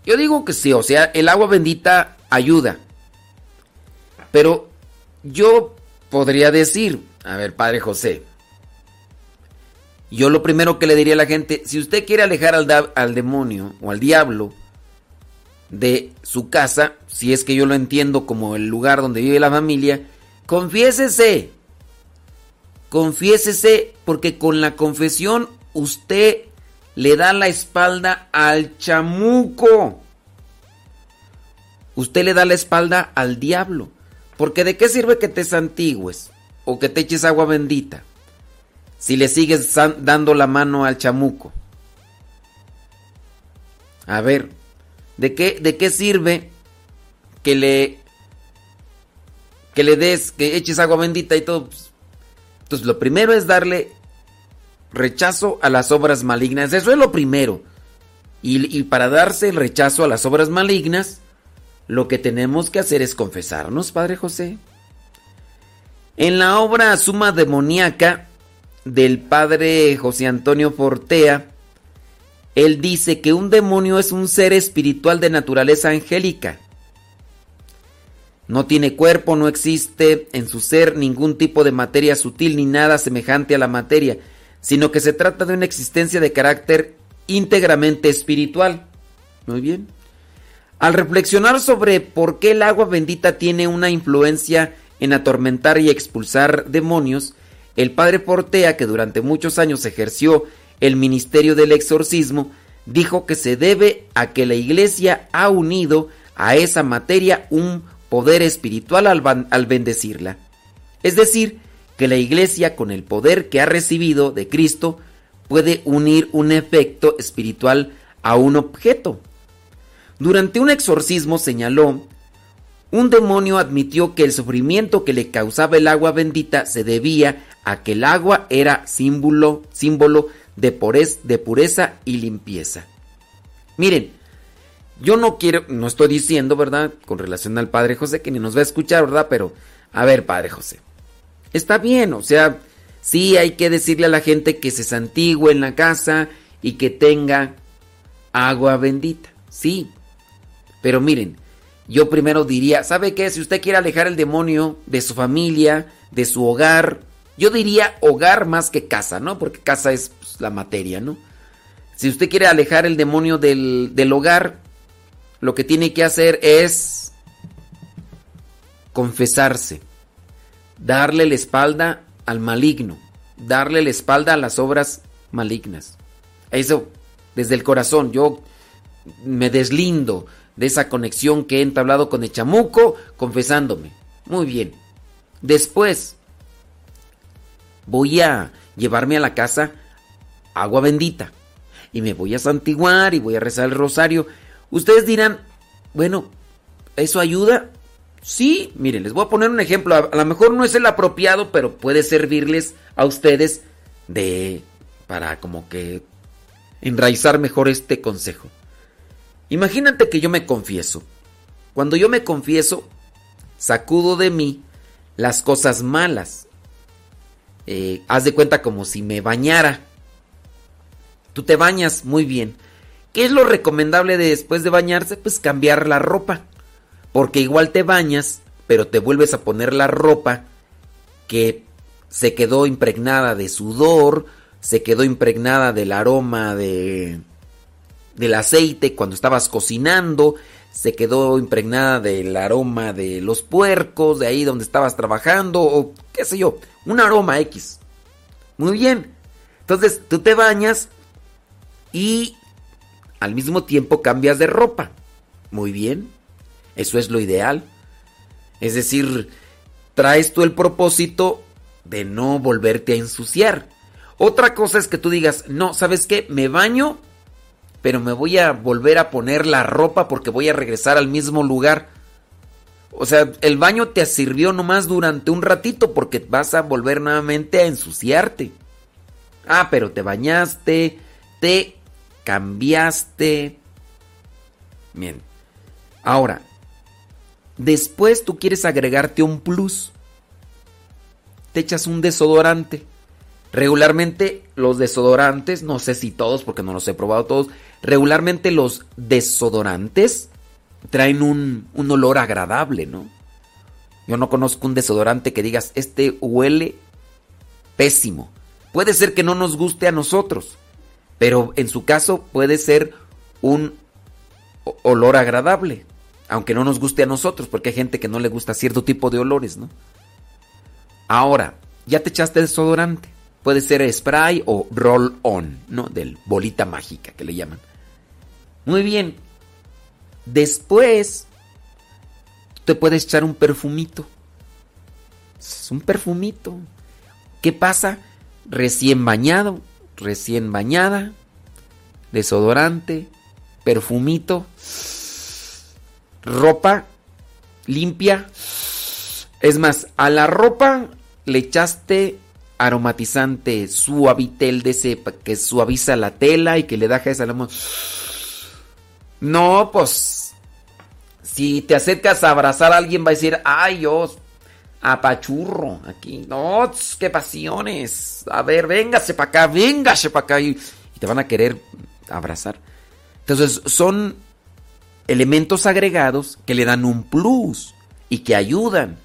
yo digo que sí, o sea, el agua bendita ayuda. Pero yo podría decir, a ver, Padre José, yo lo primero que le diría a la gente, si usted quiere alejar al, al demonio o al diablo de su casa, si es que yo lo entiendo como el lugar donde vive la familia, confiésese. Confiésese porque con la confesión usted le da la espalda al chamuco. Usted le da la espalda al diablo. Porque de qué sirve que te santigües o que te eches agua bendita si le sigues dando la mano al chamuco. A ver, ¿de qué, de qué sirve que le que le des, que eches agua bendita y todo? Pues, Entonces, lo primero es darle rechazo a las obras malignas. Eso es lo primero. Y, y para darse el rechazo a las obras malignas, lo que tenemos que hacer es confesarnos, Padre José. En la obra Suma Demoníaca del Padre José Antonio Fortea, él dice que un demonio es un ser espiritual de naturaleza angélica. No tiene cuerpo, no existe en su ser ningún tipo de materia sutil ni nada semejante a la materia, sino que se trata de una existencia de carácter íntegramente espiritual. Muy bien. Al reflexionar sobre por qué el agua bendita tiene una influencia en atormentar y expulsar demonios, el padre Portea, que durante muchos años ejerció el ministerio del exorcismo, dijo que se debe a que la iglesia ha unido a esa materia un poder espiritual al, bendecirla. Es decir, que la iglesia con el poder que ha recibido de Cristo puede unir un efecto espiritual a un objeto. Durante un exorcismo señaló, un demonio admitió que el sufrimiento que le causaba el agua bendita se debía a que el agua era símbolo, símbolo de, porez- de pureza y limpieza. Miren, yo no quiero, no estoy diciendo, ¿verdad? Con relación al Padre José, que ni nos va a escuchar, ¿verdad? Pero, a ver, Padre José, está bien, o sea, sí hay que decirle a la gente que se santigüe en la casa y que tenga agua bendita, sí. Pero miren, yo primero diría, ¿sabe qué? Si usted quiere alejar el demonio de su familia, de su hogar, yo diría hogar más que casa, ¿no? Porque casa es pues, la materia, ¿no? Si usted quiere alejar el demonio del, del hogar, lo que tiene que hacer es confesarse, darle la espalda al maligno, darle la espalda a las obras malignas. Eso, desde el corazón, yo me deslindo de esa conexión que he entablado con el chamuco, confesándome. Muy bien. Después, voy a llevarme a la casa agua bendita. Y me voy a santiguar y voy a rezar el rosario. Ustedes dirán, bueno, ¿eso ayuda? Sí, miren, les voy a poner un ejemplo. A, lo mejor no es el apropiado, pero puede servirles a ustedes de... para como que enraizar mejor este consejo. Imagínate que yo me confieso. Cuando yo me confieso, sacudo de mí las cosas malas. Eh, haz de cuenta como si me bañara. Tú te bañas muy bien. ¿Qué es lo recomendable de después de bañarse? Pues cambiar la ropa. Porque igual te bañas, pero te vuelves a poner la ropa que se quedó impregnada de sudor, se quedó impregnada del aroma de del aceite cuando estabas cocinando, se quedó impregnada del aroma de los puercos, de ahí donde estabas trabajando, o qué sé yo, un aroma X. Muy bien. Entonces tú te bañas y al mismo tiempo cambias de ropa. Muy bien. Eso es lo ideal. Es decir, traes tú el propósito de no volverte a ensuciar. Otra cosa es que tú digas, no, ¿sabes qué? Me baño pero me voy a volver a poner la ropa porque voy a regresar al mismo lugar. O sea, el baño te sirvió nomás durante un ratito porque vas a volver nuevamente a ensuciarte. Ah, pero te bañaste, te cambiaste. Bien. Ahora, después tú quieres agregarte un plus. Te echas un desodorante. Regularmente los desodorantes, no sé si todos porque no los he probado todos, regularmente los desodorantes traen un, olor agradable, ¿no? Yo no conozco un desodorante que digas, este huele pésimo. Puede ser que no nos guste a nosotros, pero en su caso puede ser un olor agradable, aunque no nos guste a nosotros, porque hay gente que no le gusta cierto tipo de olores, ¿no? Ahora, ya te echaste desodorante. Puede ser spray o roll on, ¿no? Del bolita mágica que le llaman. Muy bien. Después te puedes echar un perfumito. Es un perfumito. ¿Qué pasa? Recién bañado, recién bañada, desodorante, perfumito, ropa limpia. Es más, a la ropa le echaste aromatizante suavitel de ese que suaviza la tela y que le da esa lamo- No, pues si te acercas a abrazar a alguien va a decir, "Ay, yo apachurro aquí." No, qué pasiones. A ver, véngase para acá, véngase para acá y, y te van a querer abrazar. Entonces, son elementos agregados que le dan un plus y que ayudan.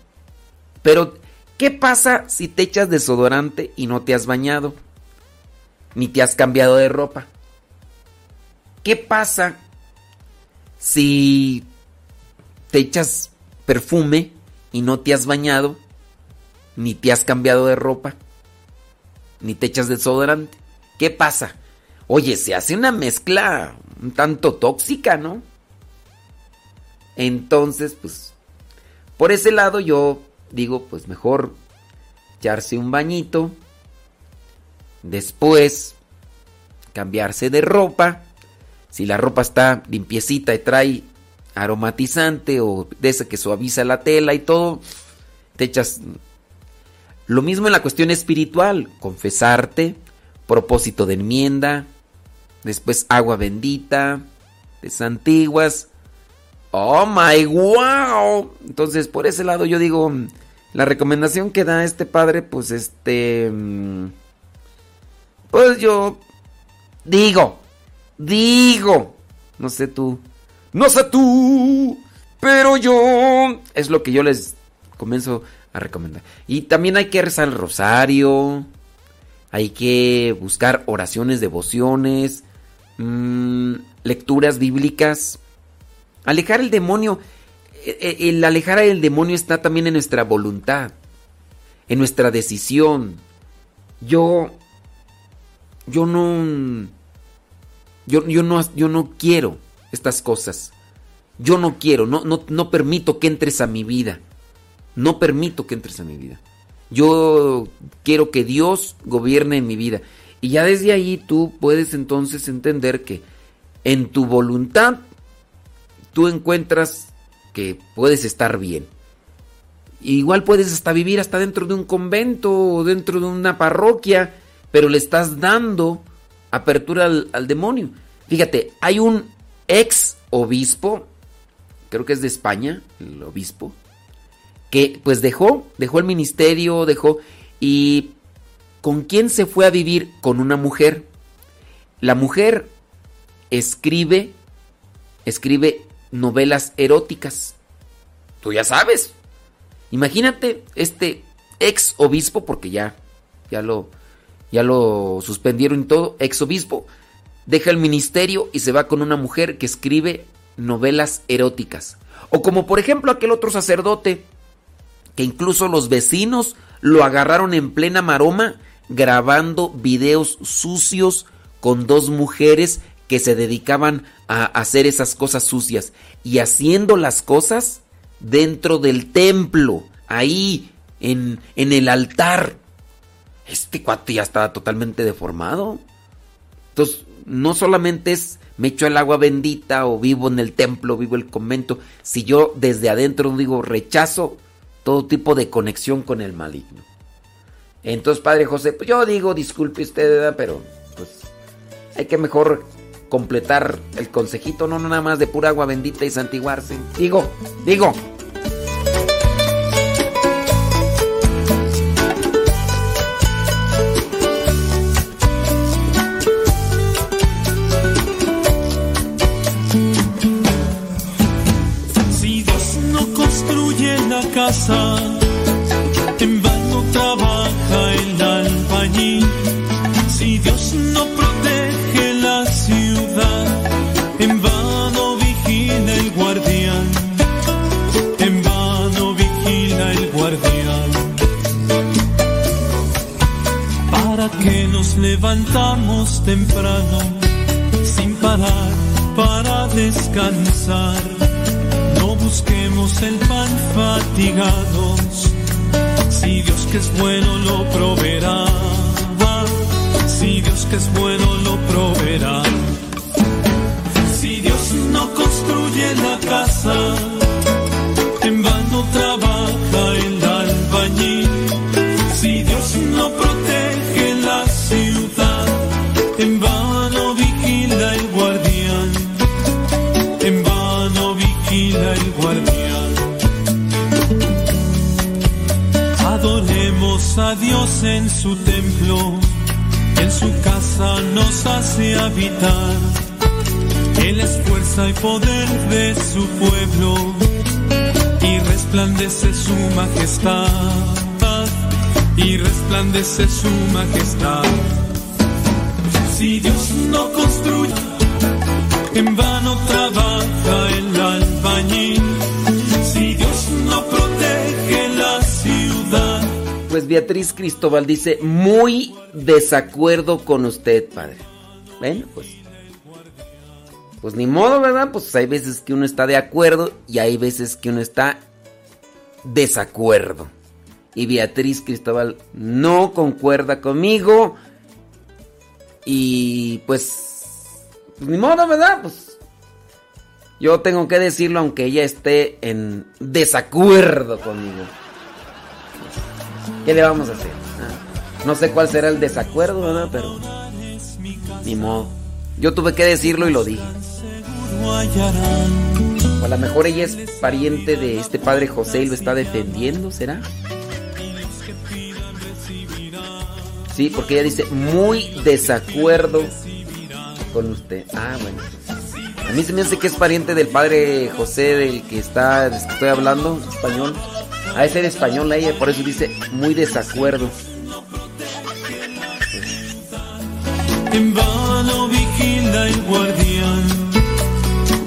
Pero, ¿qué pasa si te echas desodorante y no te has bañado? Ni te has cambiado de ropa. ¿Qué pasa si te echas perfume y no te has bañado? Ni te has cambiado de ropa. Ni te echas desodorante. ¿Qué pasa? Oye, se hace una mezcla un tanto tóxica, ¿no? Entonces, pues, por ese lado yo digo, pues mejor echarse un bañito, después cambiarse de ropa, si la ropa está limpiecita y trae aromatizante o de ese que suaviza la tela y todo, te echas lo mismo en la cuestión espiritual, confesarte, propósito de enmienda, después agua bendita, desantiguas. Oh my wow. Entonces, por ese lado yo digo, la recomendación que da este padre, pues este mm, pues yo digo, digo, no sé tú, no sé tú, pero yo es lo que yo les comienzo a recomendar. Y también hay que rezar el rosario, hay que buscar oraciones, devociones, mm, lecturas bíblicas, alejar el demonio. e- e- El alejar el demonio está también en nuestra voluntad, en nuestra decisión. Yo, yo no, yo, yo no, yo no quiero estas cosas. Yo no quiero, no, no, no permito que entres a mi vida. No permito que entres a mi vida. Yo quiero que Dios gobierne en mi vida. Y ya desde ahí tú puedes entonces entender que en tu voluntad tú encuentras que puedes estar bien. Igual puedes hasta vivir hasta dentro de un convento o dentro de una parroquia, pero le estás dando apertura al, al demonio. Fíjate, hay un ex obispo, creo que es de España, el obispo, que pues dejó, dejó el ministerio, dejó y ¿con quién se fue a vivir? Con una mujer. La mujer escribe escribe novelas eróticas. Tú ya sabes. Imagínate este ex obispo porque ya ya lo ya lo suspendieron y todo, ex obispo deja el ministerio y se va con una mujer que escribe novelas eróticas. O como por ejemplo aquel otro sacerdote que incluso los vecinos lo agarraron en plena maroma grabando videos sucios con dos mujeres que se dedicaban a hacer esas cosas sucias y haciendo las cosas dentro del templo, ahí en, en el altar. Este cuate ya estaba totalmente deformado. Entonces, no solamente es me echo el agua bendita o vivo en el templo, vivo el convento, si yo desde adentro digo rechazo todo tipo de conexión con el maligno. Entonces, Padre José, pues yo digo, disculpe usted, pero pues hay que mejor completar el consejito, no, no nada más de pura agua bendita y santiguarse. Digo, digo. Si Dios no construye la casa, levantamos temprano, sin parar, para descansar? No busquemos el pan fatigados, si Dios que es bueno lo proveerá. Si Dios que es bueno lo proveerá. Si Dios no construye la casa, En su templo, en su casa nos hace habitar. Él es fuerza y poder de su pueblo y resplandece su majestad. Y resplandece su majestad. Si Dios no construye, en vano trabaja el albañil. Beatriz Cristóbal dice, muy desacuerdo con usted, padre. Bueno, pues. Pues ni modo, ¿verdad? Pues hay veces que uno está de acuerdo y hay veces que uno está desacuerdo. Y Beatriz Cristóbal no concuerda conmigo. Y pues, pues ni modo, ¿verdad? Pues yo tengo que decirlo aunque ella esté en desacuerdo conmigo. ¿Qué le vamos a hacer? Ah, No sé cuál será el desacuerdo, ¿verdad? Pero ni modo. Yo tuve que decirlo y lo dije. O a lo mejor ella es pariente de este padre José y lo está defendiendo, ¿será? Sí, porque ella dice muy desacuerdo con usted. Ah, bueno. A mí se me hace que es pariente del padre José del que está, estoy hablando, español. A ese era español ella, por eso dice muy desacuerdo. En vano vigila el guardián,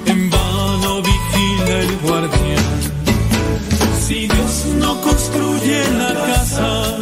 en vano vigila el guardián. Si Dios no construye la casa,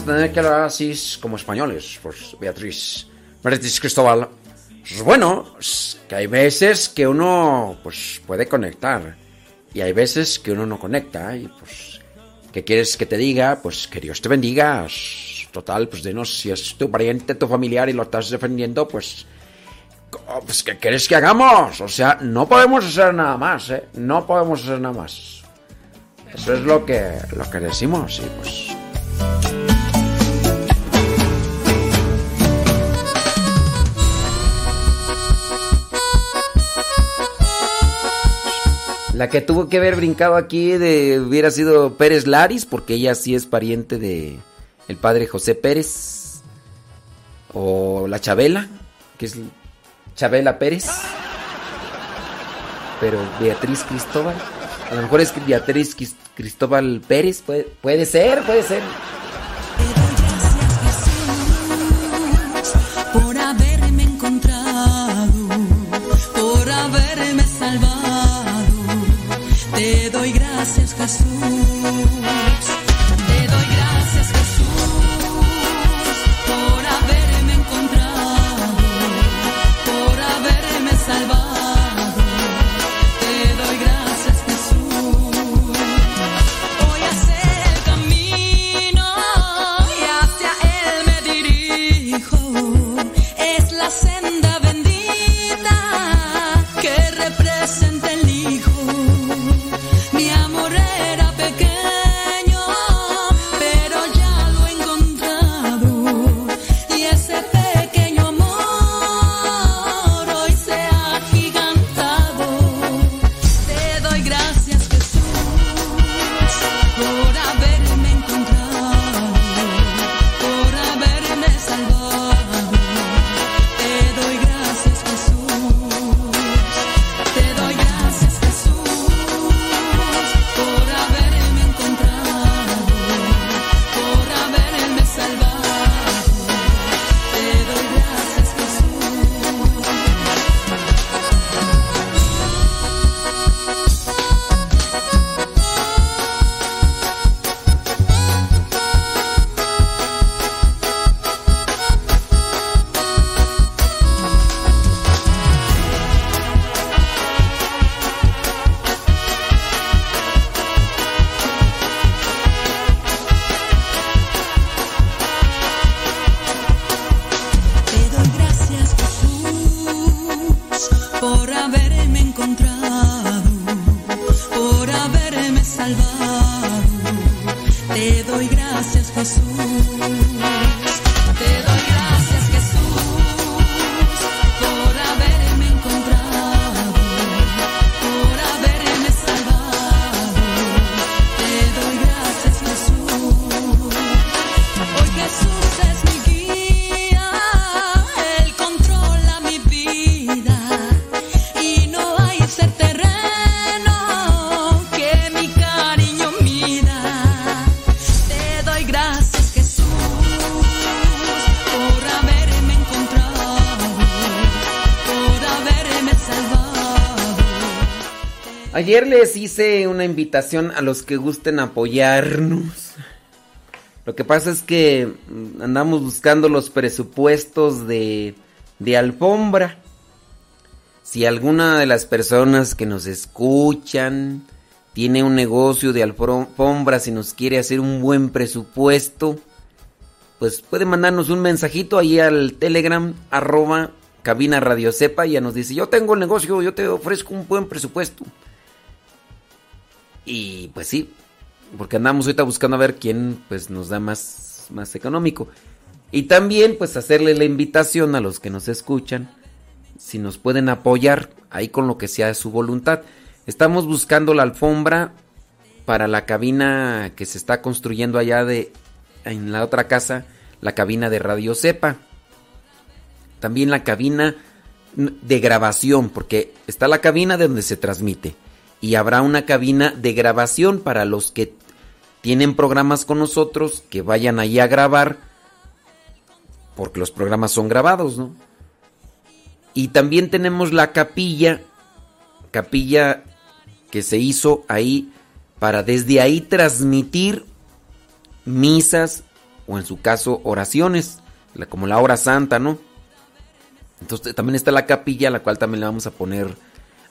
vamos a tener que hablar así como españoles, pues Beatriz. Beatriz Cristóbal. Pues bueno, que hay veces que uno pues puede conectar y hay veces que uno no conecta y pues ¿qué quieres que te diga? Pues que Dios te bendiga. Total, pues dinos si es tu pariente, tu familiar y lo estás defendiendo, pues co- pues ¿qué quieres que hagamos? O sea, no podemos hacer nada más, ¿eh? No podemos hacer nada más. Eso es lo que lo que decimos y pues La que tuvo que haber brincado aquí de hubiera sido Pérez Laris, porque ella sí es pariente de el padre José Pérez. O la Chabela, que es Chabela Pérez. Pero Beatriz Cristóbal. A lo mejor es Beatriz Cristóbal Pérez. Puede, puede ser, puede ser. Gracias, Ayer les hice una invitación a los que gusten apoyarnos. Lo que pasa es que mm, andamos buscando los presupuestos de, de alfombra. Si alguna de las personas que nos escuchan tiene un negocio de alfombras y nos quiere hacer un buen presupuesto, pues puede mandarnos un mensajito ahí al telegram arroba cabina radio sepa y ya nos dice yo tengo el negocio, yo te ofrezco un buen presupuesto. Y pues sí, porque andamos ahorita buscando a ver quién pues nos da más, más económico. Y también pues hacerle la invitación a los que nos escuchan, si nos pueden apoyar ahí con lo que sea su voluntad. Estamos buscando la alfombra para la cabina que se está construyendo allá de en la otra casa, la cabina de Radio Cepa. También la cabina de grabación, porque está la cabina de donde se transmite y habrá una cabina de grabación para los que tienen programas con nosotros que vayan ahí a grabar porque los programas son grabados, ¿no? Y también tenemos la capilla, capilla que se hizo ahí para desde ahí transmitir misas o en su caso oraciones, como la hora santa, ¿no? Entonces también está la capilla a la cual también le vamos a poner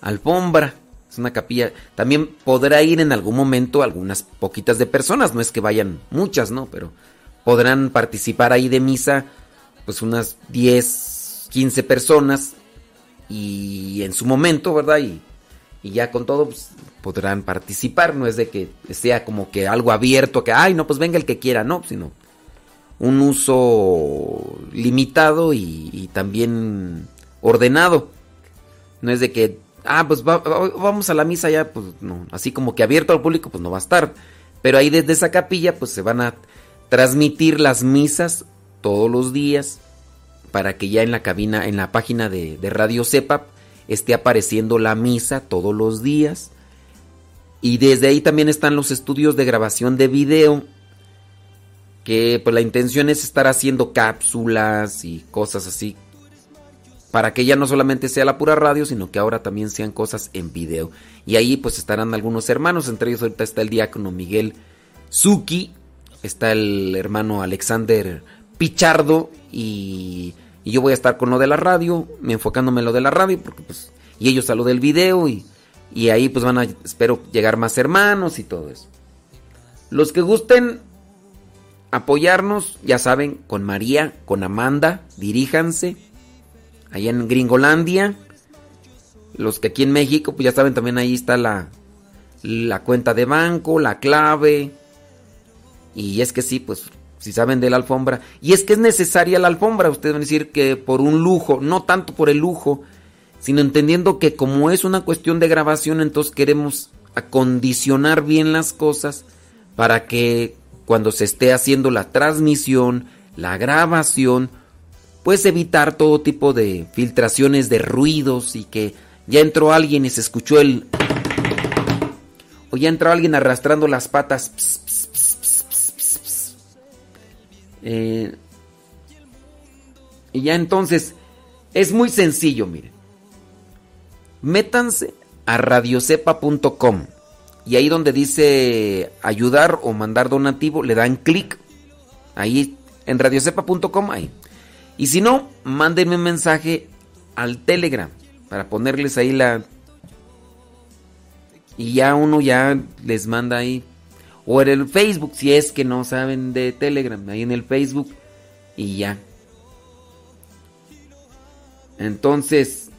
alfombra. Es una capilla. También podrá ir en algún momento algunas poquitas de personas. No es que vayan muchas, ¿no? Pero podrán participar ahí de misa, pues unas 10, 15 personas. Y en su momento, ¿verdad? Y, y ya con todo pues, podrán participar. No es de que sea como que algo abierto, que, ay, no, pues venga el que quiera, no, sino un uso limitado y, y también ordenado. No es de que ah, pues vamos a la misa ya, pues no, así como que abierto al público, pues no va a estar. Pero ahí desde esa capilla, pues se van a transmitir las misas todos los días para que ya en la cabina, en la página de, de Radio Cepa, esté apareciendo la misa todos los días. Y desde ahí también están los estudios de grabación de video, que pues la intención es estar haciendo cápsulas y cosas así para que ya no solamente sea la pura radio, sino que ahora también sean cosas en video. Y ahí pues estarán algunos hermanos, entre ellos ahorita está el diácono Miguel Zuki, está el hermano Alexander Pichardo y, y, yo voy a estar con lo de la radio, me enfocándome en lo de la radio, porque pues, y ellos a lo del video y, y ahí pues van a, espero llegar más hermanos y todo eso. Los que gusten apoyarnos, ya saben, con María, con Amanda, diríjanse allá en Gringolandia. Los que aquí en México, pues ya saben, también ahí está la, la cuenta de banco, la clave. Y es que sí, pues si saben de la alfombra. Y es que es necesaria la alfombra. Ustedes van a decir que por un lujo, no tanto por el lujo, sino entendiendo que como es una cuestión de grabación, entonces queremos acondicionar bien las cosas para que cuando se esté haciendo la transmisión, la grabación, puedes evitar todo tipo de filtraciones de ruidos y que ya entró alguien y se escuchó el... O ya entró alguien arrastrando las patas. Eh, y ya entonces es muy sencillo, miren. Métanse a radiocepa.com y ahí donde dice ayudar o mandar donativo, le dan clic. Ahí en radiocepa.com, ahí. Y si no, mándenme un mensaje al Telegram para ponerles ahí la... Y ya uno ya les manda ahí. O en el Facebook, si es que no saben de Telegram, ahí en el Facebook. Y ya. Entonces,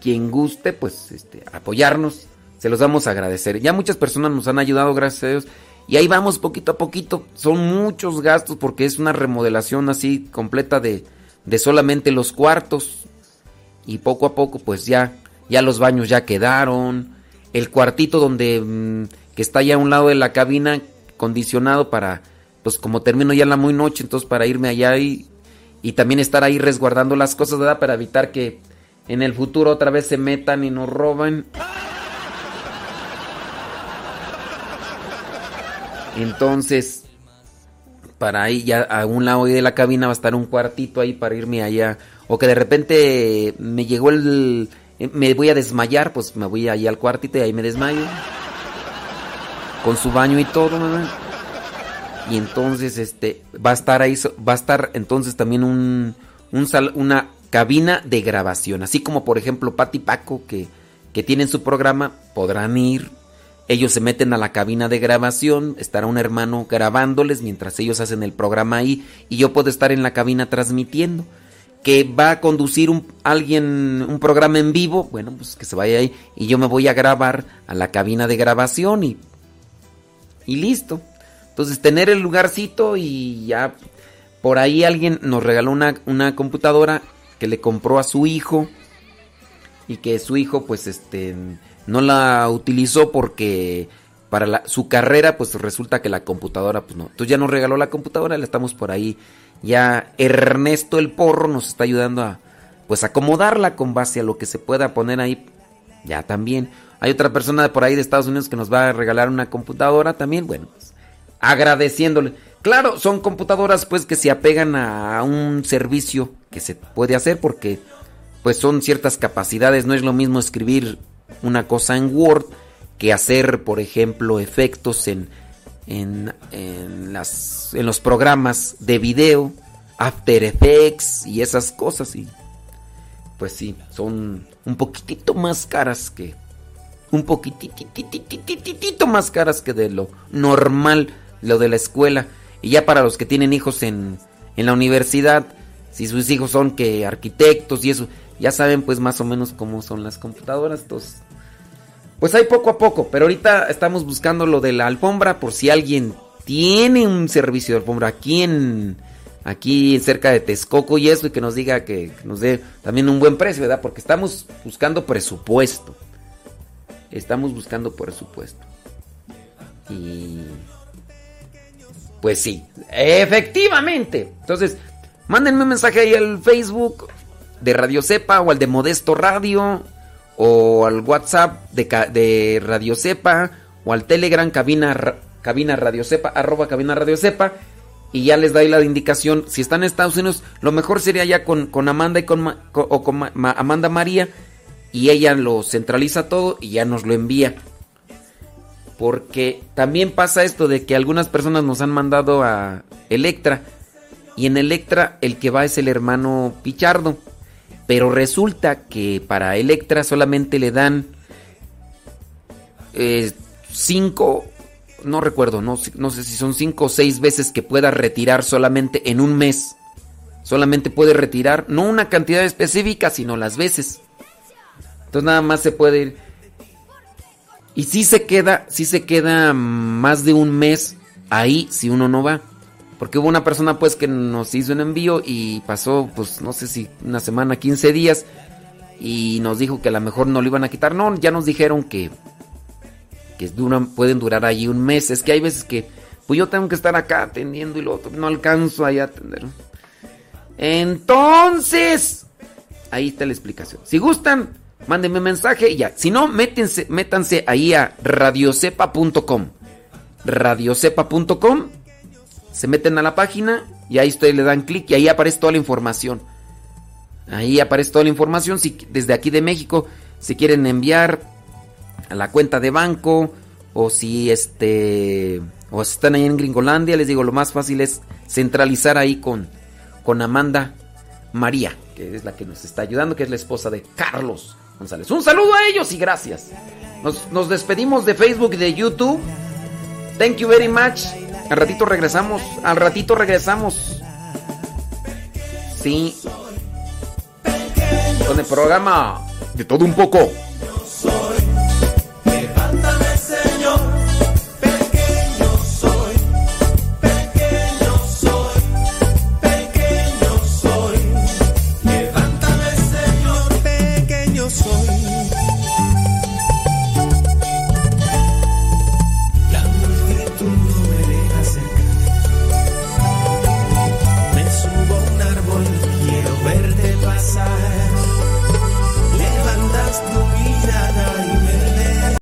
quien guste, pues este, apoyarnos, se los vamos a agradecer. Ya muchas personas nos han ayudado, gracias a Dios. Y ahí vamos poquito a poquito. Son muchos gastos porque es una remodelación así completa de, de solamente los cuartos. Y poco a poco pues ya, ya los baños ya quedaron. El cuartito donde mm, que está ya a un lado de la cabina condicionado para pues como termino ya la muy noche, entonces para irme allá y, y también estar ahí resguardando las cosas, ¿verdad? Para evitar que en el futuro otra vez se metan y nos roban. Entonces, para ahí ya a un lado de la cabina va a estar un cuartito ahí para irme allá. O que de repente me llegó el, me voy a desmayar, pues me voy ahí al cuartito y ahí me desmayo. Con su baño y todo, ¿verdad? Y entonces este va a estar ahí va a estar entonces también un, una cabina de grabación, así como por ejemplo Pati Paco que que tienen su programa podrán ir. Ellos se meten a la cabina de grabación, estará un hermano grabándoles mientras ellos hacen el programa ahí y yo puedo estar en la cabina transmitiendo. Que va a conducir un, alguien un programa en vivo, bueno, pues que se vaya ahí y yo me voy a grabar a la cabina de grabación y y listo. Entonces tener el lugarcito y ya por ahí alguien nos regaló una, una computadora que le compró a su hijo y que su hijo pues este no la utilizó porque para la- su carrera pues resulta que la computadora pues no. Entonces ya nos regaló la computadora, le estamos por ahí. Ya Ernesto el Porro nos está ayudando a pues acomodarla con base a lo que se pueda poner ahí. Ya también. Hay otra persona por ahí de Estados Unidos que nos va a regalar una computadora también. Bueno, pues agradeciéndole. Claro, son computadoras pues que se apegan a un servicio que se puede hacer porque pues son ciertas capacidades, no es lo mismo escribir una cosa en Word que hacer, por ejemplo, efectos en en, en las en los programas de video, After Effects y esas cosas y pues sí, son un poquitito más caras que un poquitititititito más caras que de lo normal, lo de la escuela. Y ya para los que tienen hijos en, en la universidad, si sus hijos son que arquitectos y eso, ya saben pues más o menos cómo son las computadoras. Entonces, pues hay poco a poco, pero ahorita estamos buscando lo de la alfombra por si alguien tiene un servicio de alfombra aquí en aquí cerca de Texcoco y eso y que nos diga que, que nos dé también un buen precio, ¿verdad? Porque estamos buscando presupuesto. Estamos buscando presupuesto. Y pues sí, efectivamente. Entonces, mándenme un mensaje ahí al Facebook de Radio Cepa o al de Modesto Radio o al WhatsApp de, de Radio Cepa o al Telegram cabina, cabina Radio Cepa, arroba cabina Radio Cepa y ya les doy la indicación. Si están en Estados Unidos, lo mejor sería ya con, con Amanda y con, o con Ma- Ma- Amanda María y ella lo centraliza todo y ya nos lo envía. Porque también pasa esto de que algunas personas nos han mandado a Electra. Y en Electra el que va es el hermano Pichardo. Pero resulta que para Electra solamente le dan eh, cinco, no recuerdo, no, no sé si son cinco o seis veces que pueda retirar solamente en un mes. Solamente puede retirar, no una cantidad específica, sino las veces. Entonces nada más se puede ir. Y si se queda, si se queda más de un mes ahí si uno no va. Porque hubo una persona pues que nos hizo un envío y pasó pues no sé si una semana, 15 días y nos dijo que a lo mejor no lo iban a quitar. No, ya nos dijeron que que duran, pueden durar ahí un mes. Es que hay veces que pues yo tengo que estar acá atendiendo y lo otro no alcanzo ahí a atender. Entonces, ahí está la explicación. Si gustan, mándenme un mensaje y ya. Si no, métense, métanse ahí a radiocepa.com. Radiocepa.com. Se meten a la página y ahí le dan clic y ahí aparece toda la información. Ahí aparece toda la información. Si desde aquí de México, si quieren enviar a la cuenta de banco o si este o están ahí en Gringolandia, les digo, lo más fácil es centralizar ahí con con Amanda María, que es la que nos está ayudando, que es la esposa de Carlos González. Un saludo a ellos y gracias. Nos, nos despedimos de Facebook y de YouTube. Thank you very much. Al ratito regresamos. Al ratito regresamos. Sí. Con el programa de todo un poco.